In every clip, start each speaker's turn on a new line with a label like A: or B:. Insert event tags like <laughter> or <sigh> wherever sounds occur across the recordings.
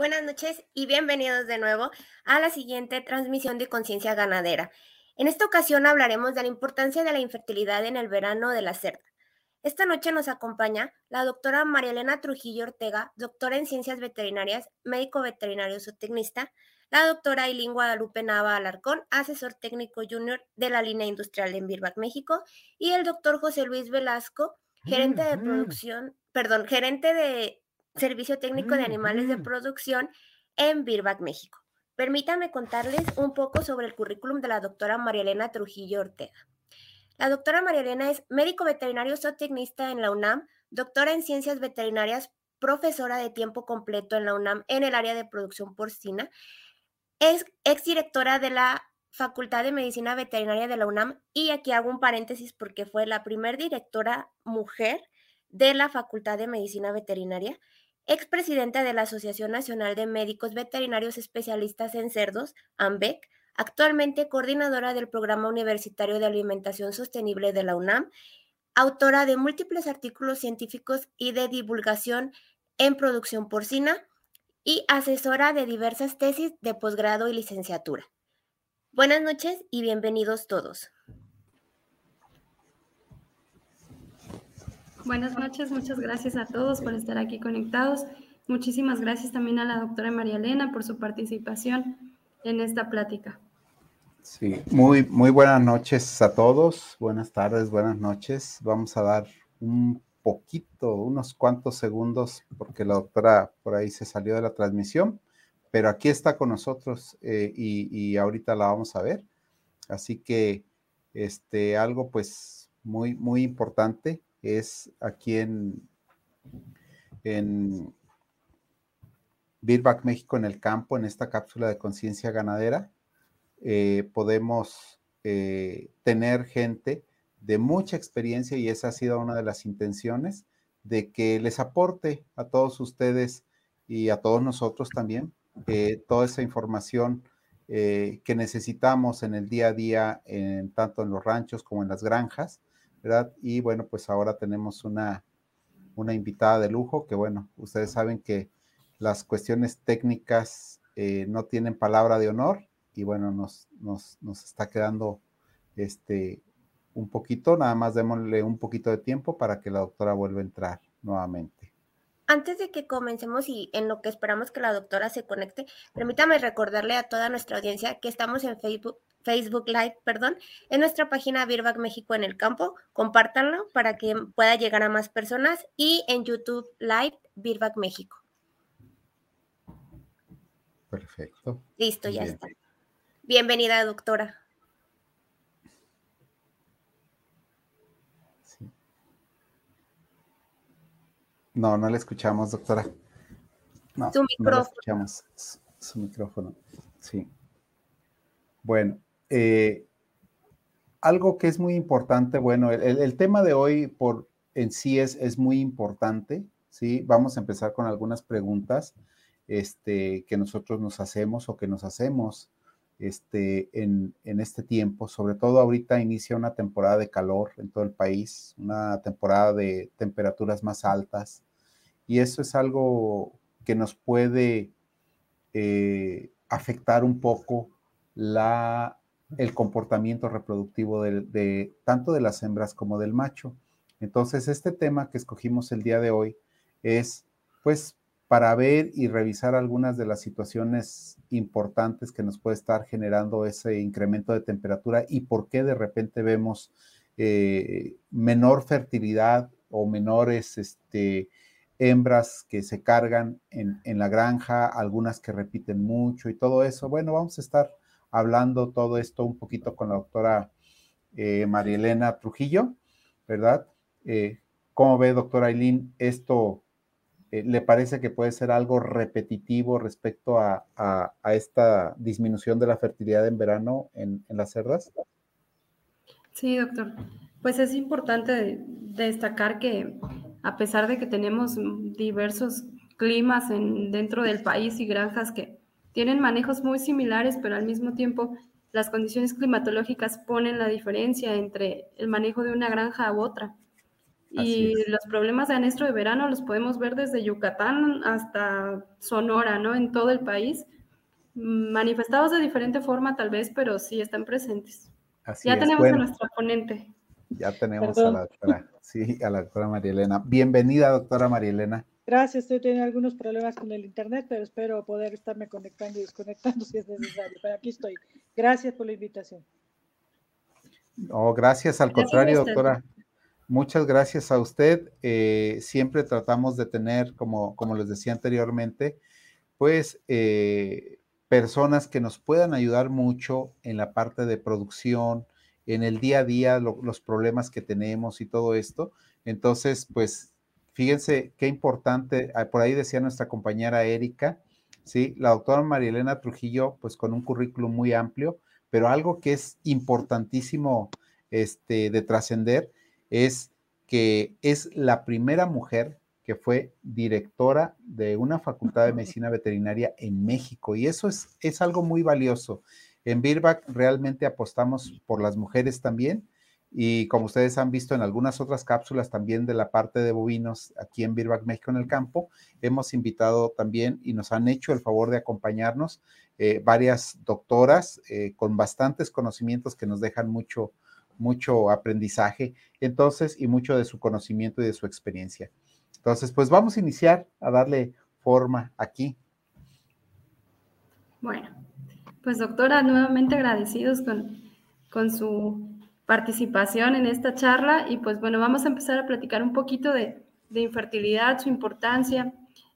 A: Buenas noches y bienvenidos de nuevo a la siguiente transmisión de Conciencia Ganadera. En esta ocasión hablaremos de la importancia de la infertilidad en el verano de la cerda. Esta noche nos acompaña la doctora María Elena Trujillo Ortega, doctora en Ciencias Veterinarias, médico veterinario zootecnista, la doctora Eileen Guadalupe Nava Alarcón, asesor técnico junior de la línea industrial de Birbac, México, y el doctor José Luis Velasco, gerente de producción, perdón, gerente de servicio técnico de animales de producción en Birbac, México. Permítame contarles un poco sobre el currículum de la doctora María Elena Trujillo Ortega. La doctora María Elena es médico veterinario zootecnista en la UNAM, doctora en ciencias veterinarias, profesora de tiempo completo en la UNAM en el área de producción porcina, es exdirectora de la Facultad de Medicina Veterinaria de la UNAM y aquí hago un paréntesis porque fue la primer directora mujer de la Facultad de Medicina Veterinaria, expresidenta de la Asociación Nacional de Médicos Veterinarios Especialistas en Cerdos, AMBEC, actualmente coordinadora del Programa Universitario de Alimentación Sostenible de la UNAM, autora de múltiples artículos científicos y de divulgación en producción porcina y asesora de diversas tesis de posgrado y licenciatura. Buenas noches y bienvenidos todos.
B: Buenas noches, muchas gracias a todos por estar aquí conectados. Muchísimas gracias también a la doctora María Elena por su participación en esta plática.
C: Sí, muy, muy buenas noches a todos, buenas tardes, buenas noches. Vamos a dar un poquito, unos cuantos segundos, porque la doctora por ahí se salió de la transmisión, pero aquí está con nosotros eh, y, y, ahorita la vamos a ver. Así que este, algo pues muy, muy importante es aquí en, en Birback México en el campo, en esta cápsula de conciencia ganadera, eh, podemos eh, tener gente de mucha experiencia y esa ha sido una de las intenciones de que les aporte a todos ustedes y a todos nosotros también eh, toda esa información que necesitamos en el día a día, en, tanto en los ranchos como en las granjas, Y bueno, pues ahora tenemos una, una invitada de lujo que, bueno, ustedes saben que las cuestiones técnicas eh, no tienen palabra de honor y bueno, nos, nos, nos, está quedando este, un poquito, nada más démosle un poquito de tiempo para que la doctora vuelva a entrar nuevamente.
A: Antes de que comencemos y en lo que esperamos que la doctora se conecte, permítame recordarle a toda nuestra audiencia que estamos en Facebook, Facebook Live, perdón, en nuestra página Birback México en el campo. Compártanlo para que pueda llegar a más personas y en YouTube Live Birback México.
C: Perfecto.
A: Listo, ya está. Bienvenida, doctora.
C: No, no le escuchamos, doctora.
A: No, su micrófono. No
C: escuchamos su micrófono. Sí. Bueno, eh, algo que es muy importante, bueno, el, tema de hoy por en sí es, es, muy importante, ¿sí? Vamos a empezar con algunas preguntas este, que nosotros nos hacemos o que nos hacemos este, en, en, este tiempo. Sobre todo ahorita inicia una temporada de calor en todo el país, una temporada de temperaturas más altas, y eso es algo que nos puede eh, afectar un poco la el comportamiento reproductivo de, tanto de las hembras como del macho. Entonces, este tema que escogimos el día de hoy es, pues, para ver y revisar algunas de las situaciones importantes que nos puede estar generando ese incremento de temperatura y por qué de repente vemos eh, menor fertilidad o menores este, hembras que se cargan en, en la granja, algunas que repiten mucho y todo eso. Bueno, vamos a estar hablando todo esto un poquito con la doctora eh, María Elena Trujillo, ¿verdad? Eh, ¿Cómo ve, doctora Aileen, esto eh, le parece que puede ser algo repetitivo respecto a, esta disminución de la fertilidad en verano en, las cerdas?
B: Sí, doctor. Pues es importante destacar que a pesar de que tenemos diversos climas en, dentro del país y granjas que tienen manejos muy similares, pero al mismo tiempo las condiciones climatológicas ponen la diferencia entre el manejo de una granja u otra. Y los problemas de anestro de verano los podemos ver desde Yucatán hasta Sonora, ¿no? En todo el país, manifestados de diferente forma tal vez, pero sí están presentes. ya tenemos a nuestra ponente.
C: Ya tenemos a la doctora, sí, a la doctora María Elena. Bienvenida, doctora María Elena.
D: Gracias, estoy teniendo algunos problemas con el internet, pero espero poder estarme conectando y desconectando <laughs> si es necesario. Pero aquí estoy. Gracias por la invitación.
C: No, gracias, al contrario, doctora. Muchas gracias a usted. Eh, siempre tratamos de tener, como, como les decía anteriormente, pues eh, personas que nos puedan ayudar mucho en la parte de producción, en el día a día, los problemas que tenemos y todo esto. Entonces, pues fíjense qué importante, ah, por ahí decía nuestra compañera Erika, ¿sí? La doctora María Elena Trujillo, pues con un currículum muy amplio, pero algo que es importantísimo este, de trascender es que es la primera mujer que fue directora de una facultad de medicina veterinaria en México. Y eso es, es algo muy valioso. En Birback realmente apostamos por las mujeres también. Y como ustedes han visto en algunas otras cápsulas también de la parte de bovinos aquí en Birback México en el campo, hemos invitado también y nos han hecho el favor de acompañarnos eh, varias doctoras eh, con bastantes conocimientos que nos dejan mucho, mucho aprendizaje, entonces, y mucho de su conocimiento y de su experiencia. Entonces, pues vamos a iniciar a darle forma aquí.
B: Bueno, pues doctora, nuevamente agradecidos con, con su participación en esta charla y pues bueno, vamos a empezar a platicar un poquito de, de infertilidad, su importancia.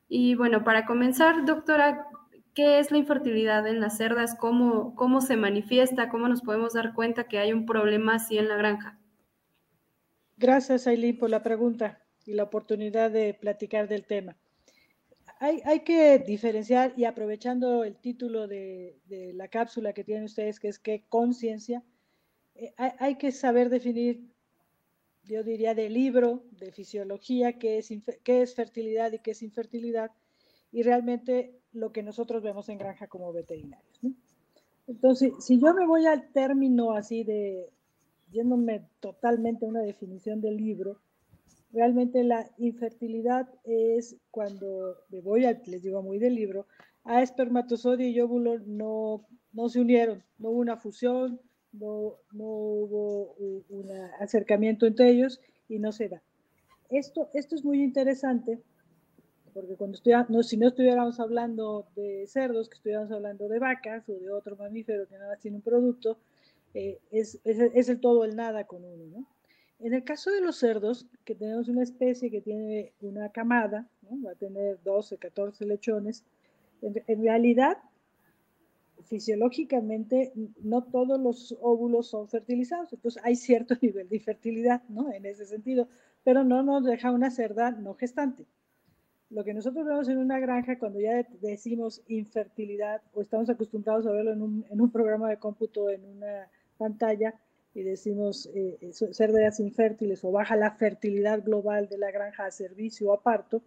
B: Y bueno, para comenzar, doctora, ¿Qué es la infertilidad en las cerdas? ¿Cómo, ¿Cómo se manifiesta? ¿Cómo nos podemos dar cuenta que hay un problema así en la granja?
D: Gracias, Aileen, por la pregunta y la oportunidad de platicar del tema. Hay, hay que diferenciar y aprovechando el título de, de, la cápsula que tienen ustedes, que es que conciencia, hay, hay, que saber definir, yo diría, de libro, de fisiología, qué es, qué es fertilidad y qué es infertilidad, y realmente lo que nosotros vemos en granja como veterinarios. Entonces, si yo me voy al término así de, yéndome totalmente a una definición del libro, realmente la infertilidad es cuando me voy, a, les digo muy del libro, a espermatozoide y óvulo no, no se unieron, no hubo una fusión, no, no hubo un acercamiento entre ellos y no se da. Esto, esto es muy interesante porque cuando no, si no estuviéramos hablando de cerdos, que estuviéramos hablando de vacas o de otro mamífero que nada más tiene un producto, eh, es, es, es, el todo el nada con uno. ¿no? En el caso de los cerdos, que tenemos una especie que tiene una camada, va a tener 12, 14 lechones, en realidad, fisiológicamente, no todos los óvulos son fertilizados, entonces hay cierto <laughs> nivel de infertilidad, ¿no? En ese sentido, pero no nos deja una cerda no gestante lo que nosotros vemos en una granja cuando ya decimos infertilidad o estamos acostumbrados a verlo en un, en un programa de cómputo en una pantalla y decimos eh, cerdas infértiles o baja la fertilidad global de la granja a servicio o a parto,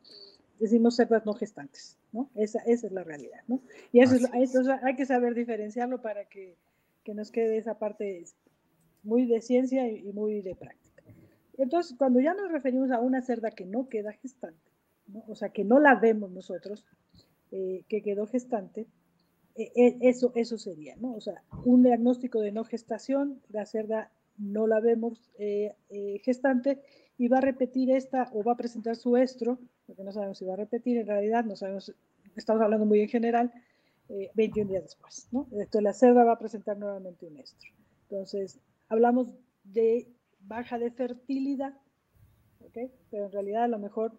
D: decimos cerdas no gestantes, ¿no? Esa, esa es la realidad, ¿no? Y eso, eso hay que saber diferenciarlo para que, que, nos quede esa parte muy de ciencia y, y muy de práctica. Entonces, cuando ya nos referimos a una cerda que no queda gestante, o sea, que no la vemos nosotros, eh, que quedó gestante, eh, eh, eso, eso sería, ¿no? O sea, un diagnóstico de no gestación, la cerda no la vemos gestante y va a repetir esta o va a presentar su estro, porque no sabemos si va a repetir, en realidad no sabemos, estamos hablando muy en general, 21 días después, ¿no? Entonces la cerda va a presentar nuevamente un estro. Entonces, hablamos de baja de fertilidad, ¿ok? Pero en realidad a lo mejor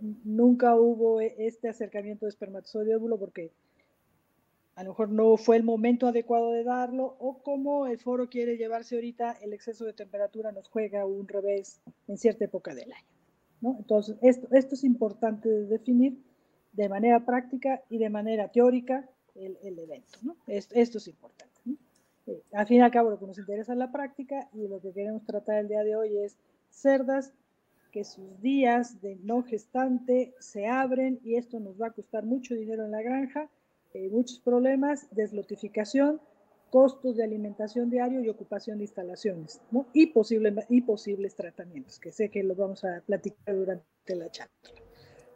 D: nunca hubo e, este acercamiento de espermatozoide óvulo porque a lo mejor no fue el momento adecuado de darlo o como el foro quiere llevarse ahorita, el exceso de temperatura nos juega un revés en cierta época del año. ¿no? Entonces, esto, esto es importante de definir de manera práctica y de manera teórica el, el evento. ¿no? Esto, esto, es importante. ¿no? Eh, al fin y al cabo, lo que nos interesa es la práctica y lo que queremos tratar el día de hoy es cerdas que sus días de no gestante se abren y esto nos va a costar mucho dinero en la granja, eh, muchos problemas, deslotificación costos de alimentación diario y ocupación de instalaciones, ¿no? Y, posible, y posibles tratamientos, que sé que los vamos a platicar durante la charla.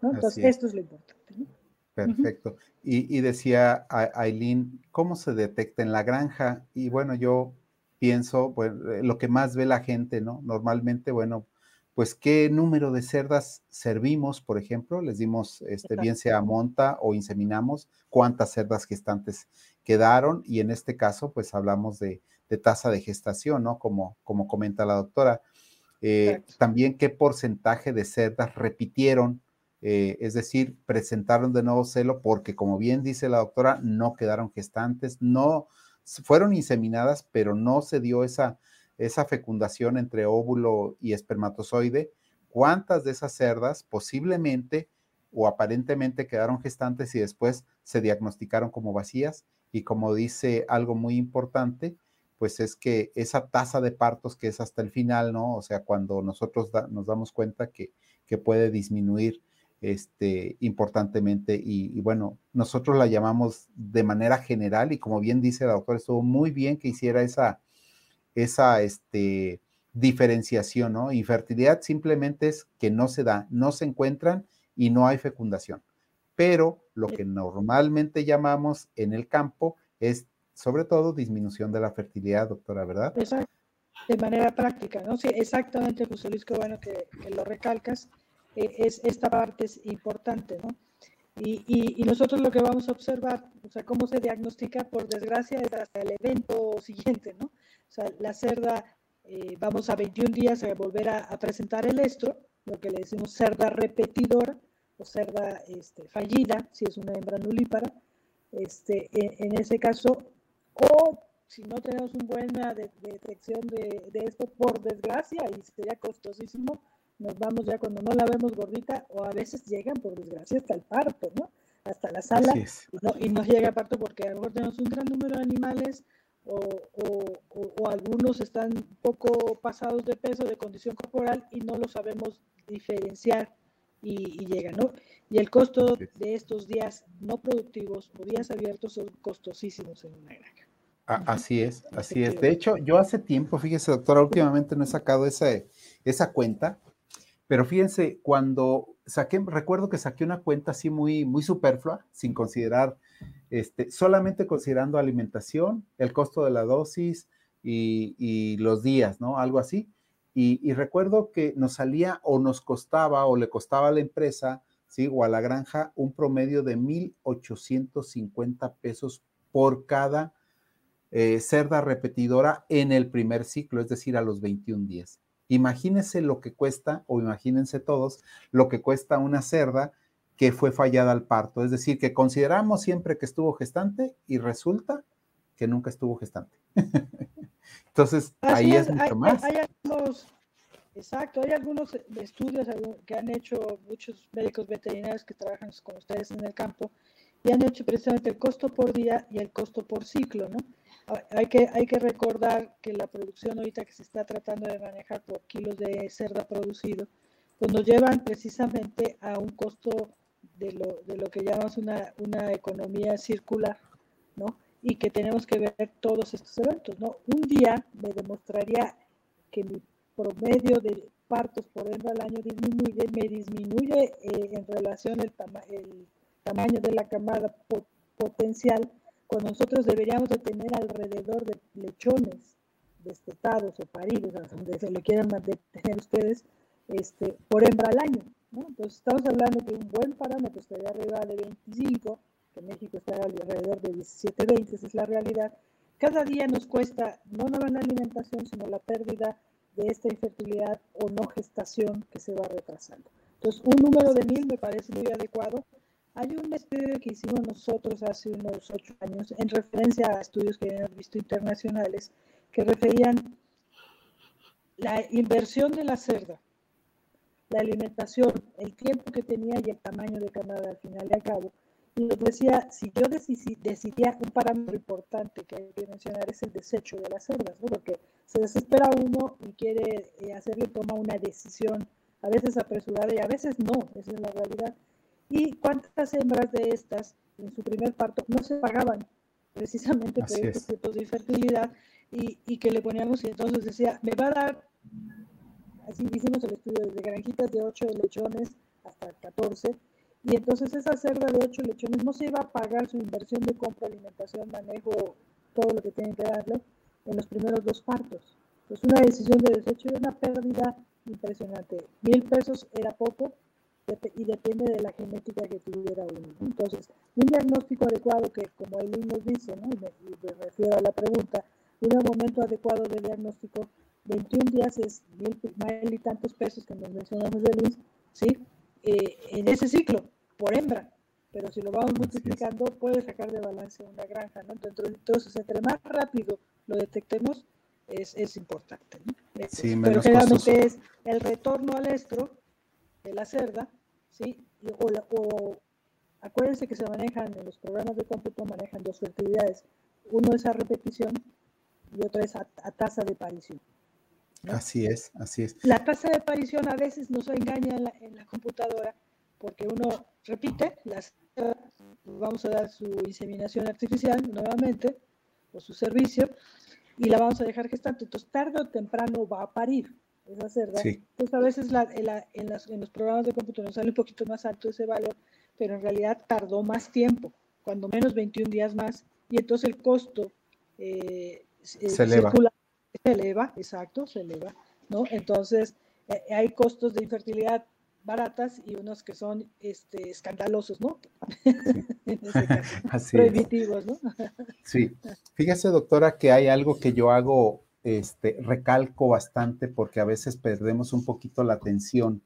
D: ¿no? Entonces, esto es lo importante. ¿no?
C: Perfecto. y, y, decía Aileen, ¿cómo se detecta en la granja? Y bueno, yo pienso, pues, lo que más ve la gente, ¿no? Normalmente, bueno, pues qué número de cerdas servimos, por ejemplo, les dimos, este, bien sea monta o inseminamos, cuántas cerdas gestantes quedaron y en este caso, pues hablamos de, tasa de gestación, ¿no? Como, como comenta la doctora. Eh, también qué porcentaje de cerdas repitieron, eh, es decir, presentaron de nuevo celo porque, como bien dice la doctora, no quedaron gestantes, no fueron inseminadas, pero no se dio esa esa fecundación entre óvulo y espermatozoide, cuántas de esas cerdas posiblemente o aparentemente quedaron gestantes y después se diagnosticaron como vacías. Y como dice algo muy importante, pues es que esa tasa de partos que es hasta el final, ¿no? O sea, cuando nosotros nos damos cuenta que, que puede disminuir este, importantemente y, y, bueno, nosotros la llamamos de manera general y como bien dice la doctora, estuvo muy bien que hiciera esa, esa este, diferenciación, ¿no? Infertilidad simplemente es que no se da, no se encuentran y no hay fecundación. Pero lo que normalmente llamamos en el campo es sobre todo disminución de la fertilidad, doctora, ¿verdad?
D: Exacto. De manera práctica, ¿no? Sí, exactamente, José Luis, qué bueno que, lo recalcas. Eh, es, esta parte es importante, ¿no? Y, y, nosotros lo que vamos a observar, o sea, cómo se diagnostica, por desgracia, es hasta el evento siguiente, ¿no? O sea, la cerda, eh, vamos a 21 días a volver a, presentar el estro, lo que le decimos cerda repetidora o cerda este, fallida, si es una hembra nulípara, este, en, ese caso, o si no tenemos una buena detección de, esto, por desgracia, y sería costosísimo, nos vamos ya cuando no la vemos gordita, o a veces llegan, por desgracia, hasta el parto, ¿no? Hasta la sala, y no, y no llega a parto porque a lo mejor tenemos un gran número de animales, o, algunos están un poco pasados de peso, de condición corporal y no lo sabemos diferenciar y, llegan, ¿no? Y el costo de estos días no productivos o días abiertos son costosísimos en una granja.
C: Así es, así es. De hecho, yo hace tiempo, fíjese, doctora, últimamente no he sacado esa, esa cuenta, pero fíjense, cuando saqué, recuerdo que saqué una cuenta así muy, muy superflua, sin considerar este, solamente considerando alimentación, el costo de la dosis y, los días, ¿no? Algo así. Y, recuerdo que nos salía o nos costaba o le costaba a la empresa, ¿sí? O a la granja un promedio de 1.850 pesos por cada eh, cerda repetidora en el primer ciclo, es decir, a los 21 días. Imagínense lo que cuesta, o imagínense todos, lo que cuesta una cerda que fue fallada al parto. Es decir, que consideramos siempre que estuvo gestante y resulta que nunca estuvo gestante. <laughs> Entonces, ahí es, mucho más.
D: exacto, hay algunos estudios que han hecho muchos médicos veterinarios que trabajan con ustedes en el campo y han hecho precisamente el costo por día y el costo por ciclo, ¿no? Hay que, hay que recordar que la producción ahorita que se está tratando de manejar por kilos de cerda producido, pues nos llevan precisamente a un costo de lo, de lo que llamamos una, una economía circular, ¿no? Y que tenemos que ver todos estos eventos, ¿no? Un día me demostraría que mi promedio de partos por hembra al año disminuye, me disminuye eh, en relación el, el tamaño de la camada potencial, cuando nosotros deberíamos de tener alrededor de lechones destetados o paridos, donde se le quieran mantener ustedes, este, por hembra al año. Entonces estamos hablando de un buen parámetro, estaría arriba de 25, que México está alrededor de 17, 20, esa es la realidad. Cada día nos cuesta no nada la alimentación, sino la pérdida de esta infertilidad o no gestación que se va retrasando. Entonces, un número de mil me parece muy adecuado. Hay un estudio que hicimos nosotros hace unos ocho años en referencia a estudios que hemos visto internacionales que referían la inversión de la cerda la alimentación, el tiempo que tenía y el tamaño de camada al final de al cabo. Y nos decía, si yo decidía un parámetro importante que hay que mencionar es el desecho de las cerdas, porque se desespera uno y quiere eh, hacerle toma una decisión, a veces apresurada y a veces no, esa es la realidad. ¿Y cuántas hembras de estas en su primer parto no se pagaban? precisamente por estos tipos de infertilidad y, y, que le poníamos y entonces decía, me va a dar, así hicimos el estudio desde granjitas de 8 lechones hasta 14, y entonces esa cerda de 8 lechones no se iba a pagar su inversión de compra, alimentación, manejo, todo lo que tienen que darle en los primeros dos partos. Pues una decisión de desecho y una pérdida impresionante. Mil pesos era poco y depende de la genética que tuviera uno. Entonces, un diagnóstico adecuado que, como Eileen nos dice, ¿no? y, me, refiero a la pregunta, un momento adecuado de diagnóstico, 21 días es mil, mil y tantos pesos que nos mencionamos de ¿sí? Eh, en ese ciclo, por hembra. Pero si lo vamos multiplicando, puede sacar de balance una granja, ¿no? Entonces, entre más rápido lo detectemos, es, es importante. ¿no?
C: Sí,
D: Pero generalmente es el retorno al estro de la cerda, ¿sí? O, acuérdense que se manejan en los programas de cómputo, manejan dos fertilidades. Uno es a repetición y otro es a, tasa de aparición.
C: Así es, así es.
D: La tasa de aparición a veces nos engaña en la, en la computadora porque uno repite, las, vamos a dar su inseminación artificial nuevamente o su servicio y la vamos a dejar gestante. Entonces, tarde o temprano va a parir esa cerda. Entonces, a veces en, los programas de computación sale un poquito más alto ese valor, pero en realidad tardó más tiempo, cuando menos 21 días más, y entonces el costo
C: eh, eh, se, eleva.
D: se eleva, exacto, se eleva, ¿no? Entonces, eh, hay costos de infertilidad baratas y unos que son este, escandalosos, ¿no? <laughs> <laughs> Prohibitivos, ¿no?
C: sí. <laughs> Fíjese, doctora, que hay algo que yo hago, este, recalco bastante porque a veces perdemos un poquito la atención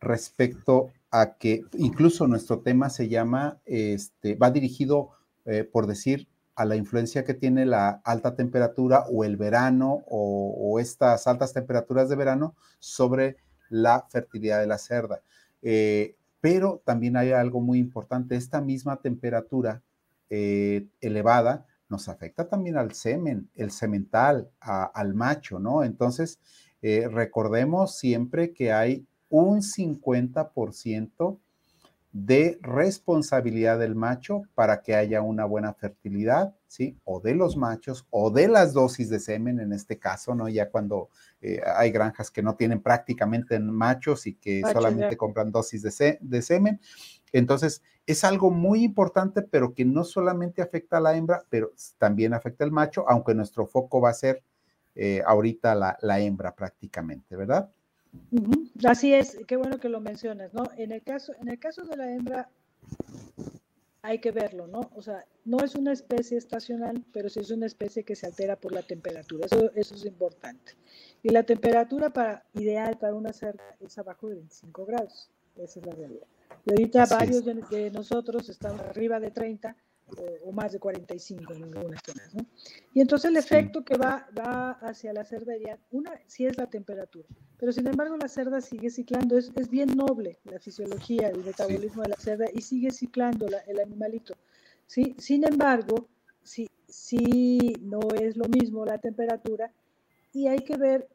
C: respecto a que incluso nuestro tema se llama, este, va dirigido, eh, por decir, a la influencia que tiene la alta temperatura o el verano o, estas altas temperaturas de verano sobre la fertilidad de la cerda. Eh, pero también hay algo muy importante, esta misma temperatura eh, elevada nos afecta también al semen, el semental, al macho, ¿no? Entonces, eh, recordemos siempre que hay un 50% de responsabilidad del macho para que haya una buena fertilidad, ¿sí? O de los machos, o de las dosis de semen en este caso, ¿no? Ya cuando eh, hay granjas que no tienen prácticamente machos y que solamente compran dosis de, de, semen. Entonces, es algo muy importante, pero que no solamente afecta a la hembra, pero también afecta al macho, aunque nuestro foco va a ser eh, ahorita la, hembra prácticamente, ¿verdad?
D: Así es, qué bueno que lo mencionas, ¿no? En el caso, en el caso de la hembra hay que verlo, ¿no? O sea, no es una especie estacional, pero sí es una especie que se altera por la temperatura. Eso, eso es importante. Y la temperatura para, ideal para una cerda es abajo de 25 grados. Esa es la realidad. Y ahorita varios de, de, nosotros estamos arriba de 30 o, más de 45 en algunas zonas. ¿no? Y entonces el efecto que va, va hacia la cerdería, una sí es la temperatura, pero sin embargo la cerda sigue ciclando, es, es bien noble la fisiología, el metabolismo de la cerda y sigue ciclando el animalito. ¿sí? Sin embargo, sí, sí no es lo mismo la temperatura y hay que ver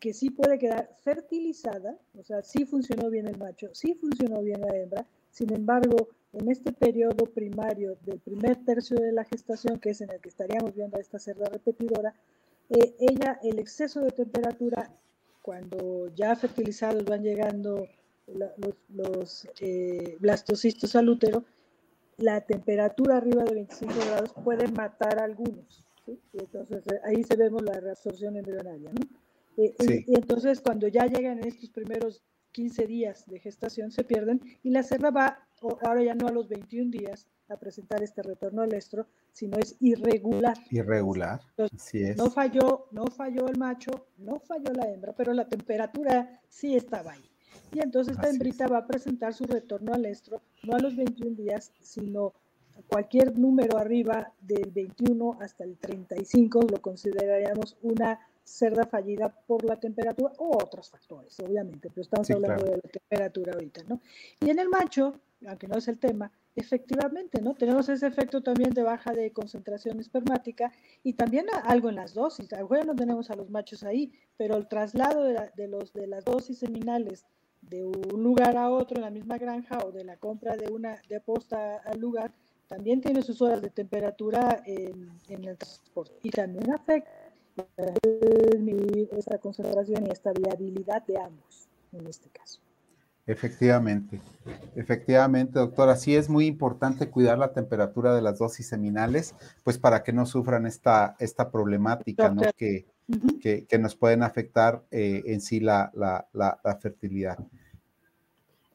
D: que sí puede quedar fertilizada, o sea, sí funcionó bien el macho, sí funcionó bien la hembra, sin embargo, en este periodo primario del primer tercio de la gestación, que es en el que estaríamos viendo a esta cerda repetidora, eh, ella, el exceso de temperatura, cuando ya fertilizados van llegando los, los eh, blastocistos al útero, la temperatura arriba de 25 grados puede matar a algunos. entonces eh, ahí se vemos la reabsorción embrionaria. ¿no? Y, y, entonces cuando ya llegan estos primeros 15 días de gestación se pierden y la cerda va, ahora ya no a los 21 días, a presentar este retorno al estro, sino es irregular.
C: Irregular, así es.
D: No falló, no falló el macho, no falló la hembra, pero la temperatura sí estaba ahí. Y entonces esta hembrita va a presentar su retorno al estro, no a los 21 días, sino cualquier número arriba del 21 hasta el 35 lo consideraríamos una cerda fallida por la temperatura o otros factores, obviamente, pero estamos hablando de la temperatura ahorita, ¿no? Y en el macho, aunque no es el tema, efectivamente, ¿no? Tenemos ese efecto también de baja de concentración espermática y también algo en las dosis. A no tenemos a los machos ahí, pero el traslado de, los, de las dosis seminales de un lugar a otro en la misma granja o de la compra de una de posta al lugar también tiene sus horas de temperatura en, el transporte y también afecta esta concentración y esta viabilidad de ambos en este caso.
C: Efectivamente, efectivamente, doctora. Sí es muy importante cuidar la temperatura de las dosis seminales, pues para que no sufran esta, esta problemática, ¿no? Que, que, nos pueden afectar eh, en sí la, la, la, fertilidad.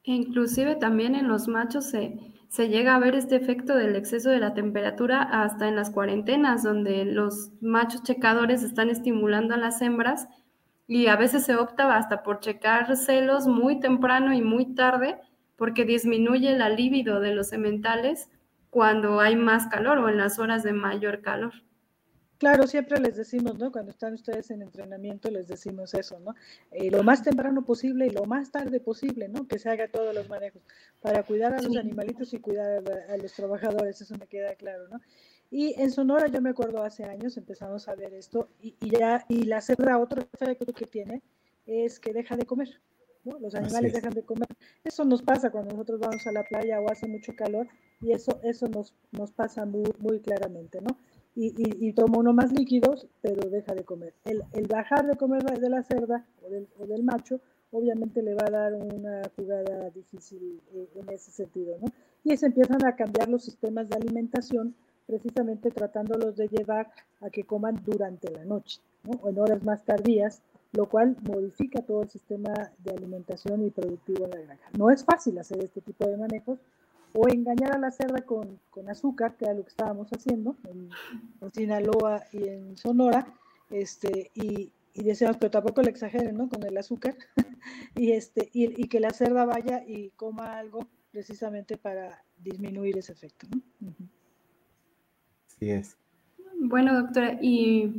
B: Inclusive también en los machos se, se llega a ver este efecto del exceso de la temperatura hasta en las cuarentenas, donde los machos checadores están estimulando a las hembras y a veces se opta hasta por checar celos muy temprano y muy tarde porque disminuye la libido de los sementales cuando hay más calor o en las horas de mayor calor.
D: Claro, siempre les decimos, ¿no? Cuando están ustedes en entrenamiento, les decimos eso, ¿no? Eh, lo más temprano posible y lo más tarde posible, ¿no? Que se haga todos los manejos para cuidar a los animalitos y cuidar a, los trabajadores, eso me queda claro, ¿no? Y en Sonora, yo me acuerdo hace años, empezamos a ver esto y, ya, y la cerda, otro efecto que tiene es que deja de comer, ¿no? Los animales dejan de comer. Eso nos pasa cuando nosotros vamos a la playa o hace mucho calor y eso, eso nos, nos pasa muy, muy claramente, ¿no? Y, toma uno más líquidos, pero deja de comer. El, bajar de comer de la cerda o del, macho, obviamente le va a dar una jugada difícil eh, en ese sentido, ¿no? Y se empiezan a cambiar los sistemas de alimentación, precisamente tratándolos de llevar a que coman durante la noche, ¿no? O en horas más tardías, lo cual modifica todo el sistema de alimentación y productivo en la granja. No es fácil hacer este tipo de manejos, o engañar a la cerda con, azúcar, que era lo que estábamos haciendo en, Sinaloa y en Sonora, este, y, y decíamos, pero tampoco le exageren, ¿no? Con el azúcar, <laughs> y, este, y, que la cerda vaya y coma algo precisamente para disminuir ese efecto, ¿no?
C: Así es.
B: Bueno, doctora, y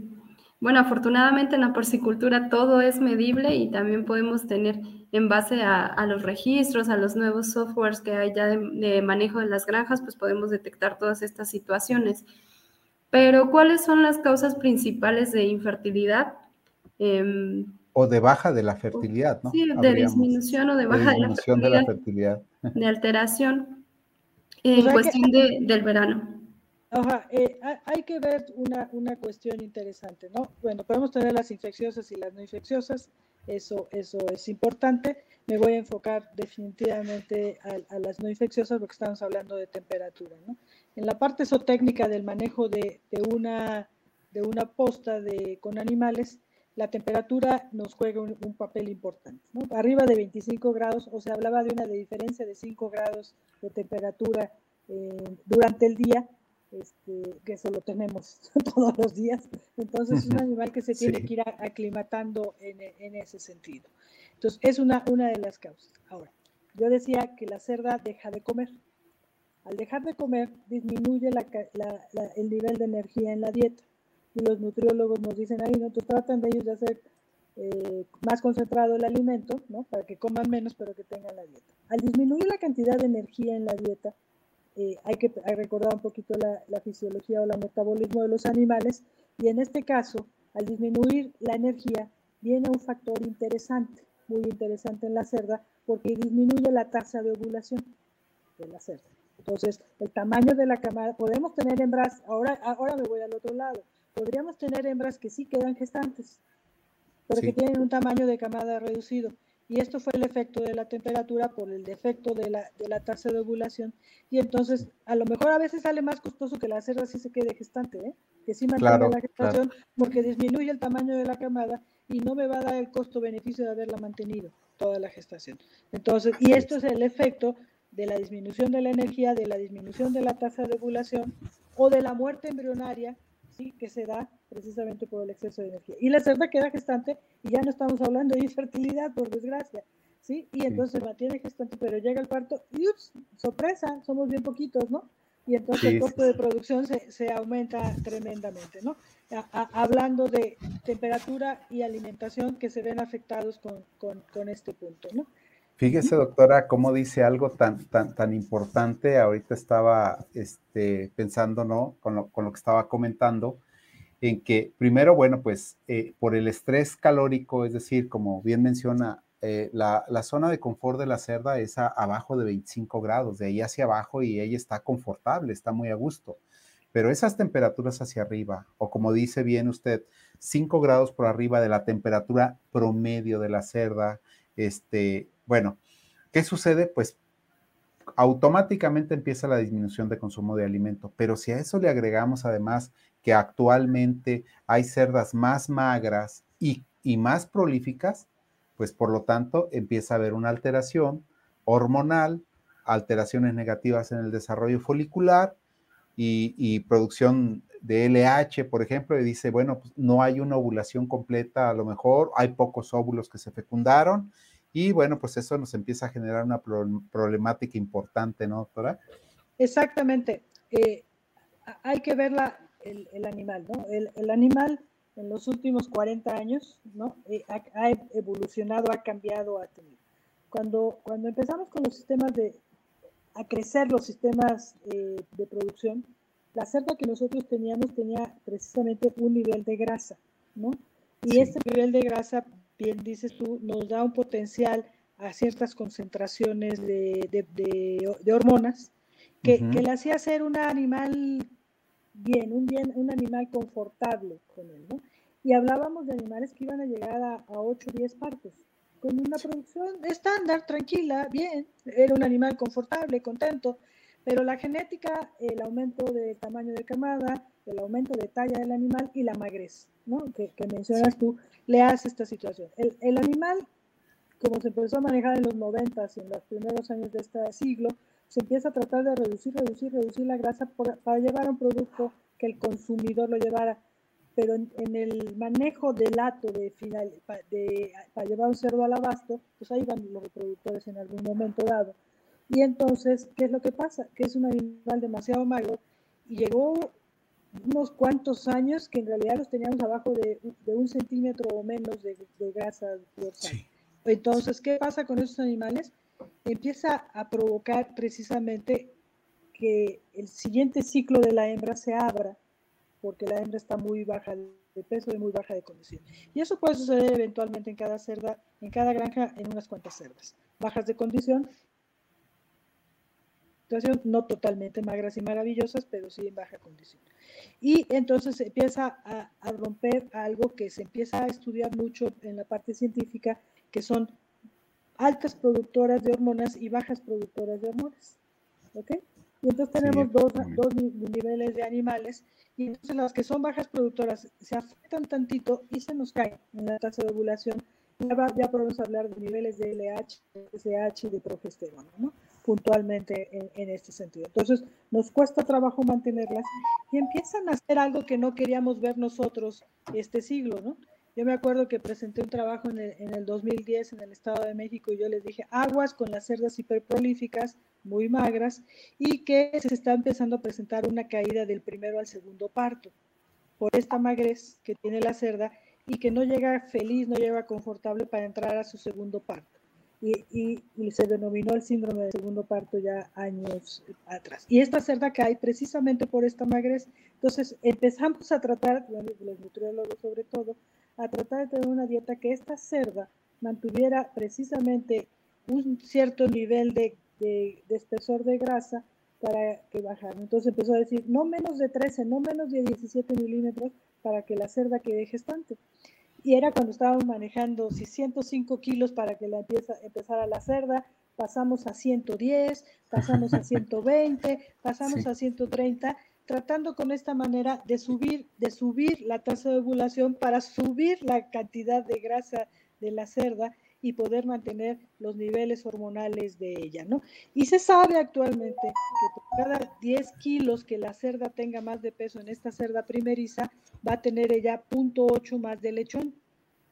B: bueno, afortunadamente en la porcicultura todo es medible y también podemos tener en base a, los registros, a los nuevos softwares que hay ya de, manejo de las granjas, pues podemos detectar todas estas situaciones. Pero, ¿cuáles son las causas principales de infertilidad?
C: Em, o de baja de la fertilidad, ¿no?
B: Sí, de disminución o de baja de,
C: la fertilidad.
B: De alteración en cuestión del verano.
D: Ajá, eh, hay que ver una, una, cuestión interesante, ¿no? Bueno, podemos tener las infecciosas y las no infecciosas, eso, eso es importante. Me voy a enfocar definitivamente a, las no infecciosas porque estamos hablando de temperatura. En la parte zootécnica del manejo de, una, de una posta de, con animales, la temperatura nos juega un, papel importante. Arriba de 25 grados, o se hablaba de una diferencia de 5 grados de temperatura eh, durante el día, este, que eso lo tenemos <laughs> todos los días. Entonces es un animal que se tiene que ir aclimatando en, ese sentido. Entonces es una, una de las causas. Ahora, yo decía que la cerda deja de comer. Al dejar de comer, disminuye el nivel de energía en la dieta. Y los nutriólogos nos dicen ahí, ¿no? tratan de ellos de hacer eh, más concentrado el alimento, ¿no? Para que coman menos, pero que tengan la dieta. Al disminuir la cantidad de energía en la dieta, eh, hay que recordar un poquito la, fisiología o el metabolismo de los animales y en este caso, al disminuir la energía, viene un factor interesante, muy interesante en la cerda, porque disminuye la tasa de ovulación de la cerda. Entonces, el tamaño de la camada, podemos tener hembras, ahora, ahora me voy al otro lado, podríamos tener hembras que sí quedan gestantes, pero que tienen un tamaño de camada reducido y esto fue el efecto de la temperatura por el defecto de la, de la tasa de ovulación. Y entonces, a lo mejor a veces sale más costoso que la cerda si se quede gestante, ¿eh? que sí mantenga la gestación, porque disminuye el tamaño de la camada y no me va a dar el costo-beneficio de haberla mantenido toda la gestación. Entonces, y esto es el efecto de la disminución de la energía, de la disminución de la tasa de ovulación o de la muerte embrionaria que se da precisamente por el exceso de energía. Y la cerda queda gestante y ya no estamos hablando de infertilidad, por desgracia. ¿sí? Y entonces se mantiene gestante, pero llega el parto y ups, sorpresa, somos bien poquitos, ¿no? Y entonces el costo de producción se, se aumenta tremendamente, ¿no? hablando de temperatura y alimentación que se ven afectados con, con, con este punto, ¿no?
C: Fíjese, doctora, cómo dice algo tan, tan, tan importante. Ahorita estaba este, pensando, ¿no? Con lo, con lo, que estaba comentando, en que primero, bueno, pues eh, por el estrés calórico, es decir, como bien menciona eh, la, zona de confort de la cerda es abajo de 25 grados, de ahí hacia abajo y ella está confortable, está muy a gusto. Pero esas temperaturas hacia arriba, o como dice bien usted, 5 grados por arriba de la temperatura promedio de la cerda, este, bueno, ¿qué sucede? Pues automáticamente empieza la disminución de consumo de alimento. Pero si a eso le agregamos además que actualmente hay cerdas más magras y, y más prolíficas, pues por lo tanto empieza a haber una alteración hormonal, alteraciones negativas en el desarrollo folicular y, producción de LH, por ejemplo, y dice, bueno, pues no hay una ovulación completa, a lo mejor hay pocos óvulos que se fecundaron, y bueno, pues eso nos empieza a generar una problemática importante, ¿no, doctora?
D: Exactamente. Eh, hay que ver el, animal, ¿no? El, animal en los últimos 40 años, ¿no? Eh, ha, evolucionado, ha cambiado, ha tenido. Cuando, cuando empezamos con los sistemas de, a crecer los sistemas eh, de producción, la cerda que nosotros teníamos tenía precisamente un nivel de grasa, ¿no? Y este nivel de grasa, bien dices tú, nos da un potencial a ciertas concentraciones de, de, hormonas que, que, le hacía ser un animal bien, un bien, un animal confortable con él, ¿no? Y hablábamos de animales que iban a llegar a, a 8 o 10 partos con una producción estándar, tranquila, bien, era un animal confortable, contento, pero la genética, el aumento de tamaño de camada, el aumento de talla del animal y la magrez, ¿no? que, mencionas tú, le hace esta situación. El, animal, como se empezó a manejar en los 90 y en los primeros años de este siglo, se empieza a tratar de reducir, reducir, reducir la grasa para llevar a un producto que el consumidor lo llevara pero en, el manejo del lato de final, de, para llevar un cerdo al abasto, pues ahí van los reproductores en algún momento dado. Y entonces, ¿qué es lo que pasa? Que es un animal demasiado magro y llegó unos cuantos años que en realidad los teníamos abajo de, un centímetro o menos de, grasa dorsal. Entonces, ¿qué pasa con esos animales? Empieza a provocar precisamente que el siguiente ciclo de la hembra se abra porque la hembra está muy baja de peso y muy baja de condición. Y eso puede suceder eventualmente en cada cerda, en cada granja, en unas cuantas cerdas. Bajas de condición, no totalmente magras y maravillosas, pero sí en baja condición. Y entonces empieza a, a romper algo que se empieza a estudiar mucho en la parte científica, que son altas productoras de hormonas y bajas productoras de hormonas. ¿Ok? Y entonces tenemos dos, dos, niveles de animales y entonces las que son bajas productoras se afectan tantito y se nos caen en la tasa de ovulación. Ya, ya podemos hablar de niveles de LH, SH y de progesterona, ¿no? Puntualmente en, este sentido. Entonces, nos cuesta trabajo mantenerlas y empiezan a hacer algo que no queríamos ver nosotros este siglo, ¿no? Yo me acuerdo que presenté un trabajo en el, en el 2010 en el Estado de México y yo les dije aguas con las cerdas hiperprolíficas, muy magras, y que se está empezando a presentar una caída del primero al segundo parto por esta magrez que tiene la cerda y que no llega feliz, no llega confortable para entrar a su segundo parto. Y, se denominó el síndrome del segundo parto ya años atrás. Y esta cerda cae precisamente por esta magrez. Entonces empezamos a tratar, los nutriólogos sobre todo, a tratar de tener una dieta que esta cerda mantuviera precisamente un cierto nivel de, espesor de grasa para que bajara. Entonces empezó a decir, no menos de 13, no menos de 17 milímetros para que la cerda quede gestante. Y era cuando estábamos manejando si 105 kilos para que la empieza, empezara la cerda, pasamos a 110, pasamos a <laughs> 120, pasamos a 130 tratando con esta manera de subir, de subir la tasa de ovulación para subir la cantidad de grasa de la cerda y poder mantener los niveles hormonales de ella, ¿no? Y se sabe actualmente que por cada 10 kilos que la cerda tenga más de peso en esta cerda primeriza, va a tener ella 0.8 más de lechón,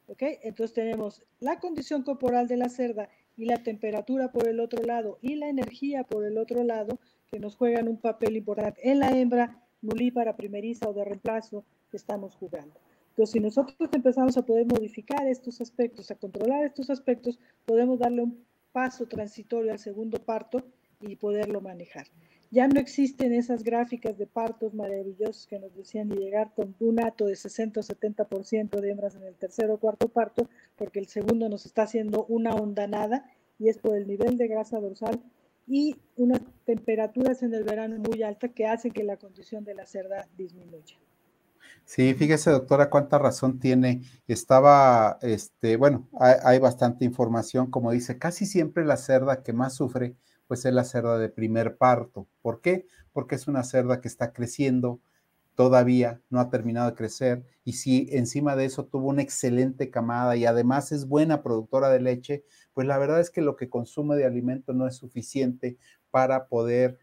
D: ¿ok? Entonces tenemos la condición corporal de la cerda y la temperatura por el otro lado y la energía por el otro lado, que nos juegan un papel importante en la hembra nulípara primeriza o de reemplazo que estamos jugando. Si nosotros empezamos a poder modificar estos aspectos, a controlar estos aspectos, podemos darle un paso transitorio al segundo parto y poderlo manejar. Ya no existen esas gráficas de partos maravillosos que nos decían llegar con un ato de 60 o 70% de hembras en el tercer o cuarto parto, porque el segundo nos está haciendo una ondanada y es por el nivel de grasa dorsal y unas temperaturas en el verano muy altas que hacen que la condición de la cerda disminuya.
C: Sí, fíjese, doctora, cuánta razón tiene. Estaba, este, bueno, hay, hay, bastante información, como dice, casi siempre la cerda que más sufre pues es la cerda de primer parto. ¿Por qué? Porque es una cerda que está creciendo, todavía no ha terminado de crecer y si encima de eso tuvo una excelente camada y además es buena productora de leche, pues la verdad es que lo que consume de alimento no es suficiente para poder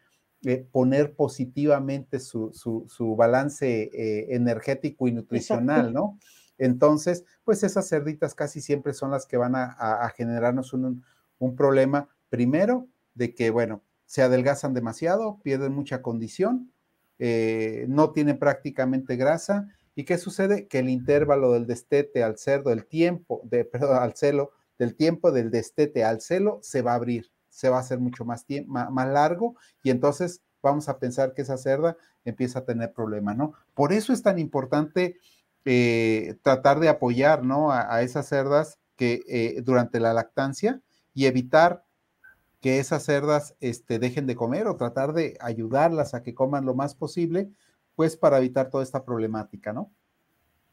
C: eh, poner positivamente su, balance eh, energético y nutricional, ¿no? Entonces, pues esas cerditas casi siempre son las que van a, generarnos un, un problema, primero, de que, bueno, se adelgazan demasiado, pierden mucha condición, eh, no tienen prácticamente grasa. ¿Y qué sucede? Que el intervalo del destete al cerdo, el tiempo, de, perdón, al celo, del tiempo del destete al celo se va a abrir, se va a hacer mucho más, tiempo, más, largo y entonces vamos a pensar que esa cerda empieza a tener problemas, ¿no? Por eso es tan importante eh, tratar de apoyar, ¿no? A, esas cerdas que eh, durante la lactancia y evitar que esas cerdas este, dejen de comer o tratar de ayudarlas a que coman lo más posible, pues para evitar toda esta problemática, ¿no?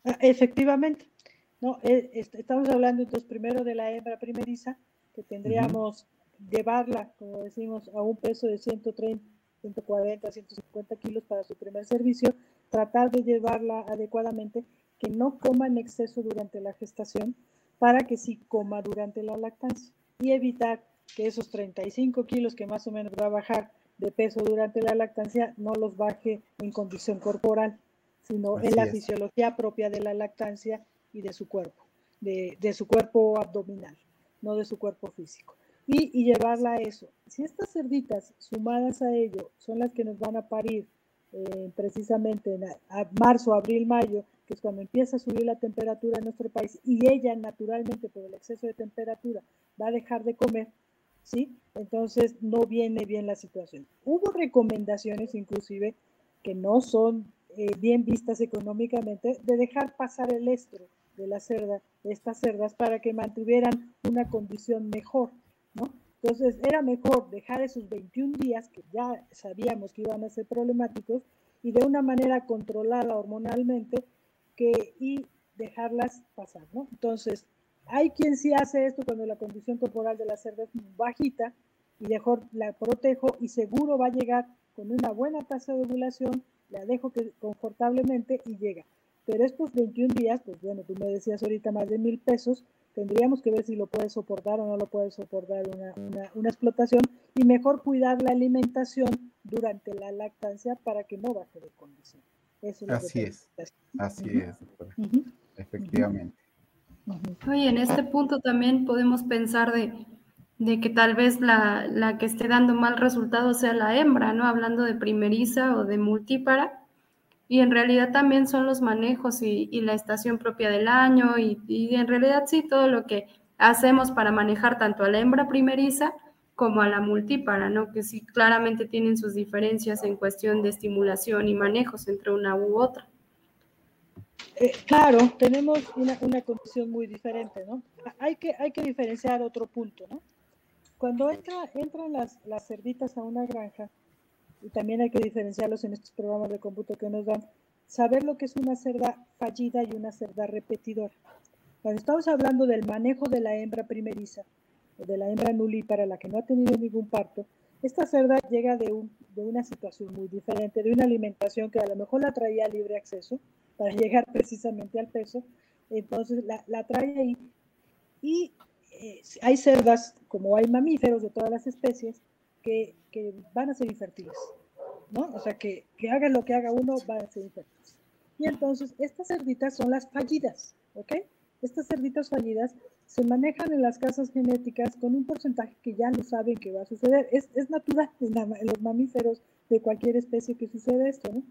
D: Ah, efectivamente. No, eh, estamos hablando entonces primero de la hembra primeriza, que tendríamos llevarla, como decimos, a un peso de 130, 140, 150 kilos para su primer servicio, tratar de llevarla adecuadamente, que no coma en exceso durante la gestación, para que sí coma durante la lactancia y evitar que esos 35 kilos que más o menos va a bajar de peso durante la lactancia no los baje en condición corporal, sino en la fisiología propia de la lactancia y de su cuerpo, de, su cuerpo abdominal, no de su cuerpo físico. Y, llevarla a eso. Si estas cerditas sumadas a ello son las que nos van a parir eh, precisamente en marzo, abril, mayo, que es cuando empieza a subir la temperatura en nuestro país, y ella naturalmente por el exceso de temperatura va a dejar de comer, ¿sí? Entonces no viene bien la situación. Hubo recomendaciones inclusive que no son eh, bien vistas económicamente de dejar pasar el estro de la cerda, estas cerdas, para que mantuvieran una condición mejor, ¿no? Entonces era mejor dejar esos 21 días que ya sabíamos que iban a ser problemáticos y de una manera controlada hormonalmente que, y dejarlas pasar, ¿no? Entonces, hay quien sí hace esto cuando la condición corporal de la cerda es bajita y mejor la protejo y seguro va a llegar con una buena tasa de ovulación, la dejo que, confortablemente y llega. Pero estos 21 días, pues bueno, tú me decías ahorita más de mil pesos, tendríamos que ver si lo puede soportar o no lo puede soportar una, una, explotación y mejor cuidar la alimentación durante la lactancia para que no baje de condición.
C: así es, así es, efectivamente.
B: Oye, en este punto también podemos pensar de, que tal vez la, que esté dando mal resultado sea la hembra, ¿no? Hablando de primeriza o de multípara. Y en realidad también son los manejos y, la estación propia del año y, en realidad sí todo lo que hacemos para manejar tanto a la hembra primeriza como a la multípara, ¿no? Que sí claramente tienen sus diferencias en cuestión de estimulación y manejos entre una u otra.
D: Eh, claro, tenemos una, una, condición muy diferente, ¿no? Hay que, hay que diferenciar otro punto, ¿no? Cuando entra, entran las, las cerditas a una granja, y también hay que diferenciarlos en estos programas de cómputo que nos dan, saber lo que es una cerda fallida y una cerda repetidora. Cuando estamos hablando del manejo de la hembra primeriza, o de la hembra para la que no ha tenido ningún parto, esta cerda llega de, un, de una situación muy diferente, de una alimentación que a lo mejor la traía a libre acceso, para llegar precisamente al peso. Entonces la, trae ahí. Y eh, hay cerdas, como hay mamíferos de todas las especies, que, que van a ser infértiles. ¿no? O sea, que, que haga lo que haga uno, van a ser infértiles. Y entonces estas cerditas son las fallidas, ¿ok? Estas cerditas fallidas se manejan en las casas genéticas con un porcentaje que ya lo saben que va a suceder. Es, es natural en, en, los mamíferos de cualquier especie que sucede esto, ¿no?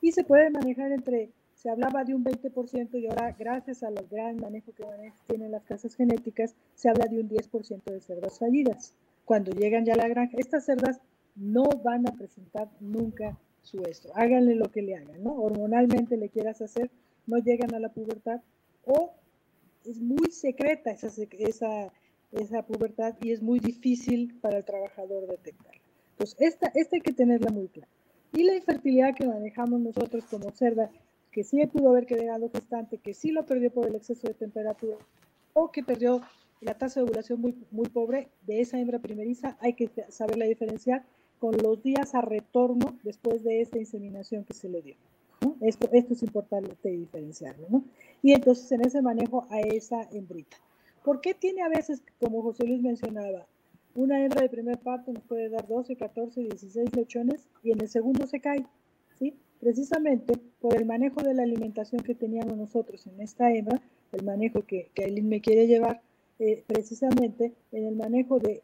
D: Y se puede manejar entre se hablaba de un 20% y ahora, gracias al gran manejo que tienen las casas genéticas, se habla de un 10% de cerdas fallidas. Cuando llegan ya a la granja, estas cerdas no van a presentar nunca su estro. Háganle lo que le hagan, ¿no? Hormonalmente le quieras hacer, no llegan a la pubertad o es muy secreta esa, esa, esa pubertad y es muy difícil para el trabajador detectarla. Entonces, esta, esta hay que tenerla muy clara. Y la infertilidad que manejamos nosotros como cerda, que sí pudo haber quedado gestante, que sí lo perdió por el exceso de temperatura, o que perdió la tasa de ovulación muy, muy pobre de esa hembra primeriza, hay que saberla diferenciar con los días a retorno después de esta inseminación que se le dio. Esto, esto es importante diferenciarlo. ¿no? Y entonces en ese manejo a esa hembrita. ¿Por qué tiene a veces, como José Luis mencionaba, una hembra de primer parto nos puede dar 12, 14, 16 lechones y en el segundo se cae? ¿sí? Precisamente por el manejo de la alimentación que teníamos nosotros en esta hembra, el manejo que, que Aileen me quiere llevar, eh, precisamente en el manejo de,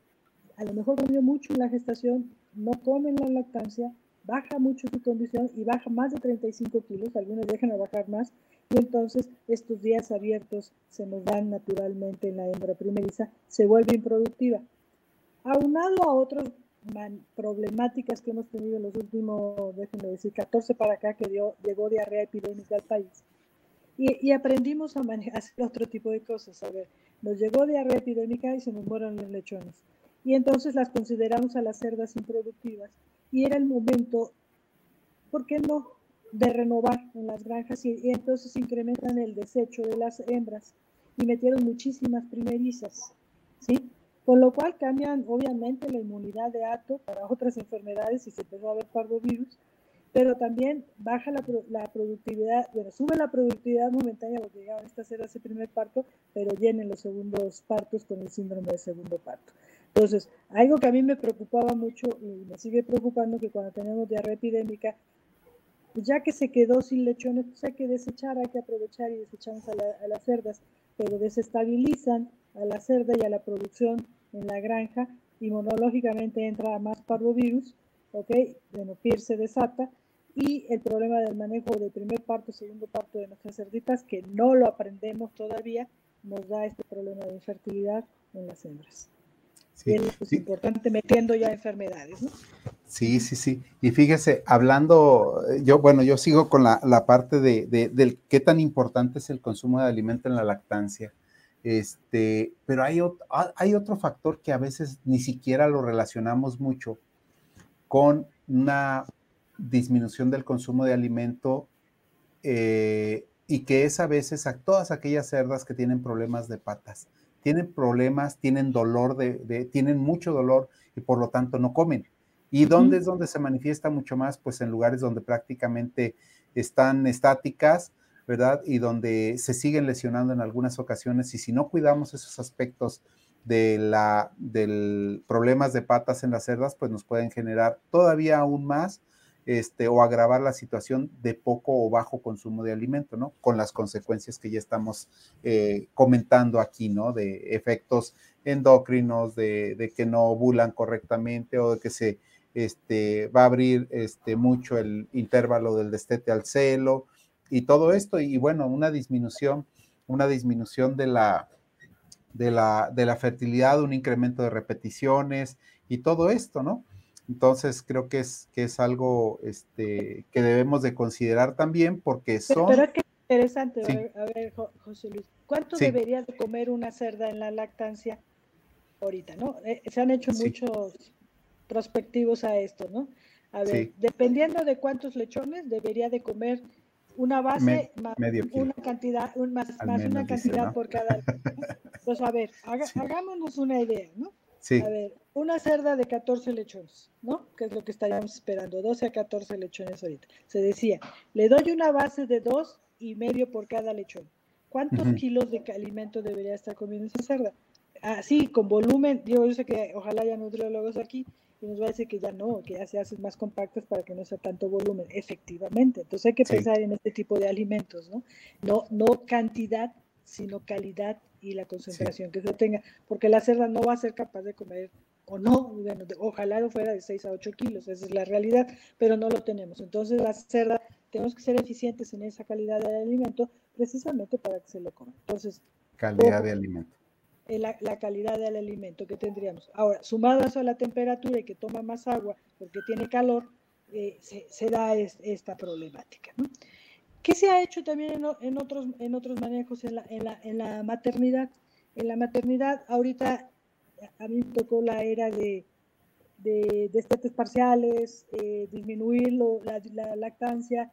D: a lo mejor comió mucho en la gestación, no come en la lactancia, baja mucho su condición y baja más de 35 kilos, algunos dejan a bajar más, y entonces estos días abiertos se nos dan naturalmente en la hembra primeriza, se vuelve improductiva. Aunado a otras problemáticas que hemos tenido en los últimos, déjenme decir, 14 para acá, que dio, llegó diarrea epidémica al país. Y, aprendimos a manejar otro tipo de cosas. A ver, nos llegó diarrea epidémica y se nos mueren los lechones. Y entonces las consideramos a las cerdas improductivas. Y era el momento, ¿por qué no?, de renovar en las granjas y, entonces incrementan el desecho de las hembras y metieron muchísimas primerizas, ¿sí? Con lo cual cambian obviamente la inmunidad de ato para otras enfermedades y se empezó a ver parvovirus, pero también baja la, la, productividad, bueno, sube la productividad momentánea porque llegaban estas cerdas ese primer parto, pero llenen los segundos partos con el síndrome de segundo parto. Entonces, algo que a mí me preocupaba mucho y me sigue preocupando que cuando tenemos diarrea epidémica, pues ya que se quedó sin lechones, pues hay que desechar, hay que aprovechar y desechamos a, las cerdas, pero desestabilizan a la cerda y a la producción en la granja, inmunológicamente entra más parvovirus, ¿ok? Bueno, PIR se desata, y el problema del manejo de primer parto, segundo parto de nuestras cerditas, que no lo aprendemos todavía, nos da este problema de infertilidad en las hembras. Sí, es importante metiendo ya enfermedades, ¿no?
C: Sí, sí, sí. Y fíjese, hablando, yo, bueno, yo sigo con la, parte de, del qué tan importante es el consumo de alimento en la lactancia. Este, pero hay, ah, hay otro factor que a veces ni siquiera lo relacionamos mucho con una disminución del consumo de alimento eh, y que es a veces a todas aquellas cerdas que tienen problemas de patas. Tienen problemas, tienen dolor, de, tienen mucho dolor y por lo tanto no comen. ¿Y dónde es donde se manifiesta mucho más? Pues en lugares donde prácticamente están estáticas, ¿verdad? Y donde se siguen lesionando en algunas ocasiones. Y si no cuidamos esos aspectos de la del problemas de patas en las cerdas, pues nos pueden generar todavía aún más este, o agravar la situación de poco o bajo consumo de alimento, ¿no? Con las consecuencias que ya estamos eh, comentando aquí, ¿no? De efectos endocrinos, de, de, que no ovulan correctamente o de que se este, va a abrir este, mucho el intervalo del destete al celo y todo esto, y bueno, una disminución, una disminución de la, de la, de la fertilidad, un incremento de repeticiones y todo esto, ¿no? Entonces creo que es, que es algo este, que debemos de considerar también porque son...
D: Pero, que interesante, a ver, José Luis, ¿cuánto debería de comer una cerda en la lactancia ahorita, no? Eh, se han hecho muchos prospectivos a esto, ¿no? A ver, dependiendo de cuántos lechones, debería de comer una base más una cantidad, más, una cantidad por cada. Pues a ver, <laughs> hagámonos una idea, ¿no? A ver, una cerda de 14 lechones, ¿no? Que es lo que estaríamos esperando, 12 a 14 lechones ahorita. Se decía, le doy una base de dos y medio por cada lechón. ¿Cuántos kilos de alimento debería estar comiendo esa cerda? Así, con volumen, yo sé que ojalá haya nutriólogos aquí y nos va a decir que ya no, que ya se hacen más compactas para que no sea tanto volumen. Efectivamente, entonces hay que pensar en este tipo de alimentos, ¿no? No, no cantidad, sino calidad y la concentración que se tenga, porque la cerda no va a ser capaz de comer o no, bueno, ojalá lo fuera de 6 a 8 kilos, esa es la realidad, pero no lo tenemos. Entonces la cerda, tenemos que ser eficientes en esa calidad de alimento precisamente para que se lo coma. Entonces,
C: calidad de alimento.
D: la, la, calidad del alimento que tendríamos. Ahora, sumado a eso a la temperatura y que toma más agua porque tiene calor, eh, se, se, da es, esta problemática. ¿no? ¿Qué se ha hecho también en, en, otros, en otros manejos en la, en, la, en la maternidad? En la maternidad, ahorita a mí me tocó la era de, de destetes parciales, eh, disminuir lo, la, la, lactancia,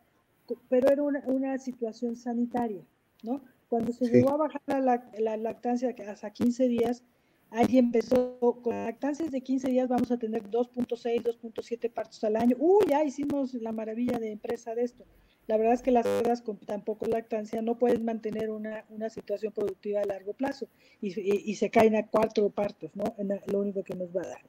D: pero era una, una, situación sanitaria, ¿no? Cuando se sí. llegó a bajar la, la, lactancia hasta 15 días, alguien empezó con lactancias de 15 días, vamos a tener 2.6, 2.7 partos al año. ¡Uy, ya hicimos la maravilla de empresa de esto! La verdad es que las cerdas con tan poco lactancia no pueden mantener una, una situación productiva a largo plazo y, y, y, se caen a cuatro partos, ¿no? En lo único que nos va a dar.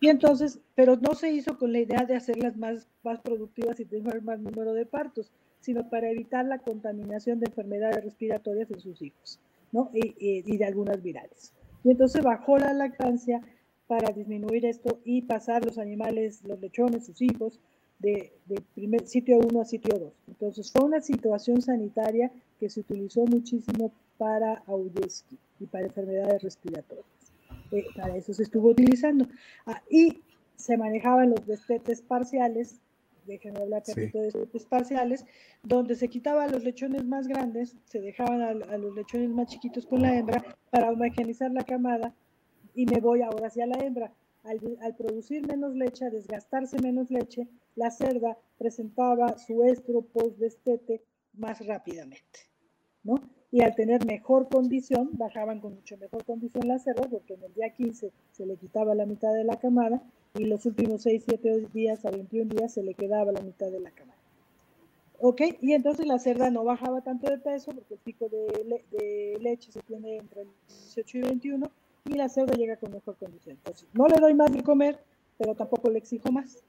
D: Y entonces, pero no se hizo con la idea de hacerlas más, más productivas y tener más número de partos, sino para evitar la contaminación de enfermedades respiratorias en sus hijos, ¿no? Y, y de algunas virales. Y entonces bajó la lactancia para disminuir esto y pasar los animales, los lechones, sus hijos, de, de primer, sitio 1 a sitio 2. Entonces fue una situación sanitaria que se utilizó muchísimo para Audeski y para enfermedades respiratorias. Eh, para eso se estuvo utilizando. Ah, y se manejaban los destetes parciales, déjenme hablar sí. de destetes parciales, donde se quitaban los lechones más grandes, se dejaban a, a los lechones más chiquitos con la hembra para homogenizar la camada y me voy ahora hacia la hembra. Al, producir menos leche, desgastarse menos leche, la cerda presentaba su estro post-destete más rápidamente, ¿no? Y al tener mejor condición, bajaban con mucho mejor condición las cerdas, porque en el día 15 se le quitaba la mitad de la camada y los últimos 6, 7 días a 21 días se le quedaba la mitad de la camada. ¿Ok? Y entonces la cerda no bajaba tanto de peso, porque el pico de, le de leche se tiene entre el 18 y 21, y la cerda llega con mejor condición. Entonces, no le doy más de comer, pero tampoco le exijo más.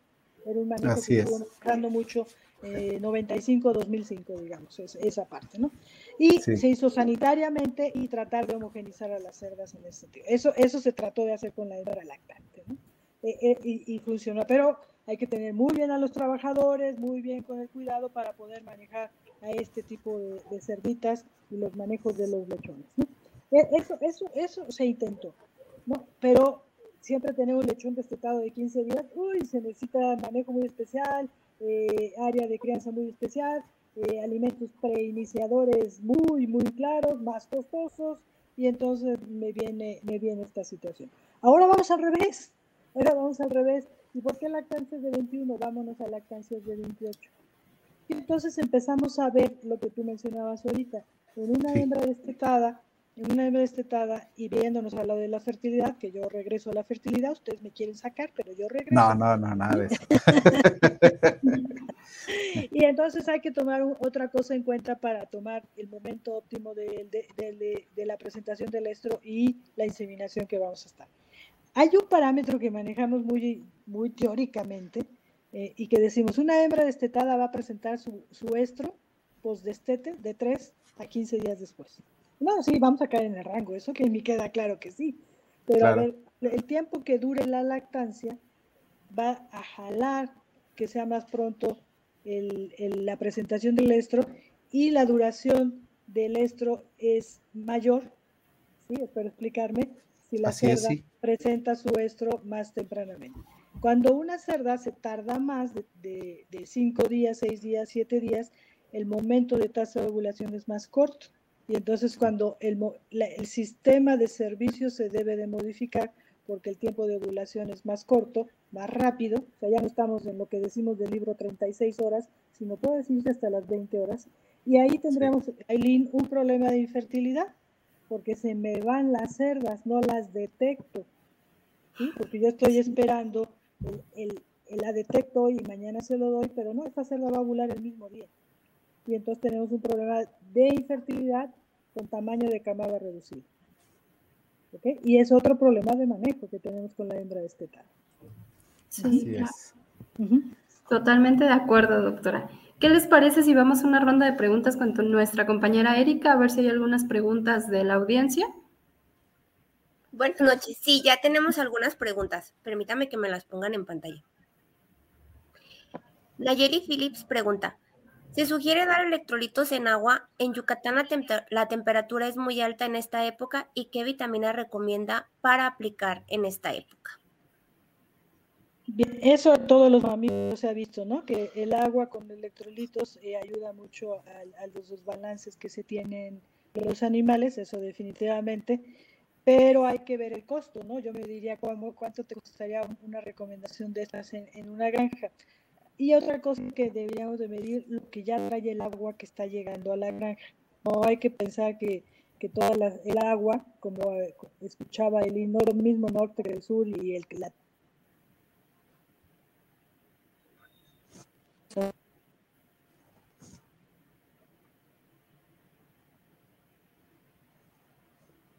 D: Era un manejo
C: Así
D: que
C: es.
D: estuvo mejorando mucho eh, 95, 2005, digamos, es, esa parte, ¿no? Y sí. se hizo sanitariamente y tratar de homogenizar a las cerdas en ese sentido. Eso, eso se trató de hacer con la hembra lactante, ¿no? Eh, eh, y, y funcionó, pero hay que tener muy bien a los trabajadores, muy bien con el cuidado para poder manejar a este tipo de, de cerditas y los manejos de los lechones, ¿no? Eso, eso, eso se intentó, ¿no? Pero siempre tenemos lechón destetado de 15 días, uy, se necesita manejo muy especial, eh, área de crianza muy especial, eh, alimentos preiniciadores muy, muy claros, más costosos, y entonces me viene, me viene esta situación. Ahora vamos al revés, ahora vamos al revés. ¿Y por qué lactancias de 21? Vámonos a lactancias de 28. Y entonces empezamos a ver lo que tú mencionabas ahorita. En una sí. hembra destetada, una hembra destetada y viéndonos a lo de la fertilidad, que yo regreso a la fertilidad, ustedes me quieren sacar, pero yo regreso.
C: No, no, no, nada de eso. <laughs> <laughs>
D: y entonces hay que tomar otra cosa en cuenta para tomar el momento óptimo de, de, de, de, la presentación del estro y la inseminación que vamos a estar. Hay un parámetro que manejamos muy, muy teóricamente eh, y que decimos, una hembra destetada va a presentar su, su estro postdestete de 3 a 15 días después. No, sí, vamos a caer en el rango, eso que me queda claro que sí. Pero claro. a ver, el tiempo que dure la lactancia va a jalar que sea más pronto el, el, la presentación del estro y la duración del estro es mayor. ¿Sí? Espero explicarme. Si la Así cerda es, sí. presenta su estro más tempranamente. Cuando una cerda se tarda más de cinco días, seis días, siete días, el momento de tasa de ovulación es más corto. Y entonces cuando el, la, el, sistema de servicios se debe de modificar porque el tiempo de ovulación es más corto, más rápido, o sea, ya no estamos en lo que decimos del libro 36 horas, sino puede decirse hasta las 20 horas, y ahí tendremos. Aileen, un problema de infertilidad, porque se me van las cerdas, no las detecto, ¿sí? porque yo estoy esperando, el, el, el, la detecto hoy y mañana se lo doy, pero no, esta cerda va a ovular el mismo día y entonces tenemos un problema de infertilidad con tamaño de camada reducido. ¿Okay? Y es otro problema de manejo que tenemos con la hembra destetada.
B: Sí, es. Uh -huh. Totalmente de acuerdo, doctora. ¿Qué les parece si vamos a una ronda de preguntas con nuestra compañera Erika? A ver si hay algunas preguntas de la audiencia.
A: Buenas noches. Sí, ya tenemos algunas preguntas. Permítame que me las pongan en pantalla. Nayeli Phillips pregunta, Se sugiere dar electrolitos en agua. En Yucatán la, temperatura es muy alta en esta época y qué vitamina recomienda para aplicar en esta época.
D: Bien, eso a todos los mamíferos se ha visto, ¿no? Que el agua con electrolitos eh, ayuda mucho a, los desbalances que se tienen los animales, eso definitivamente, pero hay que ver el costo, ¿no? Yo me diría cuánto te costaría una recomendación de estas en una granja. Y otra cosa que deberíamos de medir lo que ya trae el agua que está llegando a la granja. No hay que pensar que, que toda el agua, como eh, escuchaba el mismo norte que el sur y el la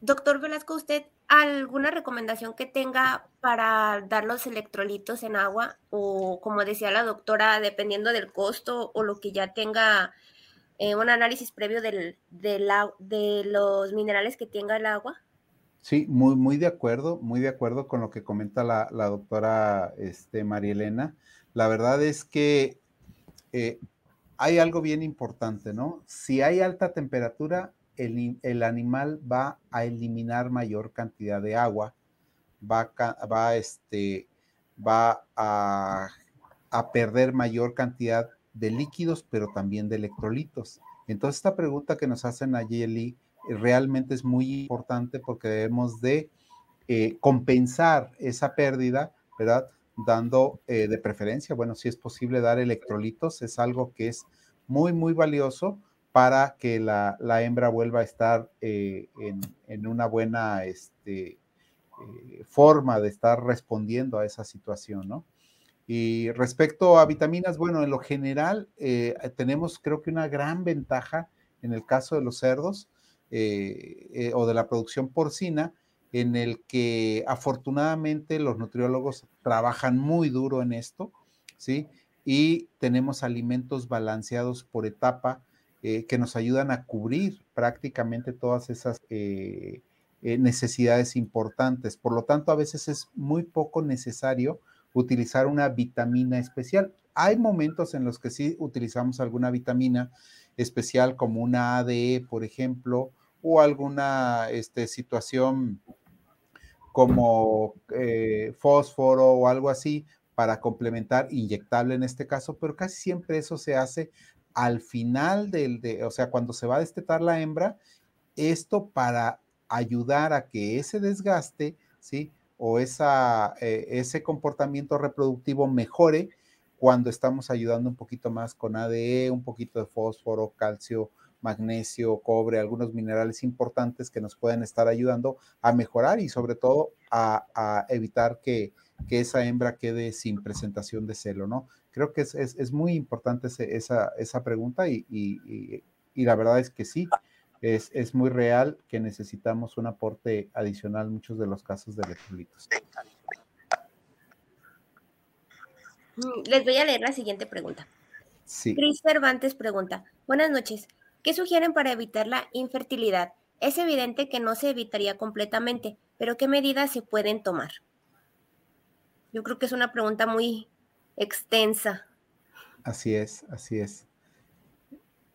A: Doctor Velasco, ¿usted alguna recomendación que tenga para dar los electrolitos en agua? O como decía la doctora, dependiendo del costo o lo que ya tenga eh, un análisis previo del, de los minerales que tenga el agua.
C: Sí, muy, muy de acuerdo, muy de acuerdo con lo que comenta la, doctora este, María Elena. La verdad es que eh, hay algo bien importante, ¿no? Si hay alta temperatura, el, animal va a eliminar mayor cantidad de agua, va, va, este, va a, perder mayor cantidad de líquidos, pero también de electrolitos. Entonces, esta pregunta que nos hacen a Yeli realmente es muy importante porque debemos de eh, compensar esa pérdida, ¿verdad? Dando eh, de preferencia, bueno, si es posible dar electrolitos, es algo que es muy, muy valioso para que la, hembra vuelva a estar eh, en, una buena este, eh, forma de estar respondiendo a esa situación, ¿no? Y respecto a vitaminas, bueno, en lo general eh, tenemos creo que una gran ventaja en el caso de los cerdos o de la producción porcina, en el que afortunadamente los nutriólogos trabajan muy duro en esto, ¿sí? Y tenemos alimentos balanceados por etapa eh, que nos ayudan a cubrir prácticamente todas esas eh, eh, necesidades importantes. Por lo tanto, a veces es muy poco necesario utilizar una vitamina especial. Hay momentos en los que sí utilizamos alguna vitamina especial como una ADE, por ejemplo, o alguna este, situación como fósforo o algo así para complementar, inyectable en este caso, pero casi siempre eso se hace al final del, de, o sea, cuando se va a destetar la hembra, esto para ayudar a que ese desgaste, ¿sí? O esa, eh, ese comportamiento reproductivo mejore cuando estamos ayudando un poquito más con ADE, un poquito de fósforo, calcio, magnesio, cobre, algunos minerales importantes que nos pueden estar ayudando a mejorar y sobre todo a, evitar que, que, esa hembra quede sin presentación de celo, ¿no? Creo que es, muy importante esa, pregunta y, la verdad es que sí, es, muy real que necesitamos un aporte adicional en muchos de los casos de electrolitos.
A: Mm, les voy a leer la siguiente pregunta. Sí. Cris Cervantes pregunta, buenas noches, ¿qué sugieren para evitar la infertilidad? Es evidente que no se evitaría completamente, pero ¿qué medidas se pueden tomar? Yo creo que es una pregunta muy, extensa.
C: Así es, así es.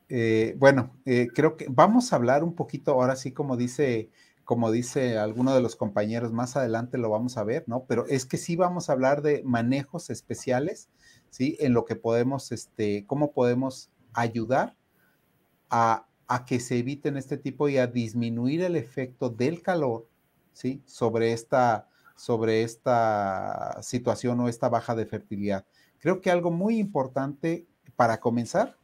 C: Eh, bueno, eh, creo que vamos a hablar un poquito, ahora sí, como dice, como dice alguno de los compañeros, más adelante lo vamos a ver, ¿no? Pero es que sí vamos a hablar de manejos especiales, ¿sí? En lo que podemos, este, cómo podemos ayudar a, a que se eviten este tipo y a disminuir el efecto del calor, ¿sí? Sobre esta, sobre esta situación o esta baja de fertilidad. Creo que algo muy importante para comenzar,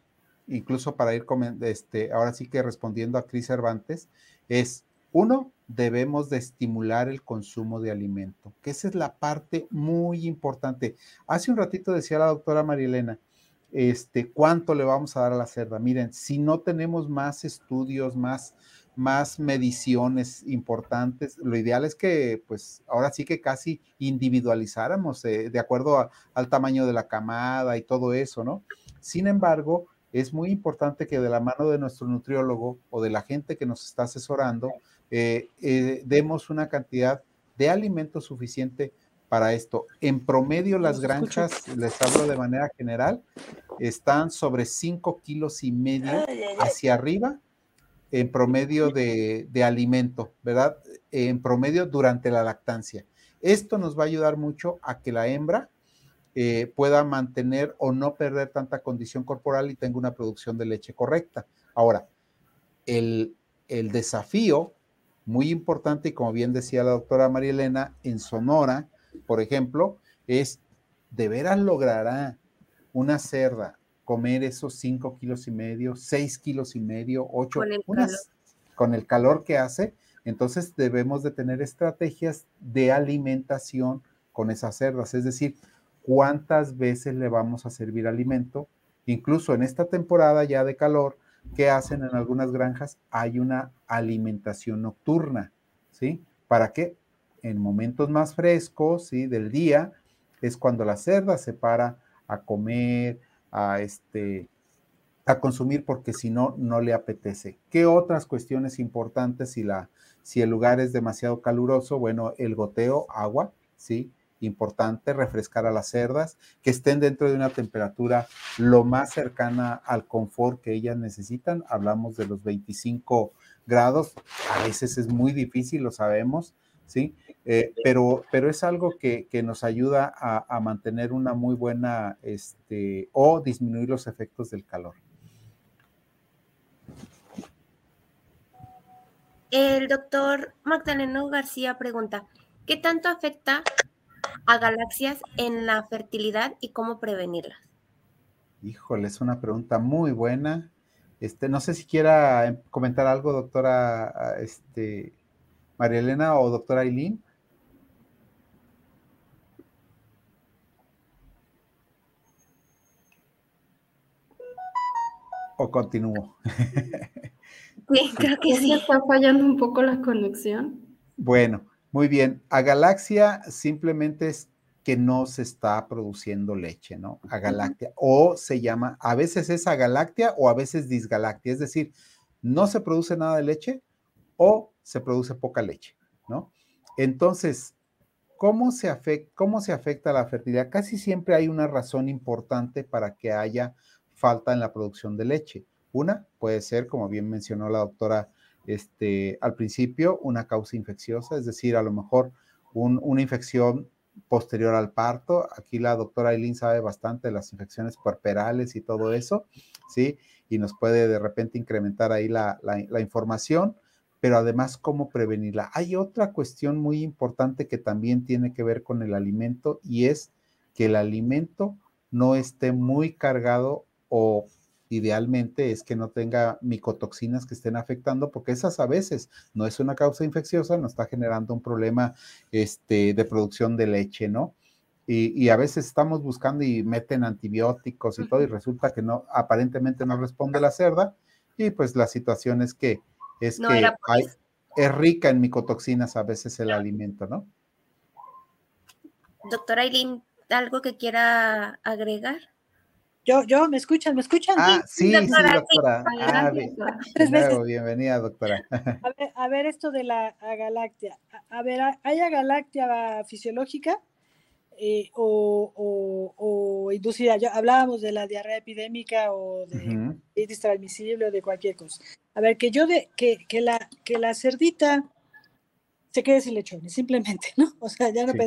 C: incluso para ir este, ahora sí que respondiendo a Cris Cervantes, es uno, debemos de estimular el consumo de alimento, que esa es la parte muy importante. Hace un ratito decía la doctora Marilena, este, ¿cuánto le vamos a dar a la cerda? Miren, si no tenemos más estudios, más más mediciones importantes. Lo ideal es que, pues, ahora sí que casi individualizáramos eh, de acuerdo al tamaño de la camada y todo eso, ¿no? Sin embargo, es muy importante que de la mano de nuestro nutriólogo o de la gente que nos está asesorando, eh, eh, demos una cantidad de alimento suficiente para esto. En promedio, las granjas, les hablo de manera general, están sobre 5 kilos y medio hacia arriba en promedio de, alimento, ¿verdad? En promedio durante la lactancia. Esto nos va a ayudar mucho a que la hembra eh, pueda mantener o no perder tanta condición corporal y tenga una producción de leche correcta. Ahora, el, el desafío muy importante, y como bien decía la doctora María Elena, en Sonora, por ejemplo, es, ¿de veras logrará una cerda comer esos 5 kilos y medio, 6 kilos y medio, 8, con el, con el calor que hace? Entonces debemos de tener estrategias de alimentación con esas cerdas, es decir, cuántas veces le vamos a servir alimento, incluso en esta temporada ya de calor, que hacen en algunas granjas, hay una alimentación nocturna, ¿sí? ¿Para qué? En momentos más frescos, ¿sí? Del día, es cuando la cerda se para a comer, a este, a consumir porque si no, no le apetece. ¿Qué otras cuestiones importantes si, la, si el lugar es demasiado caluroso? Bueno, el goteo, agua, ¿sí? importante refrescar a las cerdas, que estén dentro de una temperatura lo más cercana al confort que ellas necesitan. Hablamos de los 25 grados, a veces es muy difícil, lo sabemos, ¿sí? Eh, pero, pero es algo que, nos ayuda a, mantener una muy buena, este, o disminuir los efectos del calor.
A: El doctor Magdaleno García pregunta, ¿qué tanto afecta a galaxias en la fertilidad y cómo prevenirlas?
C: Híjole, es una pregunta muy buena. Este, no sé si quiera em, comentar algo, doctora este, María Elena o doctora Aileen. ¿O continúo? <laughs>
B: Sí, creo que sí. Está fallando un poco la conexión.
C: Bueno, muy bien, a galaxia simplemente es que no se está produciendo leche, ¿no? A galáctea. O se llama, a veces es galáctea o a veces disgalactia, es decir, no se produce nada de leche o se produce poca leche, ¿no? Entonces, ¿cómo se, afecta, ¿cómo se afecta la fertilidad? Casi siempre hay una razón importante para que haya falta en la producción de leche. Una puede ser, como bien mencionó la doctora este, al principio una causa infecciosa, es decir, a lo mejor una infección posterior al parto. Aquí la doctora Eileen sabe bastante de las infecciones puerperales y todo eso, ¿sí? Y nos puede de repente incrementar ahí la, la información, pero además cómo prevenirla. Hay otra cuestión muy importante que también tiene que ver con el alimento y es que el alimento no esté muy cargado o idealmente es que no tenga micotoxinas que estén afectando, porque esas a veces no es una causa infecciosa, nos está generando un problema este, de producción de leche, ¿no? Y, a veces estamos buscando y meten antibióticos y todo, y resulta que no, aparentemente no responde la cerda, y pues la situación es que es que es rica en micotoxinas a veces el alimento, ¿no?
A: Doctora Aileen, ¿algo que quiera agregar?
D: Yo, yo, ¿me escuchan? ¿Me escuchan?
C: Ah, sí, sí, doctora. Ah, bienvenida, doctora. <laughs>
D: A ver, esto de la agaláctea. A, ver, ¿hay agaláctea fisiológica eh, o, o, inducida? Ya hablábamos de la diarrea epidémica o de uh transmisible o de cualquier cosa. A ver, que yo de, que, que la, que la cerdita se quede sin lechones, simplemente, <laughs> ¿no? O sea, ya no sí.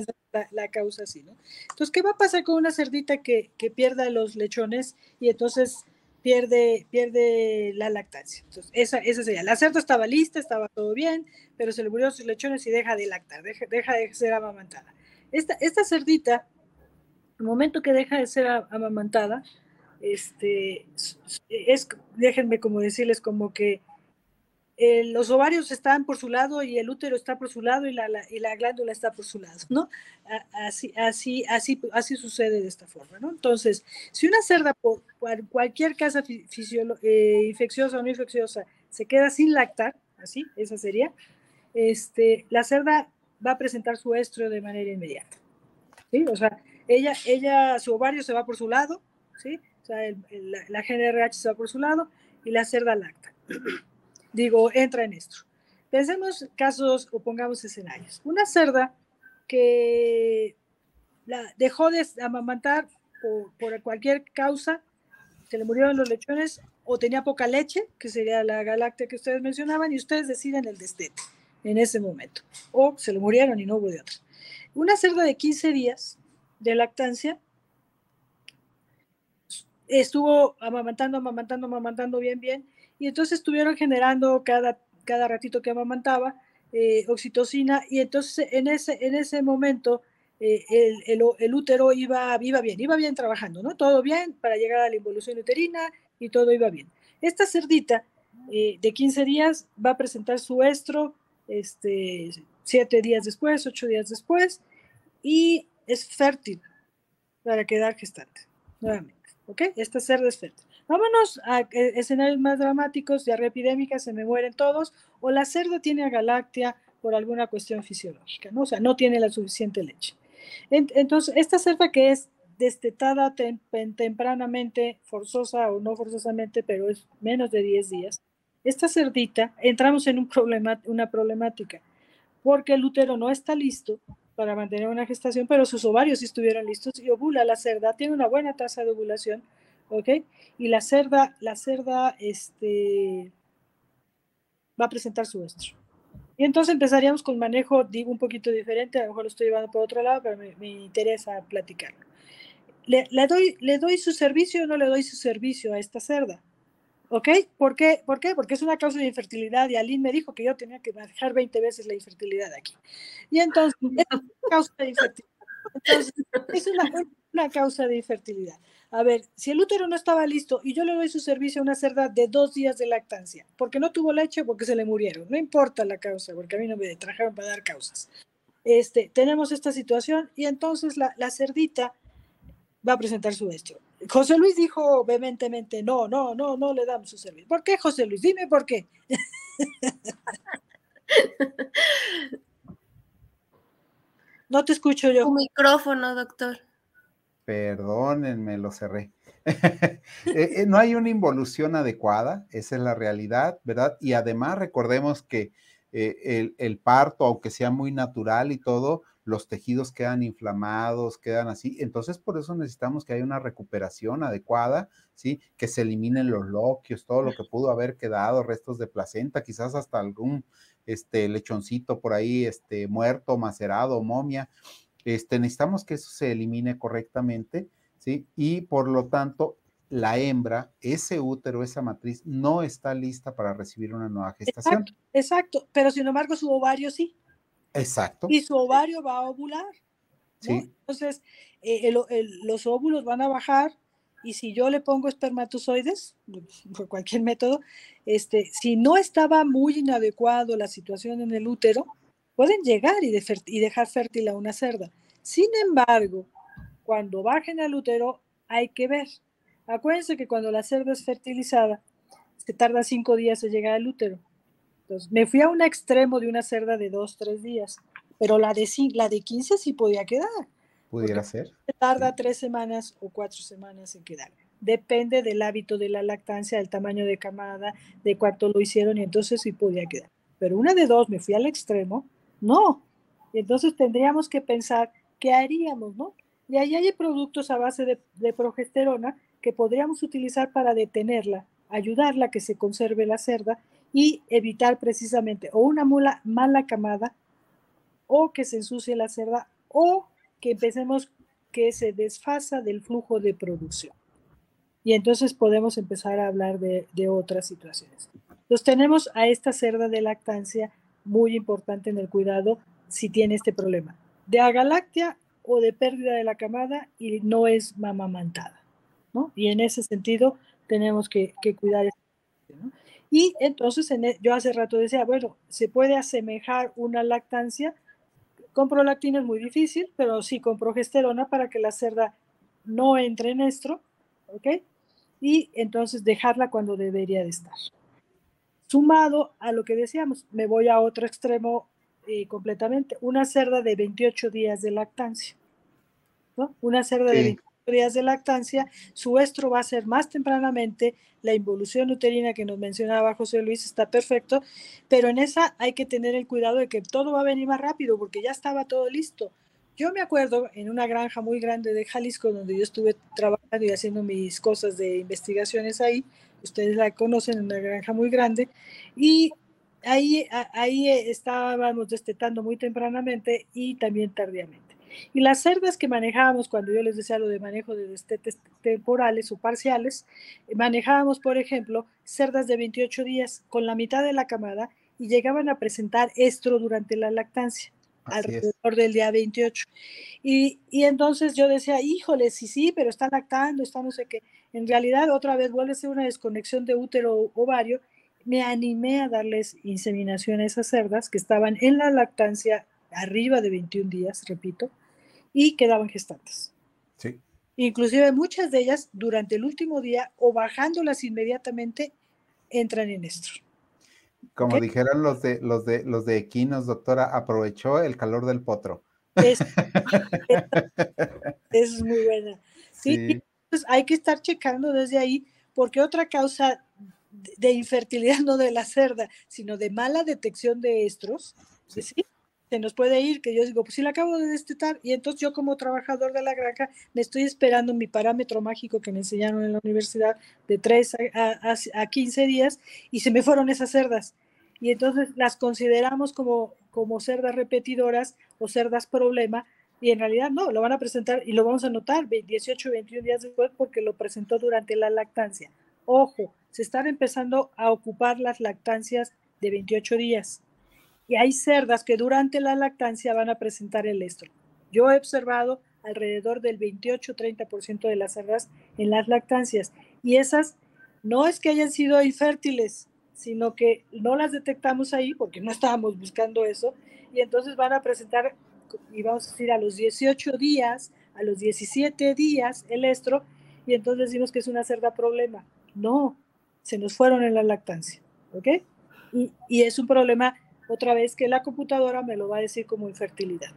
D: la, causa así, ¿no? Entonces, ¿qué va a pasar con una cerdita que, que pierda los lechones y entonces pierde, pierde la lactancia? Entonces, esa, esa sería. La cerda estaba lista, estaba todo bien, pero se le murieron sus lechones y deja de lactar, deja, deja de ser amamantada. Esta, esta cerdita, el momento que deja de ser amamantada, este, es, déjenme como decirles, como que eh, los ovarios están por su lado y el útero está por su lado y la, y la glándula está por su lado, ¿no? Así, así, así, así sucede de esta forma, ¿no? Entonces, si una cerda por cualquier causa eh, infecciosa o no infecciosa se queda sin lactar, así, esa sería, este, la cerda va a presentar su estro de manera inmediata, ¿sí? O sea, ella, ella, su ovario se va por su lado, ¿sí? O sea, la, la GNRH se va por su lado y la cerda lacta digo, entra en esto. Pensemos casos o pongamos escenarios. Una cerda que la, dejó de amamantar por, por cualquier causa, se le murieron los lechones o tenía poca leche, que sería la galáctea que ustedes mencionaban, y ustedes deciden el destete en ese momento. O se le murieron y no hubo de otra. Una cerda de 15 días de lactancia estuvo amamantando, amamantando, amamantando bien, bien, y entonces estuvieron generando cada, cada ratito que amamantaba eh, oxitocina, y entonces en ese, en ese momento eh, el, el, útero iba, iba bien, iba bien trabajando, ¿no? Todo bien para llegar a la involución uterina y todo iba bien. Esta cerdita eh, de 15 días va a presentar su estro este, 7 días después, 8 días después, y es fértil para quedar gestante, nuevamente. ¿Ok? Esta cerda es fértil. Vámonos a escenarios más dramáticos, diarrea epidémica, se me mueren todos, o la cerda tiene agalactia por alguna cuestión fisiológica, ¿no? O sea, no tiene la suficiente leche. Entonces, esta cerda que es destetada tempranamente, forzosa o no forzosamente, pero es menos de 10 días, esta cerdita, entramos en un problema, una problemática, porque el útero no está listo para mantener una gestación, pero sus ovarios estuvieron listos y ovula la cerda, tiene una buena tasa de ovulación, ¿ok? Y la cerda, la cerda, este, va a presentar su estro. Y entonces empezaríamos con manejo, digo, un poquito diferente, a lo mejor lo estoy llevando por otro lado, pero me, interesa platicarlo. ¿Le, doy, ¿Le doy su servicio o no le doy su servicio a esta cerda? ¿Ok? ¿Por qué? ¿Por qué? Porque es una causa de infertilidad y Aline me dijo que yo tenía que manejar 20 veces la infertilidad aquí. Y entonces, es una causa de infertilidad. Entonces, es una, causa de infertilidad. A ver, si el útero no estaba listo y yo le doy su servicio a una cerda de dos días de lactancia, porque no tuvo leche porque se le murieron, no importa la causa, porque a mí no me trajeron para dar causas. Este, tenemos esta situación y entonces la, la cerdita va a presentar su estro. José Luis dijo vehementemente, no, no, no, no le damos su servicio. ¿Por qué, José Luis? Dime por qué. <laughs> no te escucho yo.
A: Un micrófono, doctor.
C: Perdónenme, lo cerré. <laughs> Eh, eh, no hay una involución adecuada, esa es la realidad, ¿verdad? Y además recordemos que eh, el, el, parto, aunque sea muy natural y todo, los tejidos quedan inflamados, quedan así. Entonces, por eso necesitamos que haya una recuperación adecuada, ¿sí? Que se eliminen los loquios, todo lo que pudo haber quedado, restos de placenta, quizás hasta algún este, lechoncito por ahí, este, muerto, macerado, momia. Este, necesitamos que eso se elimine correctamente, ¿sí? Y por lo tanto, la hembra, ese útero, esa matriz, no está lista para recibir una nueva gestación.
D: Exacto, exacto. pero sin embargo su ovario sí.
C: Exacto.
D: Y su ovario va a ovular. Entonces, eh, los óvulos van a bajar y si yo le pongo espermatozoides, <laughs> por cualquier método, este, si no estaba muy inadecuado la situación en el útero, pueden llegar y, dejar fértil a una cerda. Sin embargo, cuando bajen al útero, hay que ver. Acuérdense que cuando la cerda es fertilizada, se tarda cinco días en llegar al útero me fui a un extremo de una cerda de dos, tres días, pero la de, la de 15 sí podía quedar.
C: Pudiera ser.
D: Tarda tres semanas o cuatro semanas en quedar. Depende del hábito de la lactancia, del tamaño de camada, de cuánto lo hicieron y entonces sí podía quedar. Pero una de dos, me fui al extremo, no. Y entonces tendríamos que pensar qué haríamos, ¿no? Y ahí hay productos a base de, de progesterona que podríamos utilizar para detenerla, ayudarla a que se conserve la cerda y evitar precisamente o una mula mala camada o que se ensucie la cerda o que empecemos que se desfasa del flujo de producción. Y entonces podemos empezar a hablar de, otras situaciones. Entonces tenemos a esta cerda de lactancia muy importante en el cuidado si tiene este problema de agalactia o de pérdida de la camada y no es mamamantada. ¿no? Y en ese sentido tenemos que, que cuidar. ¿no? Y entonces e, yo hace rato decía, bueno, se puede asemejar una lactancia. Con prolactina es muy difícil, pero sí con progesterona para que la cerda no entre en estro, ¿ok? Y entonces dejarla cuando debería de estar. Sumado a lo que decíamos, me voy a otro extremo eh, completamente, una cerda de 28 días de lactancia, ¿no? Una cerda de 28 días de lactancia, su estro va a ser más tempranamente, la involución uterina que nos mencionaba José Luis está perfecto, pero en esa hay que tener el cuidado de que todo va a venir más rápido porque ya estaba todo listo. Yo me acuerdo en una granja muy grande de Jalisco, donde yo estuve trabajando y haciendo mis cosas de investigaciones ahí, ustedes la conocen, una granja muy grande, y ahí, ahí estábamos destetando muy tempranamente y también tardíamente. Y las cerdas que manejábamos, cuando yo les decía lo de manejo de destetes temporales o parciales, manejábamos, por ejemplo, cerdas de 28 días con la mitad de la camada y llegaban a presentar estro durante la lactancia alrededor del día 28. Y, y, entonces yo decía, híjole, sí, sí, pero está lactando, está no sé qué. En realidad, otra vez vuelve a ser una desconexión de útero ovario. Me animé a darles inseminación a esas cerdas que estaban en la lactancia arriba de 21 días, repito, y quedaban gestantes.
C: Sí.
D: Inclusive muchas de ellas durante el último día o bajándolas inmediatamente entran en estro.
C: Como dijeron los de los de los de equinos, doctora, aprovechó el calor del potro.
D: Es, <laughs> es muy buena. Sí, Pues hay que estar checando desde ahí, porque otra causa de infertilidad <laughs> no de la cerda, sino de mala detección de estros, ¿sí? Se nos puede ir, que yo digo, pues si la acabo de destetar, y entonces yo como trabajador de la granja me estoy esperando mi parámetro mágico que me enseñaron en la universidad de 3 a, a, 15 días, y se me fueron esas cerdas. Y entonces las consideramos como, como cerdas repetidoras o cerdas problema, y en realidad no, lo van a presentar y lo vamos a notar 18 o 21 días después porque lo presentó durante la lactancia. Ojo, se están empezando a ocupar las lactancias de 28 días y hay cerdas que durante la lactancia van a presentar el estro. Yo he observado alrededor del 28-30% de las cerdas en las lactancias y esas no es que hayan sido infértiles, sino que no las detectamos ahí porque no estábamos buscando eso y entonces van a presentar, y vamos a decir, a los 18 días, a los 17 días el estro y entonces decimos que es una cerda problema. No, se nos fueron en la lactancia, ¿ok? Y, y es un problema otra vez que la computadora me lo va a decir como infertilidad.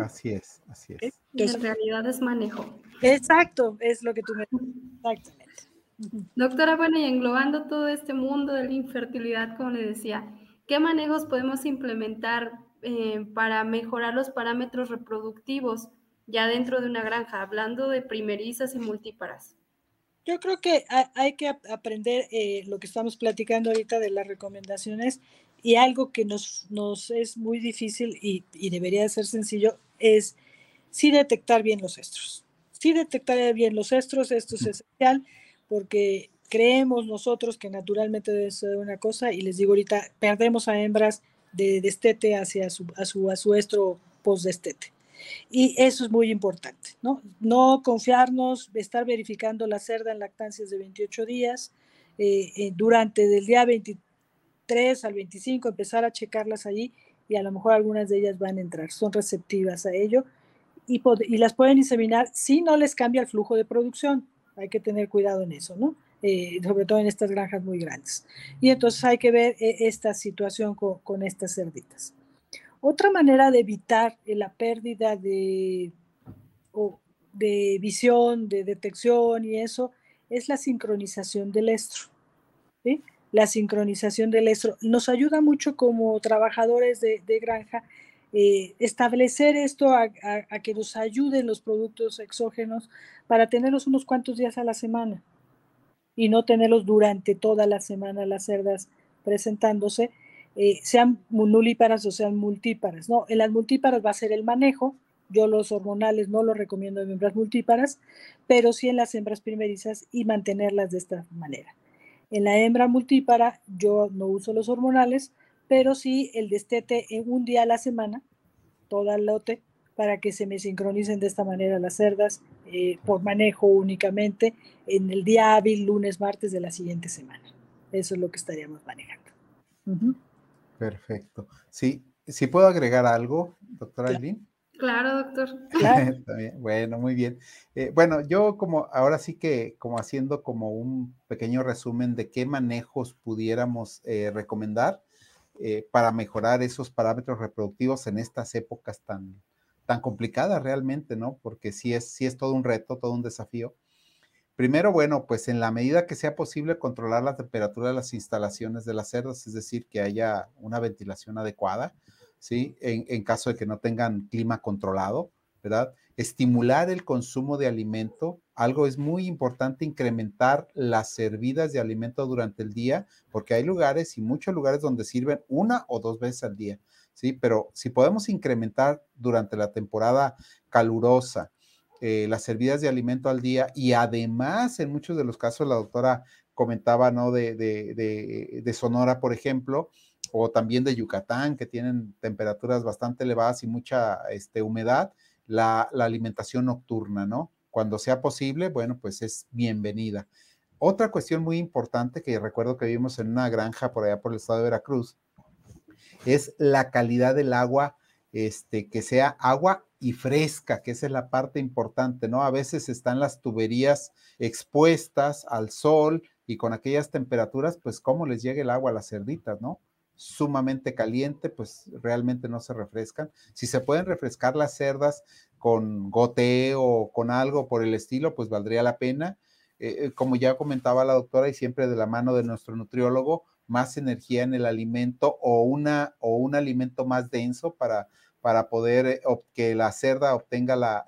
C: Así es, así es.
B: Entonces, en realidad es manejo.
D: Exacto, es lo que tú me... Exactamente.
B: Doctora, bueno, y englobando todo este mundo de la infertilidad, como le decía, ¿qué manejos podemos implementar eh, para mejorar los parámetros reproductivos ya dentro de una granja, hablando de primerizas y multíparas?
D: Yo creo que hay que aprender eh, lo que estamos platicando ahorita de las recomendaciones y algo que nos, nos es muy difícil y, y, debería ser sencillo es sí detectar bien los estros. Sí detectar bien los estros, esto es esencial porque creemos nosotros que naturalmente debe ser una cosa y les digo ahorita, perdemos a hembras de destete hacia su, a su, a su estro post-destete. Y eso es muy importante, ¿no? No confiarnos, estar verificando la cerda en lactancias de 28 días, eh, eh, durante del día 23 3 al 25, empezar a checarlas allí y a lo mejor algunas de ellas van a entrar, son receptivas a ello y, las pueden inseminar si no les cambia el flujo de producción. Hay que tener cuidado en eso, ¿no? Eh, sobre todo en estas granjas muy grandes. Y entonces hay que ver eh, esta situación con, estas cerditas. Otra manera de evitar la pérdida de, de visión, de detección y eso, es la sincronización del estro. ¿sí? La sincronización del estro. Nos ayuda mucho como trabajadores de, granja eh, establecer esto a, que nos ayuden los productos exógenos para tenerlos unos cuantos días a la semana y no tenerlos durante toda la semana las cerdas presentándose, eh, sean nulíparas o sean multíparas. ¿no? En las multíparas va a ser el manejo, yo los hormonales no los recomiendo en hembras multíparas, pero sí en las hembras primerizas y mantenerlas de esta manera. En la hembra multípara yo no uso los hormonales, pero sí el destete en un día a la semana, toda el lote, para que se me sincronicen de esta manera las cerdas eh, por manejo únicamente en el día hábil, lunes, martes de la siguiente semana. Eso es lo que estaríamos manejando.
C: Perfecto. Sí, si puedo agregar algo, doctora Aileen.
B: Claro, doctor. <laughs>
C: Bueno, muy bien. Eh, bueno, yo como ahora sí que como haciendo como un pequeño resumen de qué manejos pudiéramos eh, recomendar eh, para mejorar esos parámetros reproductivos en estas épocas tan, tan complicadas realmente, ¿no? Porque sí es, sí es todo un reto, todo un desafío. Primero, bueno, pues en la medida que sea posible controlar la temperatura de las instalaciones de las cerdas, es decir, que haya una ventilación adecuada ¿sí? En, en caso de que no tengan clima controlado, ¿verdad? Estimular el consumo de alimento. Algo es muy importante, incrementar las servidas de alimento durante el día, porque hay lugares y muchos lugares donde sirven una o dos veces al día, ¿sí? Pero si podemos incrementar durante la temporada calurosa eh, las servidas de alimento al día y además en muchos de los casos la doctora comentaba, ¿no? De, de, de Sonora, por ejemplo, o también de Yucatán, que tienen temperaturas bastante elevadas y mucha este, humedad, la, alimentación nocturna, ¿no? Cuando sea posible, bueno, pues es bienvenida. Otra cuestión muy importante que recuerdo que vimos en una granja por allá por el estado de Veracruz es la calidad del agua, este, que sea agua y fresca, que esa es la parte importante, ¿no? A veces están las tuberías expuestas al sol y con aquellas temperaturas, pues cómo les llega el agua a las cerditas, ¿no? Sumamente caliente, pues realmente no se refrescan. Si se pueden refrescar las cerdas con goteo o con algo por el estilo, pues valdría la pena. Eh, eh, como ya comentaba la doctora y siempre de la mano de nuestro nutriólogo, más energía en el alimento o, una, o un alimento más denso para, para poder eh, que la cerda obtenga la,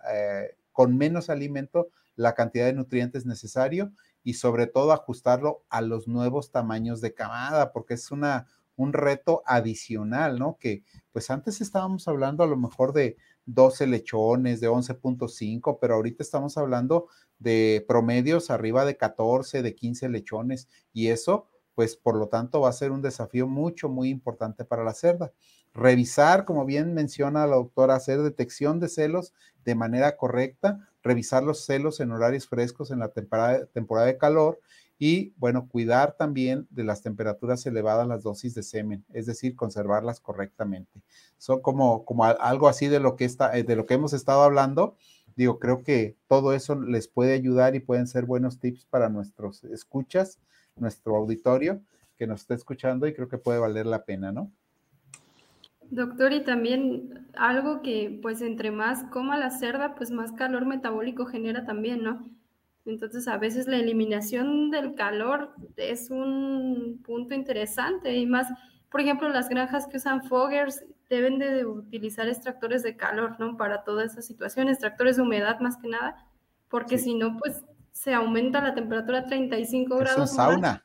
C: con menos alimento la cantidad de nutrientes necesario y sobre todo ajustarlo a los nuevos tamaños de camada, porque es una, un reto adicional, ¿no? Que pues antes estábamos hablando a lo mejor de 12 lechones, de 11.5, pero ahorita estamos hablando de promedios arriba de 14, de 15 lechones y eso pues por lo tanto va a ser un desafío mucho, muy importante para la cerda. Revisar, como bien menciona la doctora, hacer detección de celos de manera correcta, revisar los celos en horarios frescos en la temporada, temporada de calor y bueno, cuidar también de las temperaturas elevadas las dosis de semen, es decir, conservarlas correctamente. Son como, como algo así de lo que está, eh, de lo que hemos estado hablando. Digo, creo que todo eso les puede ayudar y pueden ser buenos tips para nuestros escuchas, nuestro auditorio que nos está escuchando y creo que puede valer la pena, ¿no?
B: Doctor, y también algo que pues entre más coma la cerda, pues más calor metabólico genera también, ¿no? Entonces, a veces la eliminación del calor es un punto interesante y más, por ejemplo, las granjas que usan foggers deben de utilizar extractores de calor, ¿no? Para toda esa situación, extractores de humedad más que nada, porque si no, pues se aumenta la temperatura a 35 grados.
C: Es un sauna.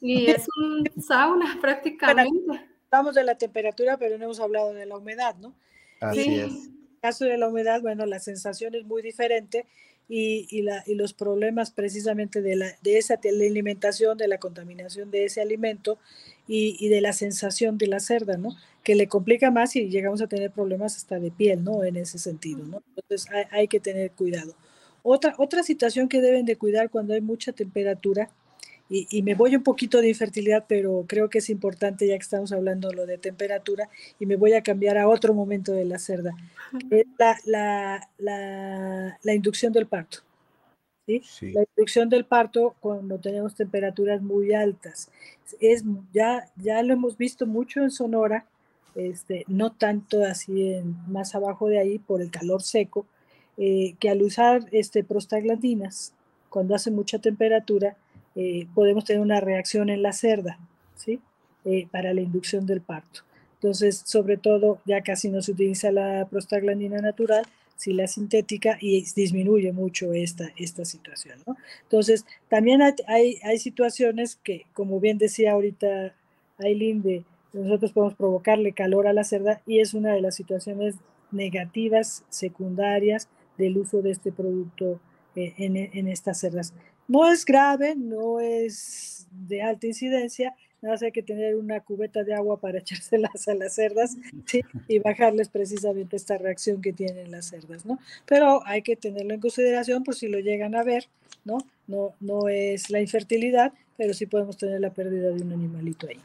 B: Y es un <laughs> sauna prácticamente.
D: hablamos de la temperatura, pero no hemos hablado de la humedad, ¿no?
C: Así es.
D: En el caso de la humedad, bueno, la sensación es muy diferente y, los problemas precisamente de, esa alimentación, de la contaminación de ese alimento y, y, de la sensación de la cerda, ¿no? Que le complica más y llegamos a tener problemas hasta de piel, ¿no? En ese sentido, ¿no? Entonces hay, hay que tener cuidado. Otra, otra situación que deben de cuidar cuando hay mucha temperatura y, me voy un poquito de infertilidad, pero creo que es importante ya que estamos hablando lo de temperatura y me voy a cambiar a otro momento de la cerda, es la, la, inducción del parto. ¿sí? La inducción del parto cuando tenemos temperaturas muy altas. Es, ya, ya lo hemos visto mucho en Sonora, este, no tanto así en, más abajo de ahí por el calor seco, eh, que al usar este, prostaglandinas, cuando hace mucha temperatura, eh, podemos tener una reacción en la cerda, ¿sí? Eh, para la inducción del parto. Entonces, sobre todo, ya casi no se utiliza la prostaglandina natural, si la sintética, y disminuye mucho esta, esta situación, ¿no? Entonces, también hay, hay, situaciones que, como bien decía ahorita Aileen, de nosotros podemos provocarle calor a la cerda y es una de las situaciones negativas, secundarias del uso de este producto eh, en, en, estas cerdas. No es grave, no es de alta incidencia, nada más hay que tener una cubeta de agua para <laughs> echárselas a las cerdas y bajarles precisamente esta reacción que tienen las cerdas, ¿no? Pero hay que tenerlo en consideración por si lo llegan a ver, ¿no? No, no es la infertilidad, pero sí podemos tener la pérdida de un animalito ahí.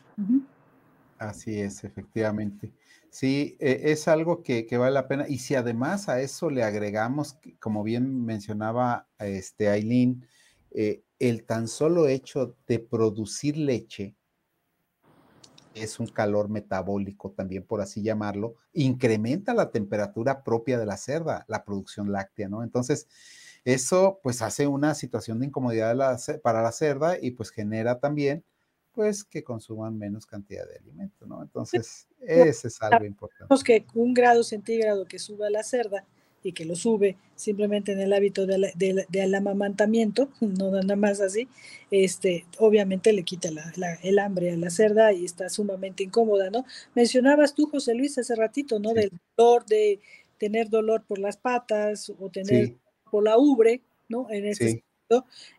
C: Así es, efectivamente. Sí, e, es algo que, que, vale la pena. Y si además a eso le agregamos, como bien mencionaba este Aileen, eh, el tan solo hecho de producir leche es un calor metabólico también, por así llamarlo, incrementa la temperatura propia de la cerda, la producción láctea, ¿no? Entonces, eso pues hace una situación de incomodidad para la cerda y pues genera también pues que consuman menos cantidad de alimento, ¿no? Entonces... Ese es algo importante.
D: que un grado centígrado que suba la cerda y que lo sube simplemente en el hábito del de, amamantamiento, <laughs> no nada más así, este, obviamente le quita el hambre a la cerda y está sumamente incómoda, ¿no? Mencionabas tú, José Luis, hace ratito, ¿no? Del dolor, de tener dolor por las patas o tener por la ubre, ¿no? En este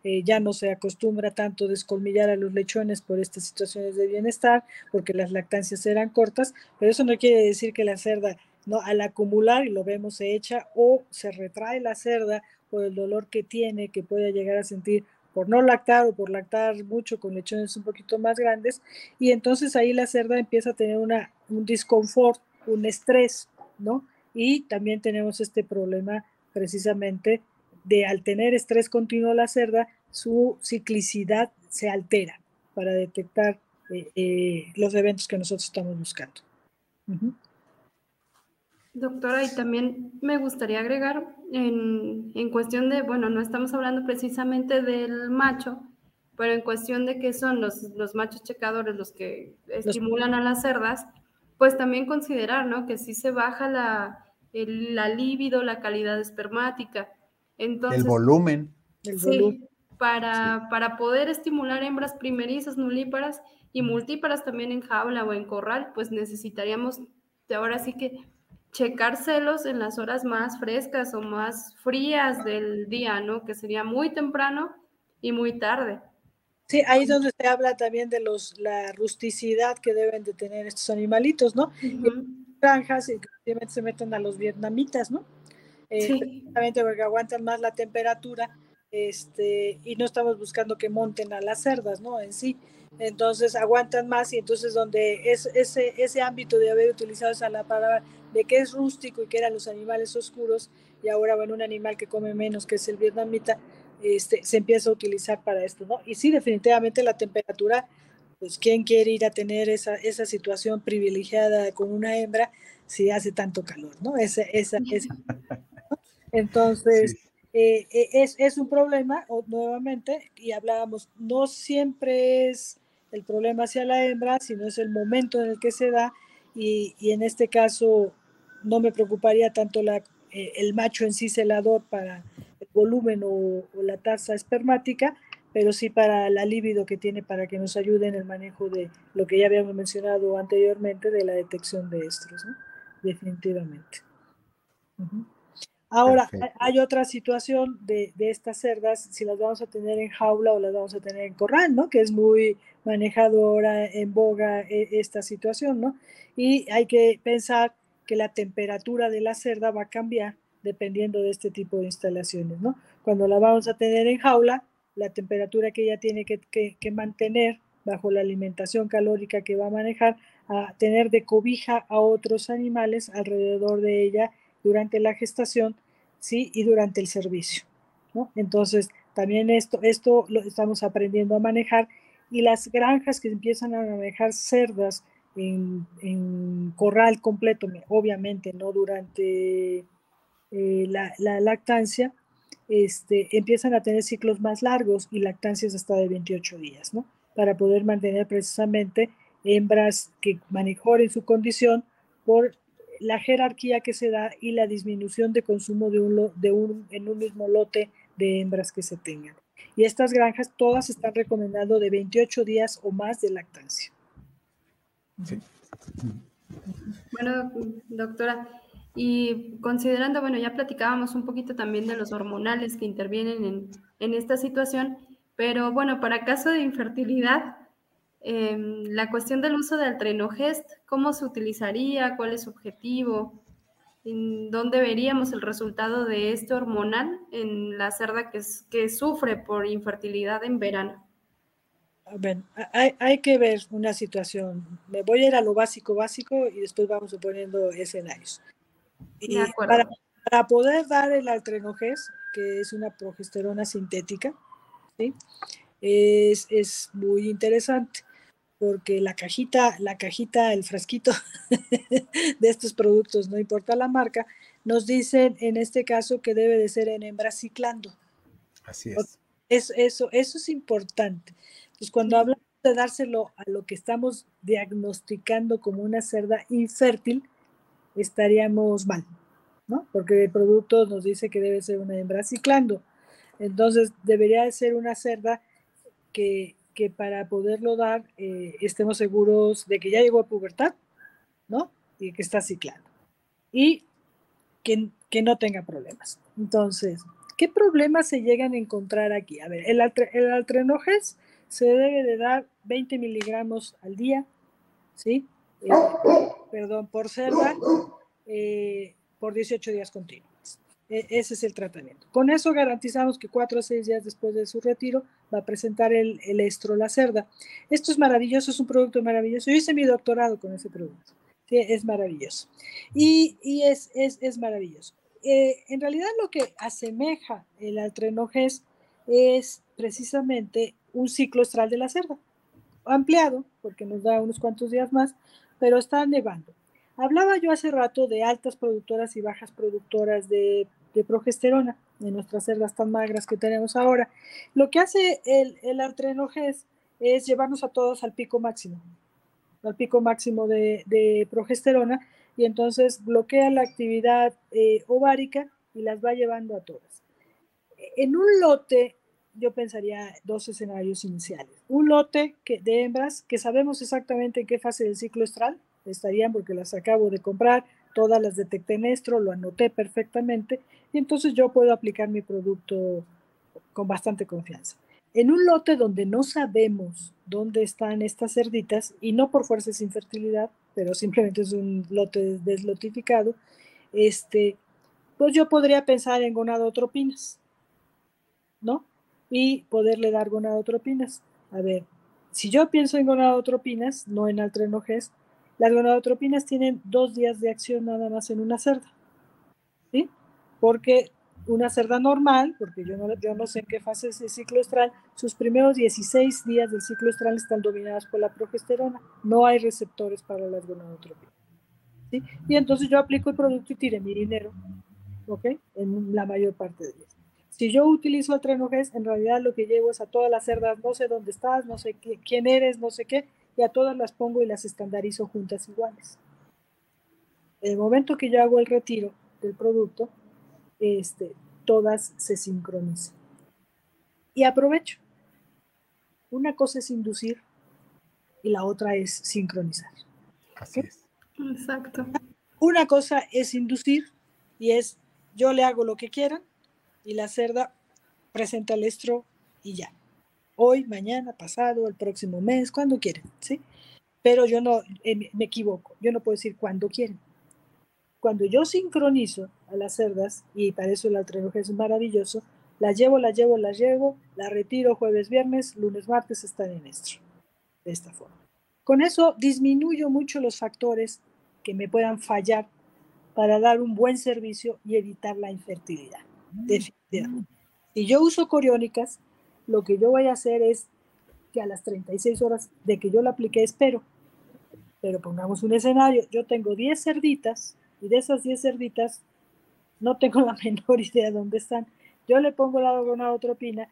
D: eh, ya no se acostumbra tanto descolmillar a los lechones por estas situaciones de bienestar, porque las lactancias eran cortas, pero eso no quiere decir que la cerda, al acumular, y lo vemos, se echa o se retrae la cerda por el dolor que tiene, que puede llegar a sentir por no lactar o por lactar mucho con lechones un poquito más grandes, y entonces ahí la cerda empieza a tener una, un disconfort, un estrés, ¿no? Y también tenemos este problema precisamente de al tener estrés continuo la cerda, su ciclicidad se altera para detectar eh, eh, los eventos que nosotros estamos buscando.
B: Doctora, y también me gustaría agregar en, en, cuestión de, bueno, no estamos hablando precisamente del macho, pero en cuestión de que son los, los machos checadores los que estimulan a las cerdas, pues también considerar, ¿no? Que si se baja la, el, la libido, la calidad espermática,
C: el volumen.
B: sí, Para, para poder estimular hembras primerizas, nulíparas y multíparas también en jaula o en corral, pues necesitaríamos de ahora sí que checar celos en las horas más frescas o más frías del día, ¿no? Que sería muy temprano y muy tarde.
D: Sí, ahí es donde se habla también de los la rusticidad que deben de tener estos animalitos, ¿no? Granjas y se meten a los vietnamitas, ¿no? eh, porque aguantan más la temperatura este, y no estamos buscando que monten a las cerdas, ¿no? En sí. Entonces aguantan más y entonces donde es, ese, ese ámbito de haber utilizado esa la palabra de que es rústico y que eran los animales oscuros y ahora bueno, un animal que come menos que es el vietnamita, este, se empieza a utilizar para esto, ¿no? Y sí, definitivamente la temperatura, pues quién quiere ir a tener esa, esa situación privilegiada con una hembra si hace tanto calor, ¿no? Esa, esa, esa entonces, eh, eh, es, es, un problema, nuevamente, y hablábamos, no siempre es el problema hacia la hembra, sino es el momento en el que se da, y, en este caso no me preocuparía tanto la, eh, el macho en sí celador para el volumen o, la tasa espermática, pero sí para la libido que tiene para que nos ayude en el manejo de lo que ya habíamos mencionado anteriormente de la detección de estros, definitivamente. Ahora, hay otra situación de, estas cerdas, si las vamos a tener en jaula o las vamos a tener en corral, ¿no? Que es muy manejado ahora en boga e, esta situación, ¿no? Y hay que pensar que la temperatura de la cerda va a cambiar dependiendo de este tipo de instalaciones, ¿no? Cuando la vamos a tener en jaula, la temperatura que ella tiene que, que mantener bajo la alimentación calórica que va a manejar, a tener de cobija a otros animales alrededor de ella durante la gestación, ¿sí? Y durante el servicio, ¿no? Entonces, también esto, esto lo estamos aprendiendo a manejar y las granjas que empiezan a manejar cerdas en, corral completo, obviamente no durante eh, la, lactancia, este, empiezan a tener ciclos más largos y lactancias hasta de 28 días, ¿no? Para poder mantener precisamente hembras que mejoren su condición por la jerarquía que se da y la disminución de consumo de un, de un, en un mismo lote de hembras que se tengan. Y estas granjas todas están recomendando de 28 días o más de lactancia.
B: Bueno, doctora, y considerando, bueno, ya platicábamos un poquito también de los hormonales que intervienen en, en esta situación, pero bueno, para caso de infertilidad, Em, la cuestión del uso del trenogest, ¿cómo se utilizaría? ¿Cuál es su objetivo? ¿En ¿Dónde veríamos el resultado de este hormonal en la cerda que, que sufre por infertilidad en verano?
D: hay, hay, que ver una situación. Me voy a ir a lo básico, básico y después vamos suponiendo escenarios. Y para, para, poder dar el altrenogest, que es una progesterona sintética, ¿sí? es, es muy interesante porque la cajita, la cajita, el frasquito <laughs> de estos productos, no importa la marca, nos dicen en este caso que debe de ser en hembra ciclando.
C: Así es.
D: eso, eso es importante. Pues cuando hablamos de dárselo a lo que estamos diagnosticando como una cerda infértil, estaríamos mal, ¿no? Porque el producto nos dice que debe ser una hembra ciclando. Entonces, debería ser una cerda que, que para poderlo dar eh, estemos seguros de que ya llegó a pubertad, ¿no? Y que está ciclando. Y que, que no tenga problemas. Entonces, ¿qué problemas se llegan a encontrar aquí? A ver, el, el altrenojes se debe de dar 20 miligramos al día, ¿sí? Eh, perdón, por cerda, eh, por 18 días continuos. E, ese es el tratamiento. Con eso garantizamos que 4 o 6 días después de su retiro va a presentar el, el estro, la cerda. Esto es maravilloso, es un producto maravilloso. Yo hice mi doctorado con ese producto. Sí, es maravilloso. Y, es, es, es, maravilloso. Eh, en realidad lo que asemeja el altrenoges es precisamente un ciclo estral de la cerda, ampliado, porque nos da unos cuantos días más, pero está nevando. Hablaba yo hace rato de altas productoras y bajas productoras de, de progesterona en nuestras cerdas tan magras que tenemos ahora. Lo que hace el, el es llevarnos a todos al pico máximo, al pico máximo de, de progesterona, y entonces bloquea la actividad eh, ovárica y las va llevando a todas. En un lote yo pensaría dos escenarios iniciales. Un lote que, de hembras que sabemos exactamente en qué fase del ciclo estral estarían porque las acabo de comprar, todas las detecté en estro, lo anoté perfectamente y entonces yo puedo aplicar mi producto con bastante confianza. En un lote donde no sabemos dónde están estas cerditas y no por fuerzas de infertilidad, pero simplemente es un lote deslotificado, este, pues yo podría pensar en gonadotropinas, ¿no? y poderle dar gonadotropinas. A ver, si yo pienso en gonadotropinas, no en altrenoges, las gonadotropinas tienen dos días de acción nada más en una cerda. ¿Sí? Porque una cerda normal, porque yo no, yo no sé en qué fase es el ciclo estral, sus primeros 16 días del ciclo estral están dominados por la progesterona. No hay receptores para las gonadotropinas. ¿sí? Y entonces yo aplico el producto y tire mi dinero, ¿ok? En la mayor parte de ellas. Si yo utilizo el trenoges, en realidad lo que llevo es a todas las cerdas, no sé dónde estás, no sé quién eres, no sé qué, y a todas las pongo y las estandarizo juntas iguales. En el momento que yo hago el retiro del producto, este, todas se sincronizan. Y aprovecho. Una cosa es inducir y la otra es sincronizar.
C: Así es.
B: Exacto.
D: Una cosa es inducir y es yo le hago lo que quieran y la cerda presenta el estro y ya. Hoy, mañana, pasado, el próximo mes, cuando quieren, ¿sí? Pero yo no, eh, me equivoco, yo no puedo decir cuando quieren. Cuando yo sincronizo a las cerdas, y para eso el altrenoje es maravilloso, las llevo, las llevo, las llevo, las retiro jueves, viernes, lunes, martes están en estro. De esta forma. Con eso disminuyo mucho los factores que me puedan fallar para dar un buen servicio y evitar la infertilidad. Si yo uso coriónicas, lo que yo voy a hacer es que a las 36 horas de que yo la apliqué espero. Pero pongamos un escenario, yo tengo 10 cerditas y de esas 10 cerditas no tengo <laughs> la menor idea de dónde están. Yo le pongo la gonadotropina.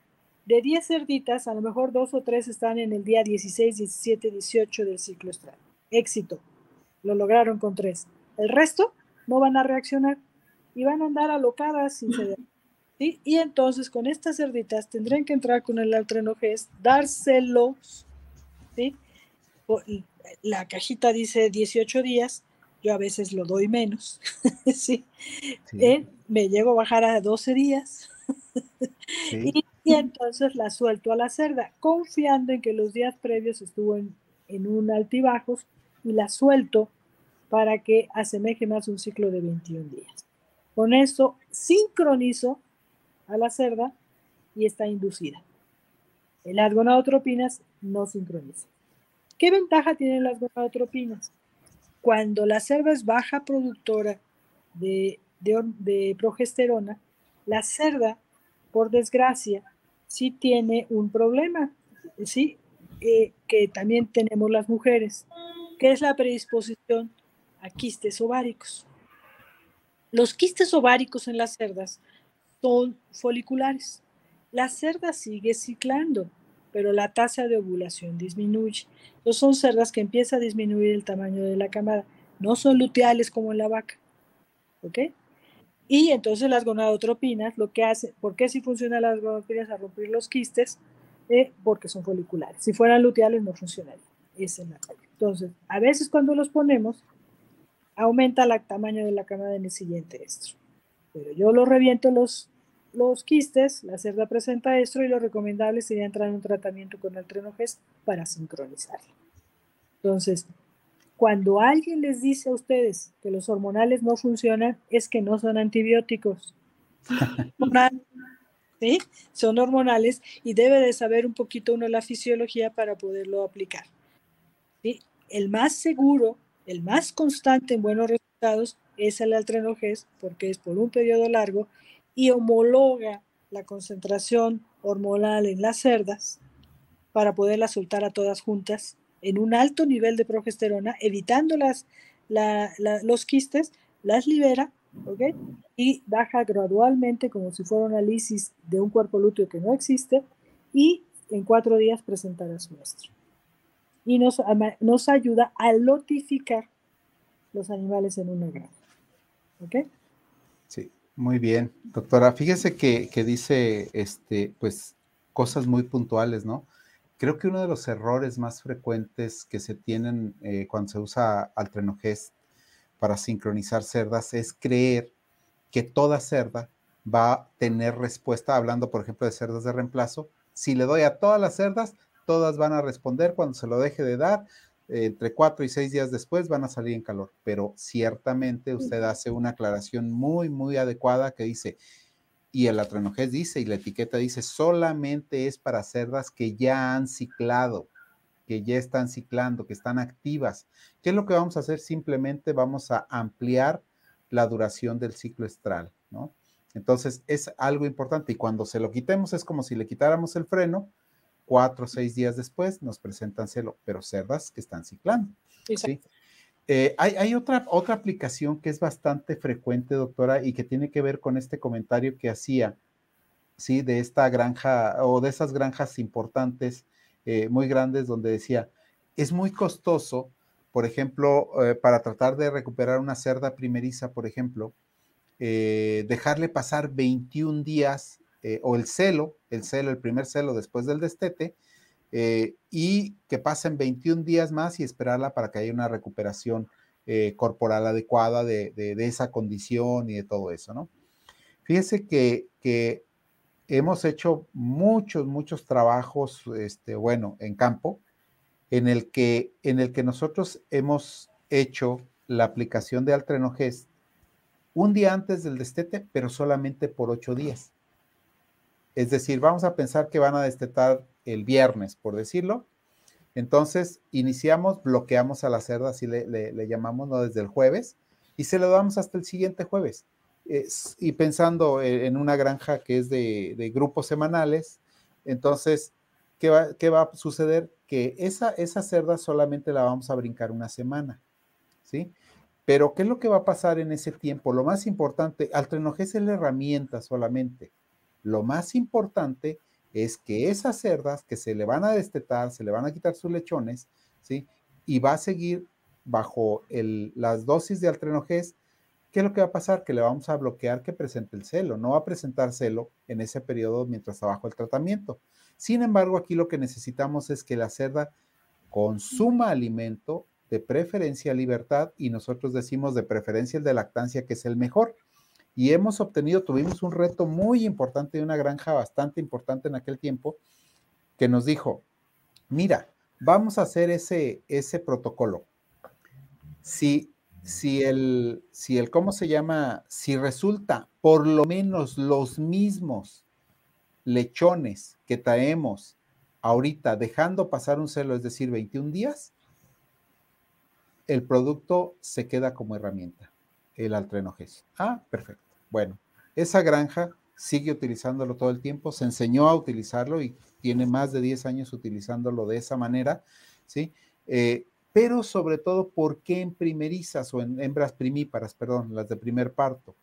D: De 10 cerditas, a lo mejor dos o tres están en el día 16, 17, 18 del ciclo estral. Éxito. Lo lograron con tres. El resto no van a reaccionar y van a andar alocadas sin ceder. ¿Sí? Y entonces con estas cerditas tendrían que entrar con el altrenoges, dárselos, ¿sí? La cajita dice 18 días, yo a veces lo doy menos, <laughs> ¿sí? ¿Eh? Me llego a bajar a 12 días. y, y, entonces la suelto a la cerda, confiando en que los días previos estuvo en, en un altibajos y la suelto para que asemeje más un ciclo de 21 días. Con eso sincronizo a la cerda y está inducida. Las gonadotropinas no sincronizan. ¿Qué ventaja tienen las gonadotropinas? Cuando la cerda es baja productora de, de, progesterona, la cerda, por desgracia, sí tiene un problema, ¿sí? Eh, que también tenemos las mujeres, que es la predisposición a quistes ováricos. Los quistes ováricos en las cerdas son foliculares. La cerda sigue ciclando, pero la tasa de ovulación disminuye. Entonces son cerdas que empieza a disminuir el tamaño de la camada. No son luteales como en la vaca. ¿Ok? Y entonces las gonadotropinas, lo que hace, ¿por qué si funcionan las gonadotropinas a romper los quistes? Eh, porque son foliculares. Si fueran luteales no funcionaría. Esa es la Entonces, a veces cuando los ponemos, aumenta el tamaño de la camada en el siguiente estro. Yo lo reviento los, los quistes, la cerda presenta estro y lo recomendable sería entrar en un tratamiento con altrenogés para sincronizarlo. Entonces, cuando alguien les dice a ustedes que los hormonales no funcionan, es que no son antibióticos. <laughs> Son hormonales y debe de saber un poquito uno la fisiología para poderlo aplicar. El más seguro, el más constante en buenos resultados es el altrenogés porque es por un periodo largo y homologa la concentración hormonal en las cerdas para poderlas soltar a todas juntas en un alto nivel de progesterona, evitando las, los quistes, las libera y baja gradualmente como si fuera una lisis de un cuerpo lúteo que no existe y en cuatro días presentará su muestra. Y nos, nos ayuda a lotificar los animales en una granja. ¿Ok?
C: Sí, muy bien. Doctora, fíjese que, que dice este, pues, cosas muy puntuales, ¿no? Creo que uno de los errores más frecuentes que se tienen eh, cuando se usa altrenogest para sincronizar cerdas es creer que toda cerda va a tener respuesta, hablando por ejemplo de cerdas de reemplazo. Si le doy a todas las cerdas, todas van a responder cuando se lo deje de dar. Entre cuatro y seis días después van a salir en calor, pero ciertamente usted hace una aclaración muy, muy adecuada que dice, y el atrenogés dice, y la etiqueta dice, solamente es para cerdas que ya han ciclado, que ya están ciclando, que están activas. ¿Qué es lo que vamos a hacer? Simplemente vamos a ampliar la duración del ciclo estral, ¿no? Entonces es algo importante y cuando se lo quitemos es como si le quitáramos el freno, cuatro o seis días después nos presentan celo, pero cerdas que están ciclando. ¿sí? Eh, hay, otra, otra aplicación que es bastante frecuente, doctora, y que tiene que ver con este comentario que hacía, ¿sí? De esta granja o de esas granjas importantes, eh, muy grandes, donde decía, es muy costoso, por ejemplo, eh, para tratar de recuperar una cerda primeriza, por ejemplo, dejarle pasar 21 días o el celo, el celo, el primer celo después del destete, eh, y que pasen 21 días más y esperarla para que haya una recuperación eh, corporal adecuada de, esa condición y de todo eso, ¿no? Fíjese que, que hemos hecho muchos, muchos trabajos, este, bueno, en campo, en el, que, en el que nosotros hemos hecho la aplicación de Altrenogest un día antes del destete, pero solamente por ocho días. Es decir, vamos a pensar que van a destetar el viernes, por decirlo. Entonces, iniciamos, bloqueamos a la cerda, así le, llamamos, ¿no? Desde el jueves, y se lo damos hasta el siguiente jueves. y pensando en una granja que es de, grupos semanales, entonces, ¿qué va, ¿qué va, a suceder? Que esa, esa cerda solamente la vamos a brincar una semana, ¿sí? Pero, ¿qué es lo que va a pasar en ese tiempo? Lo más importante, al es la herramienta solamente. Lo más importante es que esas cerdas que se le van a destetar, se le van a quitar sus lechones, ¿sí? Y va a seguir bajo las dosis de altrenogés, ¿qué es lo que va a pasar? Que le vamos a bloquear que presente el celo, no va a presentar celo en ese periodo mientras está bajo el tratamiento. Sin embargo, aquí lo que necesitamos es que la cerda consuma alimento, de preferencia libertad, y nosotros decimos de preferencia el de lactancia, que es el mejor y hemos obtenido, tuvimos un reto muy importante de una granja bastante importante en aquel tiempo que nos dijo, mira, vamos a hacer ese, ese protocolo. Si, si, el, si el, ¿cómo se llama? Si resulta por lo menos los mismos lechones que traemos ahorita dejando pasar un celo, es decir, 21 días, el producto se queda como herramienta, el altrenoges. Ah, perfecto. Bueno, esa granja sigue utilizándolo todo el tiempo, se enseñó a utilizarlo y tiene más de 10 años utilizándolo de esa manera, ¿sí? Eh, pero sobre todo, ¿por qué en primerizas o en hembras primíparas, perdón, las de primer parto?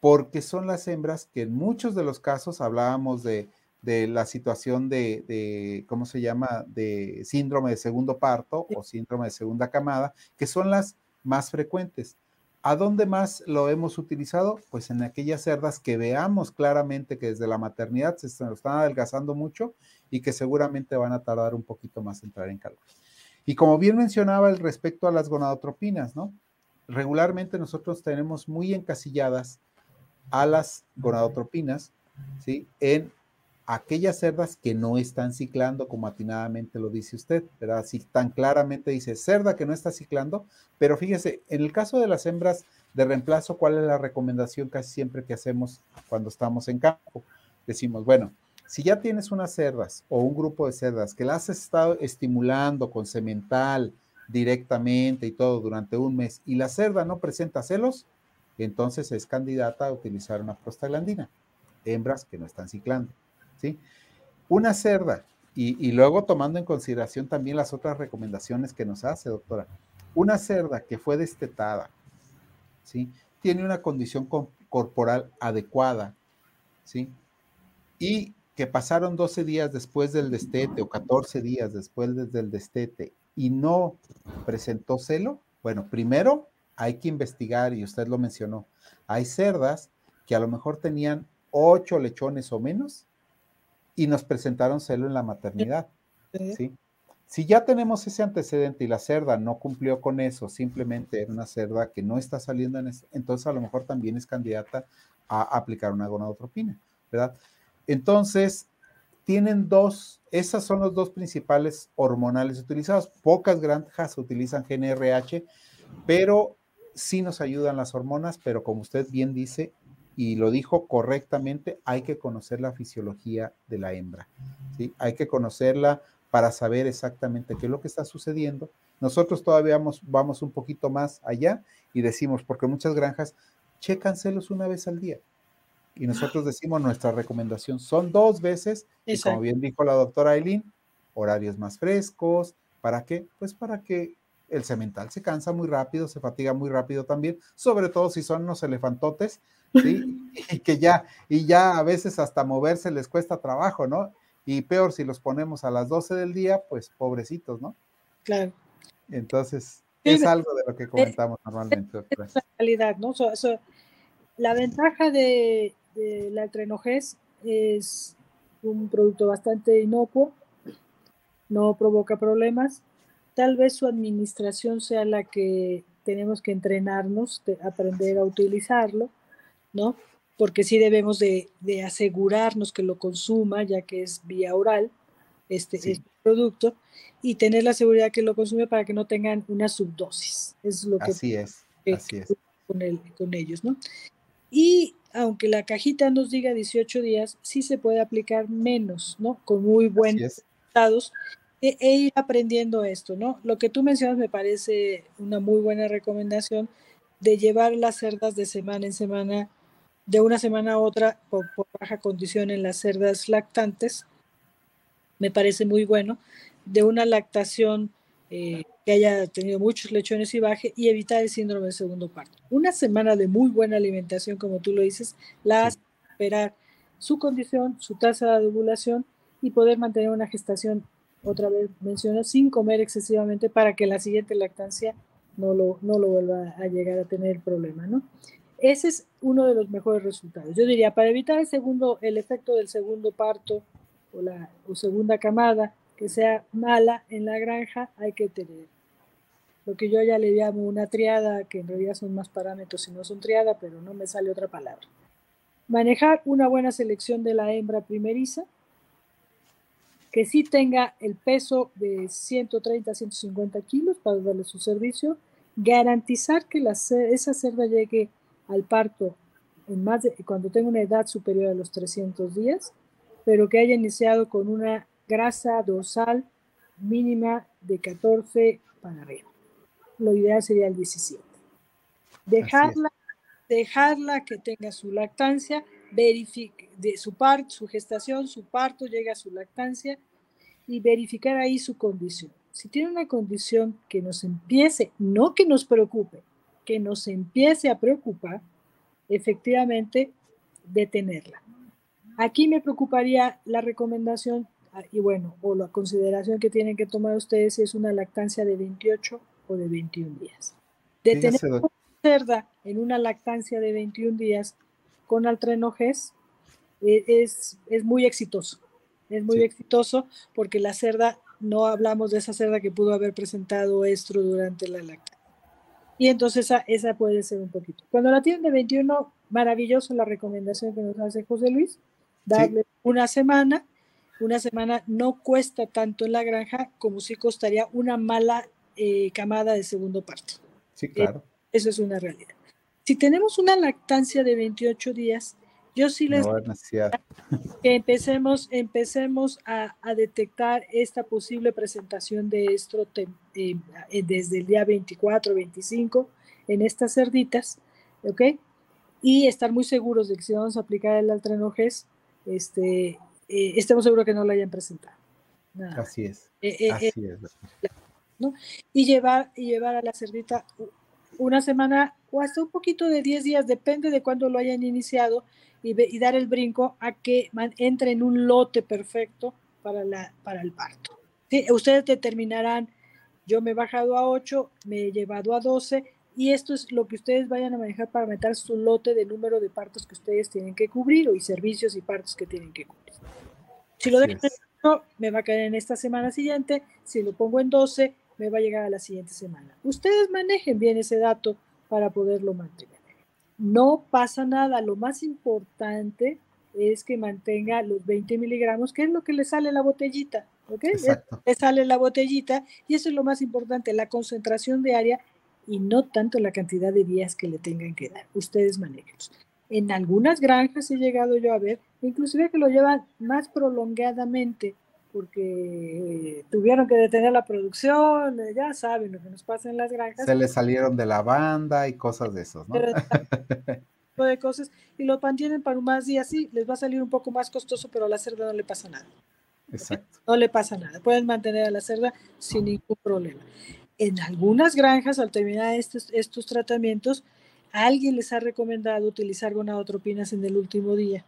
C: Porque son las hembras que en muchos de los casos hablábamos de de la situación de, ¿cómo se llama?, de síndrome de segundo parto o síndrome de segunda camada, que son las más frecuentes. ¿A dónde más lo hemos utilizado? Pues en aquellas cerdas que veamos claramente que desde la maternidad se están adelgazando mucho y que seguramente van a tardar un poquito más en entrar en calor. Y como bien mencionaba el respecto a las gonadotropinas, ¿no? Regularmente nosotros tenemos muy encasilladas a las gonadotropinas, ¿sí? En aquellas cerdas que no están ciclando, como atinadamente lo dice usted, ¿verdad? Si tan claramente dice cerda que no está ciclando, pero fíjese, en el caso de las hembras de reemplazo, ¿cuál es la recomendación casi siempre que hacemos cuando estamos en campo? Decimos, bueno, si ya tienes unas cerdas o un grupo de cerdas que las has estado estimulando con semental directamente y todo durante un mes y la cerda no presenta celos, entonces es candidata a utilizar una prostaglandina, hembras que no están ciclando. ¿Sí? Una cerda, y, luego tomando en consideración también las otras recomendaciones que nos hace, doctora, una cerda que fue destetada, ¿sí? Tiene una condición corporal adecuada, ¿sí? Y que pasaron 12 días después del destete o 14 días después del destete y no presentó celo, bueno, primero hay que investigar, y usted lo mencionó, hay cerdas que a lo mejor tenían 8 lechones o menos y nos presentaron celo en la maternidad. ¿sí? Si ya tenemos ese antecedente y la cerda no cumplió con eso, simplemente era una cerda que no está saliendo en entonces a lo mejor también es candidata a aplicar una gonadotropina, ¿verdad? Entonces, tienen dos, esas son los dos principales hormonales utilizados. Pocas granjas utilizan GNRH, pero sí nos ayudan las hormonas, pero como usted bien dice, y lo dijo correctamente, hay que conocer la fisiología de la hembra. ¿sí? Hay que conocerla para saber exactamente qué es lo que está sucediendo. Nosotros todavía vamos, vamos un poquito más allá y decimos, porque muchas granjas checan celos una vez al día. Y nosotros decimos, nuestra recomendación son dos veces, y como bien dijo la doctora Aileen, horarios más frescos. ¿Para qué? Pues para que el semental se cansa muy rápido, se fatiga muy rápido también, sobre todo si son unos elefantotes, ¿sí? <laughs> y que ya, y ya a veces hasta moverse les cuesta trabajo, ¿no? Y peor si los ponemos a las 12 del día, pues pobrecitos, ¿no?
D: Claro.
C: Entonces, es algo de lo que comentamos normalmente.
D: Es la ¿no? la ventaja de, de la trenogés es un producto bastante inocuo, no provoca problemas. Tal vez su administración sea la que tenemos que entrenarnos, de aprender a utilizarlo ¿no? Porque sí debemos de, asegurarnos que lo consuma, ya que es vía oral este, este, producto, y tener la seguridad que lo consume para que no tengan una subdosis. Es lo que
C: así es, así es.
D: Con, con ellos, ¿no? Y aunque la cajita nos diga 18 días, sí se puede aplicar menos, ¿no? Con muy buenos resultados e, e, ir aprendiendo esto, ¿no? Lo que tú mencionas me parece una muy buena recomendación de llevar las cerdas de semana en semana de una semana a otra por, baja condición en las cerdas lactantes, me parece muy bueno, de una lactación eh, que haya tenido muchos lechones y baje y evitar el síndrome de segundo parto. Una semana de muy buena alimentación, como tú lo dices, la hace esperar su condición, su tasa de ovulación y poder mantener una gestación, otra vez menciono, sin comer excesivamente para que la siguiente lactancia no lo, no lo vuelva a llegar a tener problema, ¿no? Ese es uno de los mejores resultados. Yo diría, para evitar el segundo, el efecto del segundo parto o la segunda camada que sea mala en la granja, hay que tener lo que yo ya le llamo una triada, que en realidad son más parámetros y no son triada, pero no me sale otra palabra. Manejar una buena selección de la hembra primeriza, que sí tenga el peso de 130 a 150 kilos para darle su servicio, garantizar que la, esa cerda llegue al parto en más cuando tenga una edad superior a los 300 días, pero que haya iniciado con una grasa dorsal mínima de 14 para arriba. Lo ideal sería el 17. Dejarla, dejarla que tenga su lactancia, verifique de su parto, su gestación, su parto, llega a su lactancia y verificar ahí su condición. Si tiene una condición que nos empiece, no que nos preocupe, que nos empiece a preocupar, efectivamente detenerla. Aquí me preocuparía la recomendación ah, y bueno, o la consideración que tienen que tomar ustedes si es una lactancia de 28 o de 21 días. De tener una cerda en una lactancia de 21 días con altrenoges eh, es, es muy exitoso. Es muy exitoso porque la cerda, no hablamos de esa cerda que pudo haber presentado estro durante la lactancia. Y entonces esa, esa puede ser un poquito. Cuando la tienen de 21, maravilloso la recomendación que nos hace José Luis, darle una semana. Una semana no cuesta tanto en la granja como si costaría una mala eh, camada de segundo parto.
C: Sí, claro.
D: eso es una realidad. Si tenemos una lactancia de 28 días, yo sí les
C: no <laughs>
D: que empecemos, empecemos a, detectar esta posible presentación de estro eh, eh, desde el día 24, 25 en estas cerditas, ¿ok? Y estar muy seguros de que si vamos a aplicar el altrenoges, este, eh, estemos seguros que no lo hayan presentado.
C: Así es. Así es.
D: ¿no? Y llevar, y llevar a la cerdita una semana o hasta un poquito de 10 días, depende de cuándo lo hayan iniciado, y, dar el brinco a que entre en un lote perfecto para, la, para el parto. Ustedes determinarán, yo me he bajado a 8, me he llevado a 12 y esto es lo que ustedes vayan a manejar para meter su lote de número de partos que ustedes tienen que cubrir o y servicios y partos que tienen que cubrir. Si lo dejo en 8, me va a caer en esta semana siguiente, si lo pongo en 12, me va a llegar a la siguiente semana. Ustedes manejen bien ese dato para poderlo mantener no pasa nada. Lo más importante es que mantenga los 20 miligramos, que es lo que le sale la botellita. ¿ok? Le sale la botellita y eso es lo más importante, la concentración diaria y no tanto la cantidad de días que le tengan que dar. Ustedes manejen. En algunas granjas he llegado yo a ver, inclusive que lo llevan más prolongadamente, porque tuvieron que detener la producción, eh, ya saben lo que nos pasa en las granjas.
C: Se le salieron de la banda y cosas de esos, ¿no? <laughs>
D: de cosas, y lo mantienen para más días, sí, les va a salir un poco más costoso, pero a la cerda no le pasa nada.
C: Exacto.
D: No le pasa nada, pueden mantener a la cerda sin ningún problema. En algunas granjas, al terminar estos, estos tratamientos, alguien les ha recomendado utilizar gonadotropinas en el último día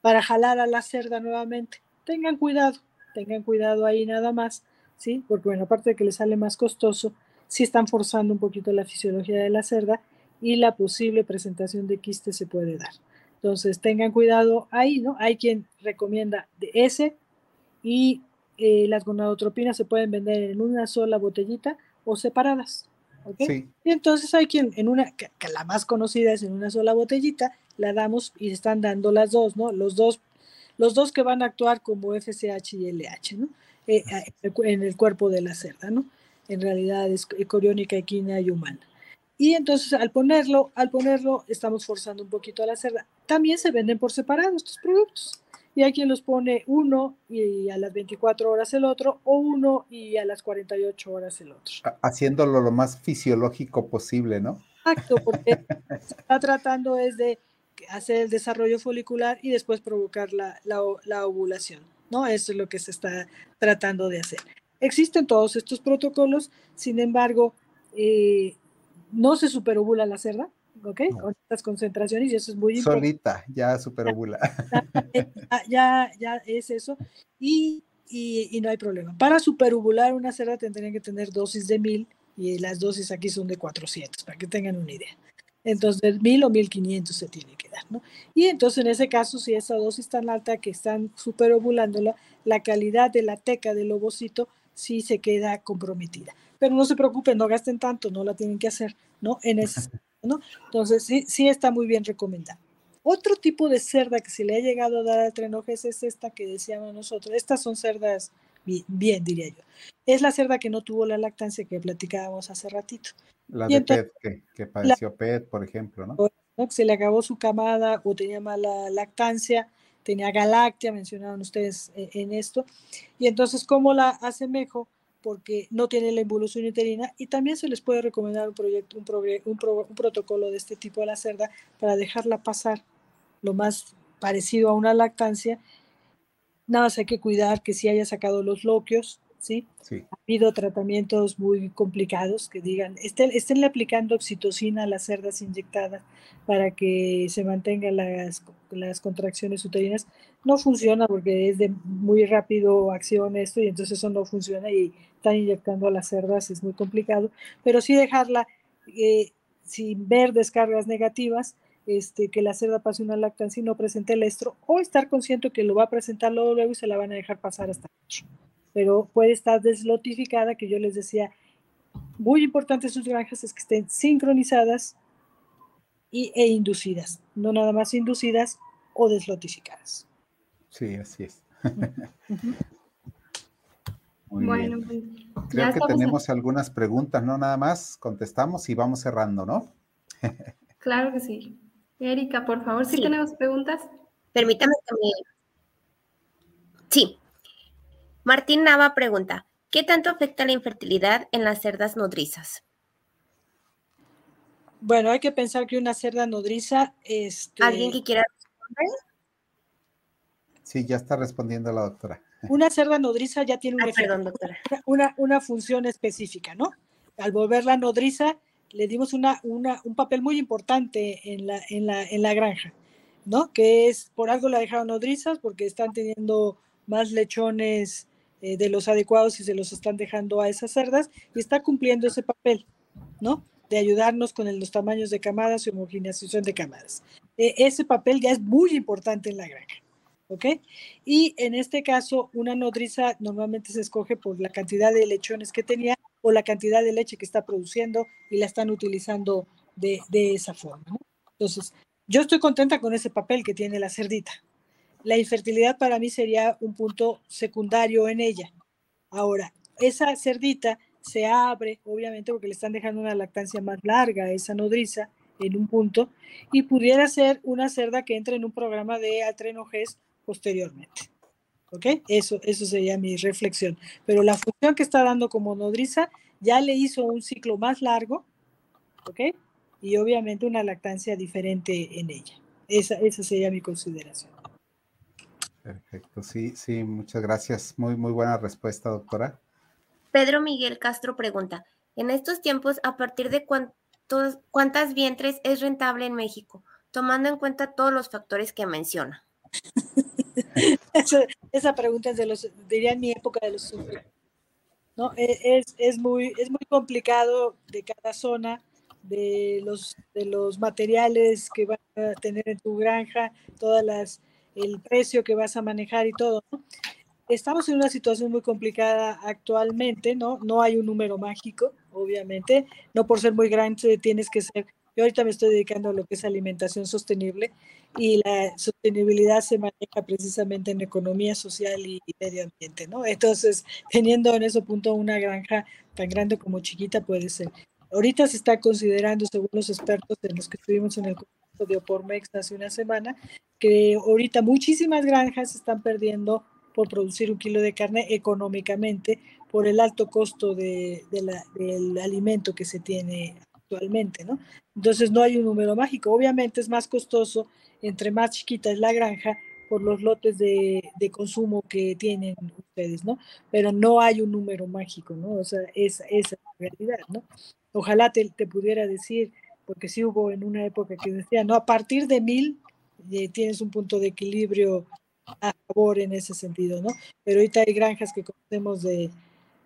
D: para jalar a la cerda nuevamente. Tengan cuidado, tengan cuidado ahí nada más, ¿sí? Porque bueno, aparte de que les sale más costoso, sí están forzando un poquito la fisiología de la cerda y la posible presentación de quiste se puede dar. Entonces, tengan cuidado ahí, ¿no? Hay quien recomienda de ese y eh, las gonadotropinas se pueden vender en una sola botellita o separadas. ¿ok? Sí. Y entonces hay quien en una, que, que, la más conocida es en una sola botellita, la damos y están dando las dos, ¿no? Los dos los dos que van a actuar como FSH y LH, ¿no? Eh, en el cuerpo de la cerda, ¿no? En realidad es coriónica, equina y humana. Y entonces al ponerlo, al ponerlo, estamos forzando un poquito a la cerda. También se venden por separado estos productos. Y hay quien los pone uno y a las 24 horas el otro, o uno y a las 48 horas el otro.
C: Haciéndolo lo más fisiológico posible, ¿no?
D: Exacto, porque se está tratando es de hacer el desarrollo folicular y después provocar la, la, ovulación, ¿no? Eso es lo que se está tratando de hacer. Existen todos estos protocolos, sin embargo, eh, no se superovula la cerda, ¿ok? Con estas concentraciones y eso es muy
C: importante. Solita, ya superovula.
D: Ya, ya, es eso y, y, y, no hay problema. Para superovular una cerda tendrían que tener dosis de mil y las dosis aquí son de 400, para que tengan una idea. Entonces, mil o mil quinientos se tiene que dar, ¿no? Y entonces, en ese caso, si esa dosis tan alta que están superovulándola, la calidad de la teca del ovocito sí se queda comprometida. Pero no se preocupen, no gasten tanto, no la tienen que hacer, ¿no? En <laughs> ese ¿no? Entonces, sí, sí está muy bien recomendado. Otro tipo de cerda que se le ha llegado a dar al trenojes es esta que decíamos nosotros. Estas son cerdas bien, diría yo. Es la cerda que no tuvo la lactancia que platicábamos hace ratito.
C: La de PET, que, padeció PET, por ejemplo, ¿no?
D: Se le acabó su camada o tenía mala lactancia, tenía galactia, mencionaron ustedes eh, en esto. Y entonces, ¿cómo la asemejo? Porque no tiene la involución uterina y también se les puede recomendar un, proyecto, un, un protocolo de este tipo a la cerda para dejarla pasar lo más parecido a una lactancia Nada más hay que cuidar que si haya sacado los loquios, ¿sí? Ha habido tratamientos muy complicados que digan, estén, estén aplicando oxitocina a las cerdas inyectadas para que se mantengan las, las contracciones uterinas. No funciona porque es de muy rápido acción esto y entonces eso no funciona y están inyectando a las cerdas, es muy complicado, pero sí dejarla eh, sin ver descargas negativas, este, que la cerda pase una lactancia y no presente el estro, o estar consciente que lo va a presentar luego, luego y se la van a dejar pasar hasta pero puede estar deslotificada, que yo les decía, muy importante sus granjas es que estén sincronizadas y, e inducidas, no nada más inducidas o deslotificadas.
C: Sí, así es. Muy bueno, bien. Pues, Creo que tenemos algunas preguntas, ¿no? Nada más contestamos y vamos cerrando, ¿no?
B: claro que sí. Erika, por favor, ¿sí, tenemos preguntas?
A: Permítame que Sí, Martín Nava pregunta, ¿qué tanto afecta la infertilidad en las cerdas nodrizas?
D: Bueno, hay que pensar que una cerda nodriza... Este...
A: ¿Alguien que quiera responder?
C: Sí, ya está respondiendo la doctora.
D: Una cerda nodriza ya tiene una, una, función específica, ¿no? Al volverla nodriza, le dimos una, un papel muy importante en la, en, la, en la granja, ¿no? Que es, por algo la dejaron nodrizas, porque están teniendo más lechones eh, de los adecuados y se los están dejando a esas cerdas y está cumpliendo ese papel, ¿no? De ayudarnos con los tamaños de camadas y homogeneización de camadas. E, ese papel ya es muy importante en la granja, ¿ok? Y en este caso, una nodriza normalmente se escoge por la cantidad de lechones que tenía o la cantidad de leche que está produciendo y la están utilizando de, esa forma. Entonces, yo estoy contenta con ese papel que tiene la cerdita, la infertilidad para mí sería un punto secundario en ella. Ahora, esa cerdita se abre, obviamente porque le están dejando una lactancia más larga a esa nodriza en un punto, y pudiera ser una cerda que entre en un programa de atrenoges posteriormente. ¿Ok? Eso, eso sería mi reflexión. Pero la función que está dando como nodriza ya le hizo un ciclo más largo, ¿ok? Y obviamente una lactancia diferente en ella. Esa, esa sería mi consideración.
C: Perfecto, sí, sí, muchas gracias. Muy, muy buena respuesta, doctora.
A: Pedro Miguel Castro pregunta, en estos tiempos, ¿a partir de cuántos, cuántas vientres es rentable en México, tomando en cuenta todos los factores que menciona? <laughs>
D: esa, pregunta es de los, diría en mi época de los ¿no? E, es, es, muy, es muy complicado de cada zona, de los, de los materiales que van a tener en tu granja, todas las el precio que vas a manejar y todo. Estamos en una situación muy complicada actualmente, ¿no? No hay un número mágico, obviamente. No por ser muy grande tienes que ser. Yo ahorita me estoy dedicando a lo que es alimentación sostenible y la sostenibilidad se maneja precisamente en economía social y medio ambiente, ¿no? Entonces, teniendo en ese punto una granja tan grande como chiquita puede ser. Ahorita se está considerando, según los expertos en los que estuvimos en el de Opormex hace una semana, que ahorita muchísimas granjas están perdiendo por producir un kilo de carne económicamente por el alto costo de, del alimento que se tiene actualmente, ¿no? Entonces no hay un número mágico. Obviamente es más costoso entre más chiquita es la granja por los lotes de, de, consumo que tienen ustedes, ¿no? Pero no hay un número mágico, ¿no? O sea, esa, es la realidad, ¿no? Ojalá te, te pudiera decir porque sí hubo en una época que decía, no, a partir de mil eh, tienes un punto de equilibrio a favor en ese sentido, ¿no? Pero ahorita hay granjas que conocemos de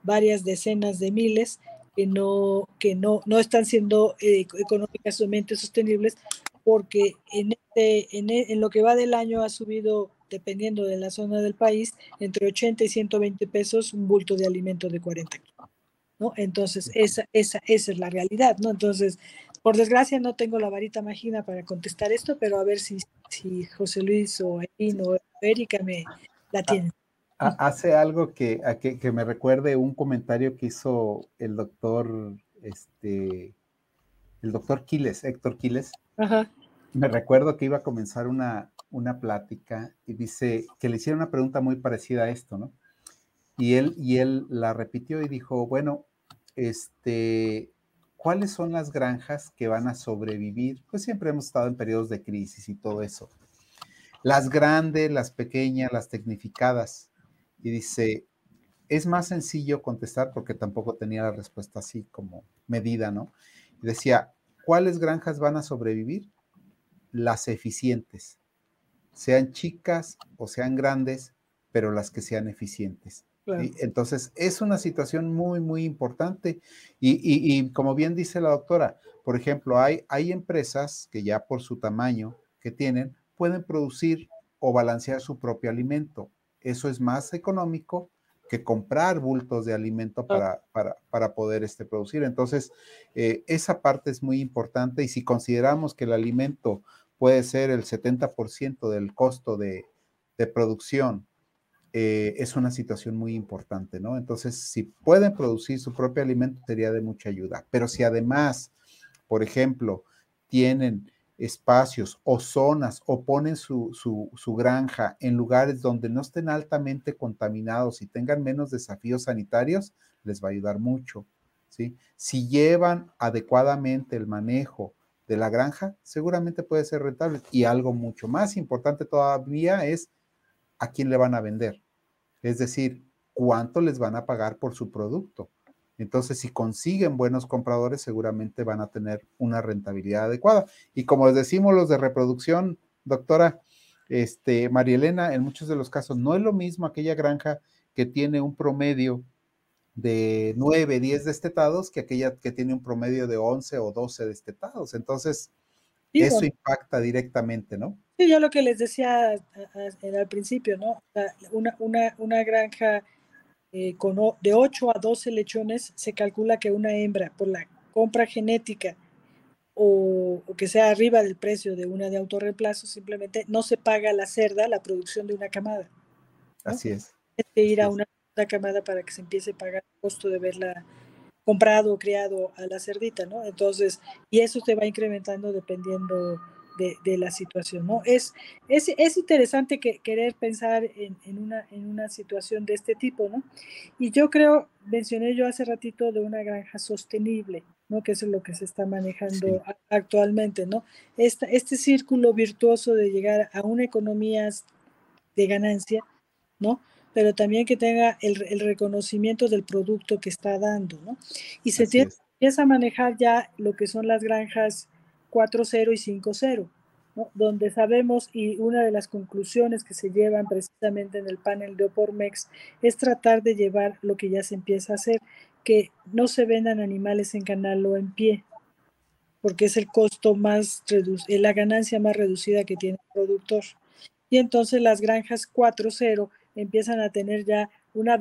D: varias decenas de miles que no, que no, no están siendo eh, económicamente sostenibles porque en, este, en, e, en, lo que va del año ha subido, dependiendo de la zona del país, entre 80 y 120 pesos un bulto de alimento de 40 kilos. ¿no? Entonces, esa, esa, esa es la realidad, ¿no? Entonces, por desgracia no tengo la varita mágica para contestar esto, pero a ver si, si José Luis o o Erika me la tienen.
C: Hace algo que, que, me recuerde un comentario que hizo el doctor, este, el doctor Quiles, Héctor Quiles. Me recuerdo que iba a comenzar una, una plática y dice que le hicieron una pregunta muy parecida a esto, ¿no? Y él, y él la repitió y dijo, bueno, este, ¿cuáles son las granjas que van a sobrevivir? Pues siempre hemos estado en periodos de crisis y todo eso. Las grandes, las pequeñas, las tecnificadas. Y dice, es más sencillo contestar porque tampoco tenía la respuesta así como medida, ¿no? Decía, ¿cuáles granjas van a sobrevivir? Las eficientes, sean chicas o sean grandes, pero las que sean eficientes. Entonces, es una situación muy, muy importante. Y, como bien dice la doctora, por ejemplo, hay, hay empresas que ya por su tamaño que tienen, pueden producir o balancear su propio alimento. Eso es más económico que comprar bultos de alimento para, para, poder este, producir. Entonces, eh, esa parte es muy importante y si consideramos que el alimento puede ser el 70% del costo de, de producción eh, es una situación muy importante, ¿no? Entonces, si pueden producir su propio alimento, sería de mucha ayuda. Pero si además, por ejemplo, tienen espacios o zonas o ponen su, su, granja en lugares donde no estén altamente contaminados y tengan menos desafíos sanitarios, les va a ayudar mucho, ¿sí? Si llevan adecuadamente el manejo de la granja, seguramente puede ser rentable. Y algo mucho más importante todavía es a quién le van a vender. Es decir, cuánto les van a pagar por su producto. Entonces, si consiguen buenos compradores, seguramente van a tener una rentabilidad adecuada. Y como les decimos los de reproducción, doctora este, María Elena, en muchos de los casos no es lo mismo aquella granja que tiene un promedio de 9, 10 destetados que aquella que tiene un promedio de 11 o 12 destetados. Entonces, eso impacta directamente, ¿no?
D: Sí, yo lo que les decía al principio, ¿no? Una, una, una granja eh, con de 8 a 12 lechones, se calcula que una hembra, por la compra genética o, que sea arriba del precio de una de autorreemplazo, simplemente no se paga la cerda la producción de una camada.
C: Así es.
D: Hay que ir a una, una camada para que se empiece a pagar el costo de verla comprado o criado a la cerdita, ¿no? Entonces, y eso se va incrementando dependiendo de, la situación, ¿no? Es, es, es interesante que, querer pensar en, en, una, en una situación de este tipo, ¿no? Y yo creo, mencioné yo hace ratito de una granja sostenible, ¿no? Que es lo que se está manejando actualmente, ¿no? Esta, este círculo virtuoso de llegar a una economía de ganancia, ¿no? pero también que tenga el, el reconocimiento del producto que está dando, ¿no? Y se empieza a manejar ya lo que son las granjas 4.0 y 5.0, ¿no? donde sabemos, y una de las conclusiones que se llevan precisamente en el panel de Opormex es tratar de llevar lo que ya se empieza a hacer, que no se vendan animales en canal o en pie, porque es el costo más reducido, la ganancia más reducida que tiene el productor. Y entonces las granjas 4.0 empiezan a tener ya una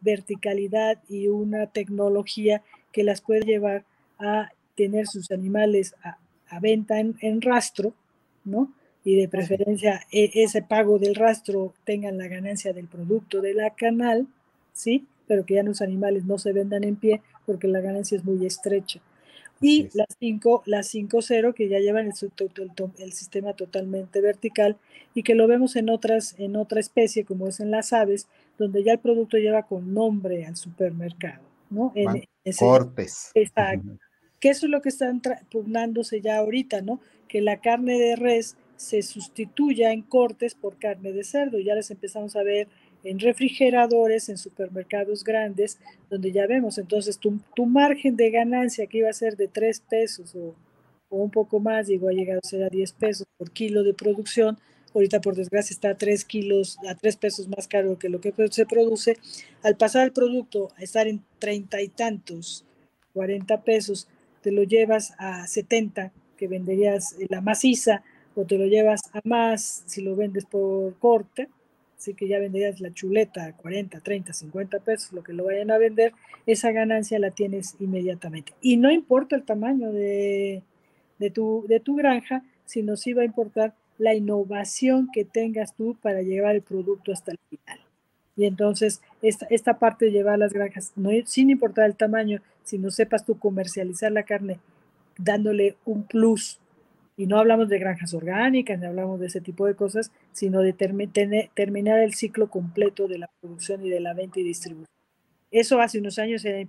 D: verticalidad y una tecnología que las puede llevar a tener sus animales a, venta en, rastro, ¿no? Y de preferencia e, ese pago del rastro tengan la ganancia del producto de la canal, ¿sí? Pero que ya los animales no se vendan en pie porque la ganancia es muy estrecha y las 5, las 5.0 que ya llevan el, el, sistema totalmente vertical y que lo vemos en otras en otra especie como es en las aves donde ya el producto lleva con nombre al supermercado, ¿no? En,
C: cortes.
D: Exacto. Que eso es lo que están pugnándose ya ahorita, ¿no? Que la carne de res se sustituya en cortes por carne de cerdo. Ya les empezamos a ver en refrigeradores, en supermercados grandes, donde ya vemos, entonces tu, tu margen de ganancia que iba a ser de 3 pesos o, un poco más, llegó a llegar a ser a 10 pesos por kilo de producción, ahorita por desgracia está a 3 kilos, a 3 pesos más caro que lo que se produce, al pasar el producto a estar en treinta y tantos, 40 pesos, te lo llevas a 70, que venderías la maciza, o te lo llevas a más si lo vendes por corte, así que ya venderías la chuleta a 40, 30, 50 pesos, lo que lo vayan a vender, esa ganancia la tienes inmediatamente. Y no importa el tamaño de, tu, de tu granja, sino sí va a importar la innovación que tengas tú para llevar el producto hasta el final. Y entonces, esta, esta parte de llevar las granjas, no, sin importar el tamaño, si no sepas tú comercializar la carne, dándole un plus y no hablamos de granjas orgánicas, ni hablamos de ese tipo de cosas, sino de terminar el ciclo completo de la producción y de la venta y distribución. Eso hace unos años era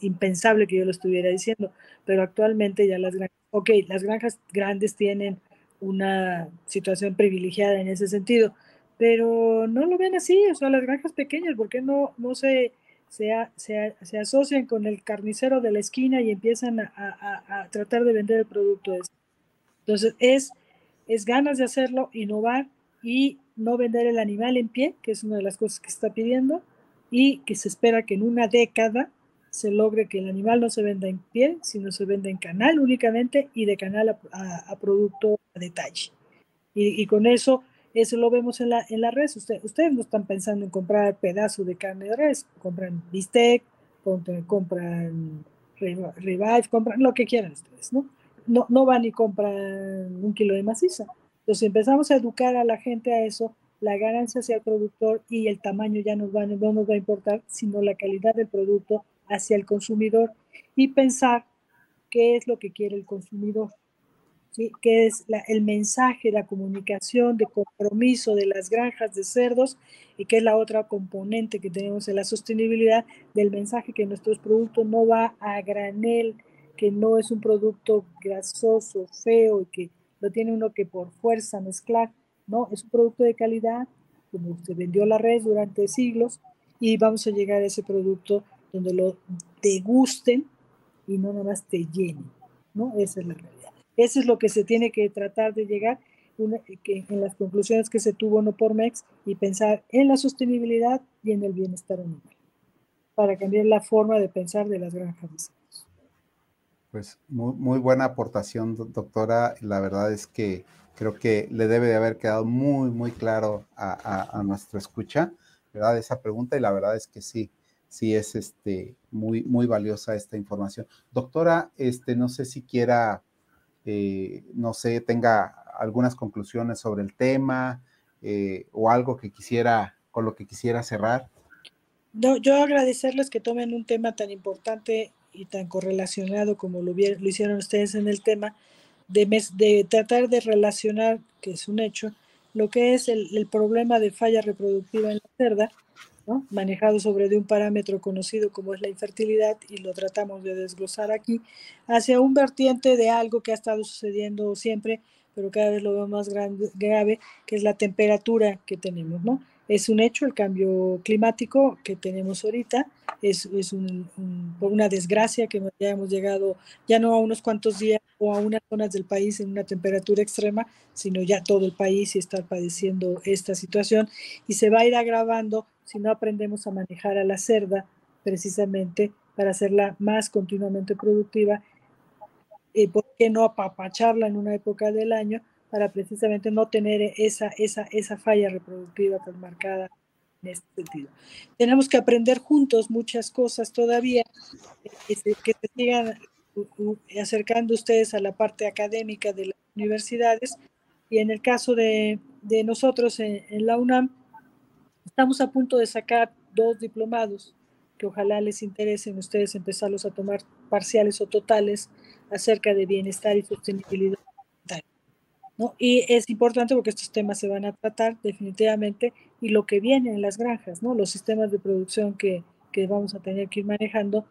D: impensable que yo lo estuviera diciendo, pero actualmente ya las granjas, ok, las granjas grandes tienen una situación privilegiada en ese sentido, pero no lo ven así, o sea, las granjas pequeñas, ¿por qué no, no se se, se, asocian con el carnicero de la esquina y empiezan a, tratar de vender el producto. Entonces, es, es ganas de hacerlo, innovar y no vender el animal en pie, que es una de las cosas que se está pidiendo, y que se espera que en una década se logre que el animal no se venda en pie, sino se venda en canal únicamente y de canal a, producto a detalle. Y, y con eso eso lo vemos en la, en la red. ustedes no están pensando en comprar pedazo de carne de res, compran bistec, compran, revive, compran lo que quieran ustedes, ¿no? No, no van y compran un kilo de maciza. Entonces empezamos a educar a la gente a eso, la ganancia hacia el productor y el tamaño ya nos va, no nos va a importar, sino la calidad del producto hacia el consumidor y pensar qué es lo que quiere el consumidor que es el mensaje, la comunicación de compromiso de las granjas de cerdos y que es la otra componente que tenemos en la sostenibilidad del mensaje que nuestros productos no va a granel, que no es un producto grasoso, feo y que lo tiene uno que por fuerza mezclar, no, es un producto de calidad, como se vendió la red durante siglos y vamos a llegar a ese producto donde lo degusten y no nada más te llenen, ¿no? Esa es la realidad. Eso es lo que se tiene que tratar de llegar en las conclusiones que se tuvo no por MEX y pensar en la sostenibilidad y en el bienestar animal para cambiar la forma de pensar de las granjas.
C: Pues muy, buena aportación, doctora. La verdad es que creo que le debe de haber quedado muy, muy claro a, a, nuestra escucha, ¿verdad? Esa pregunta y la verdad es que sí, sí es este, muy, muy valiosa esta información. Doctora, este, no sé si quiera eh, no sé, tenga algunas conclusiones sobre el tema eh, o algo que quisiera, con lo que quisiera cerrar.
D: No, yo agradecerles que tomen un tema tan importante y tan correlacionado como lo, lo hicieron ustedes en el tema, de, de, tratar de relacionar, que es un hecho, lo que es el, el problema de falla reproductiva en la cerda manejado sobre de un parámetro conocido como es la infertilidad y lo tratamos de desglosar aquí, hacia un vertiente de algo que ha estado sucediendo siempre, pero cada vez lo veo más grave, que es la temperatura que tenemos. ¿no? Es un hecho el cambio climático que tenemos ahorita, es, es una desgracia que ya hemos llegado ya no a unos cuantos días o a unas zonas del país en una temperatura extrema, sino ya todo el país y está padeciendo esta situación y se va a ir agravando si no aprendemos a manejar a la cerda precisamente para hacerla más continuamente productiva. Eh, ¿Por qué no apapacharla en una época del año para precisamente no tener esa, esa, esa falla reproductiva tan marcada en este sentido? Tenemos que aprender juntos muchas cosas todavía, eh, que se, que se sigan acercando ustedes a la parte académica de las universidades. Y en el caso de, de nosotros en, en la UNAM, Estamos a punto de sacar dos diplomados que ojalá les interesen ustedes empezarlos a tomar parciales o totales acerca de bienestar y sostenibilidad. ¿no? Y es importante porque estos temas se van a tratar definitivamente y lo que viene en las granjas, ¿no? los sistemas de producción que, que vamos a tener que ir manejando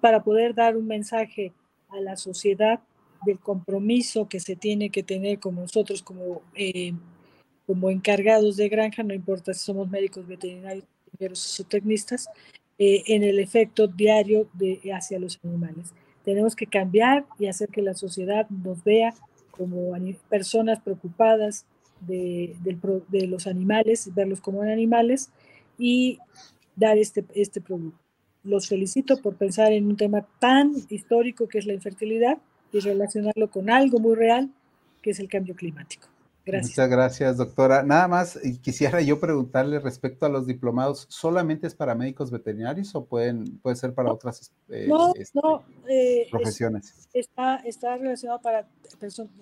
D: para poder dar un mensaje a la sociedad del compromiso que se tiene que tener con nosotros como eh, como encargados de granja, no importa si somos médicos veterinarios, o zootecnistas, eh, en el efecto diario de, hacia los animales. Tenemos que cambiar y hacer que la sociedad nos vea como personas preocupadas de, de, los animales, verlos como animales y dar este, este producto. Los felicito por pensar en un tema tan histórico que es la infertilidad y relacionarlo con algo muy real que es el cambio climático.
C: Muchas gracias, doctora. Nada más quisiera yo preguntarle respecto a los diplomados, ¿solamente es para médicos veterinarios o pueden, puede ser para otras
D: eh, este, eh, profesiones? está, está relacionado para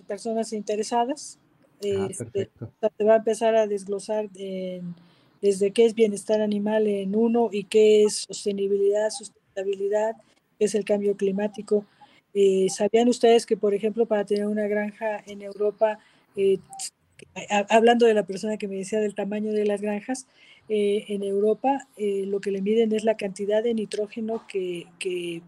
D: personas interesadas. Ah, este, se va a empezar a desglosar desde qué es bienestar animal en uno y qué es sostenibilidad, sustentabilidad, qué es el cambio climático. Eh, ¿Sabían ustedes que, por ejemplo, para tener una granja en Europa, eh, hablando de la persona que me decía del tamaño de las granjas, eh, en Europa eh, lo que le miden es la cantidad de nitrógeno que,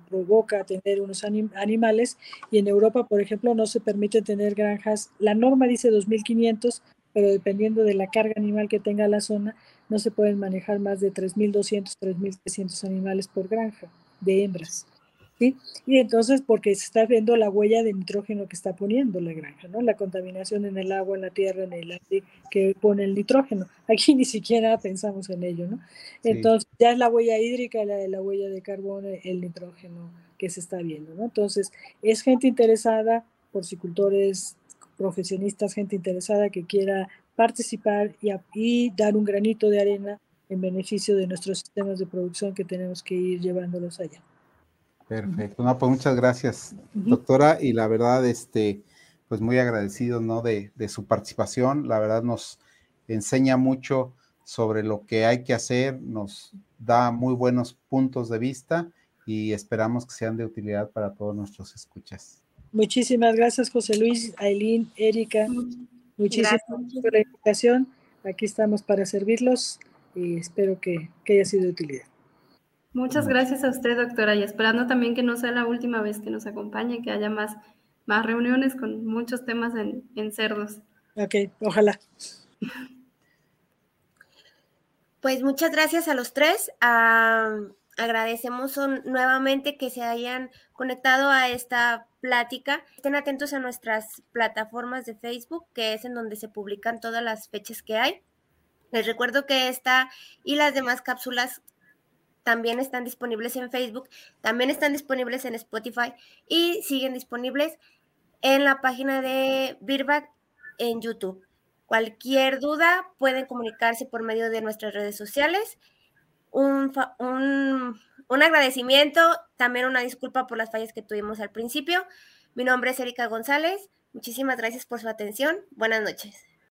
D: provoca tener unos animales y en Europa, por ejemplo, no se permite tener granjas, la norma dice 2.500, pero dependiendo de la carga animal que tenga la zona, no se pueden manejar más de 3.200, 3.300 animales por granja de hembras. ¿Sí? Y entonces, porque se está viendo la huella de nitrógeno que está poniendo la granja, ¿no? La contaminación en el agua, en la tierra, en el aire que pone el nitrógeno. Aquí ni siquiera pensamos en ello, ¿no? Entonces, ya es la huella hídrica, la de la huella de carbono, el nitrógeno que se está viendo, ¿no? Entonces, es gente interesada, porcicultores, profesionistas, gente interesada que quiera participar y, y dar un granito de arena en beneficio de nuestros sistemas de producción que tenemos que ir llevándolos allá.
C: Perfecto, no, pues muchas gracias, doctora, y la verdad, este, pues muy agradecido, ¿no? De, de, su participación, la verdad nos enseña mucho sobre lo que hay que hacer, nos da muy buenos puntos de vista y esperamos que sean de utilidad para todos nuestros escuchas.
D: Muchísimas gracias, José Luis, Aileen, Erika, muchísimas gracias por la invitación, aquí estamos para servirlos y espero que, que haya sido de utilidad.
B: Muchas gracias a usted, doctora, y esperando también que no sea la última vez que nos acompañe, que haya más, más reuniones con muchos temas en, en cerdos.
D: Ok, ojalá.
A: Pues muchas gracias a los tres. Ah, agradecemos nuevamente que se hayan conectado a esta plática. Estén atentos a nuestras plataformas de Facebook, que es en donde se publican todas las fechas que hay. Les recuerdo que esta y las demás cápsulas también están disponibles en Facebook, también están disponibles en Spotify y siguen disponibles en la página de Birback en YouTube. Cualquier duda pueden comunicarse por medio de nuestras redes sociales. Un, un, agradecimiento, también una disculpa por las fallas que tuvimos al principio. Mi nombre es Erika González. Muchísimas gracias por su atención. Buenas noches.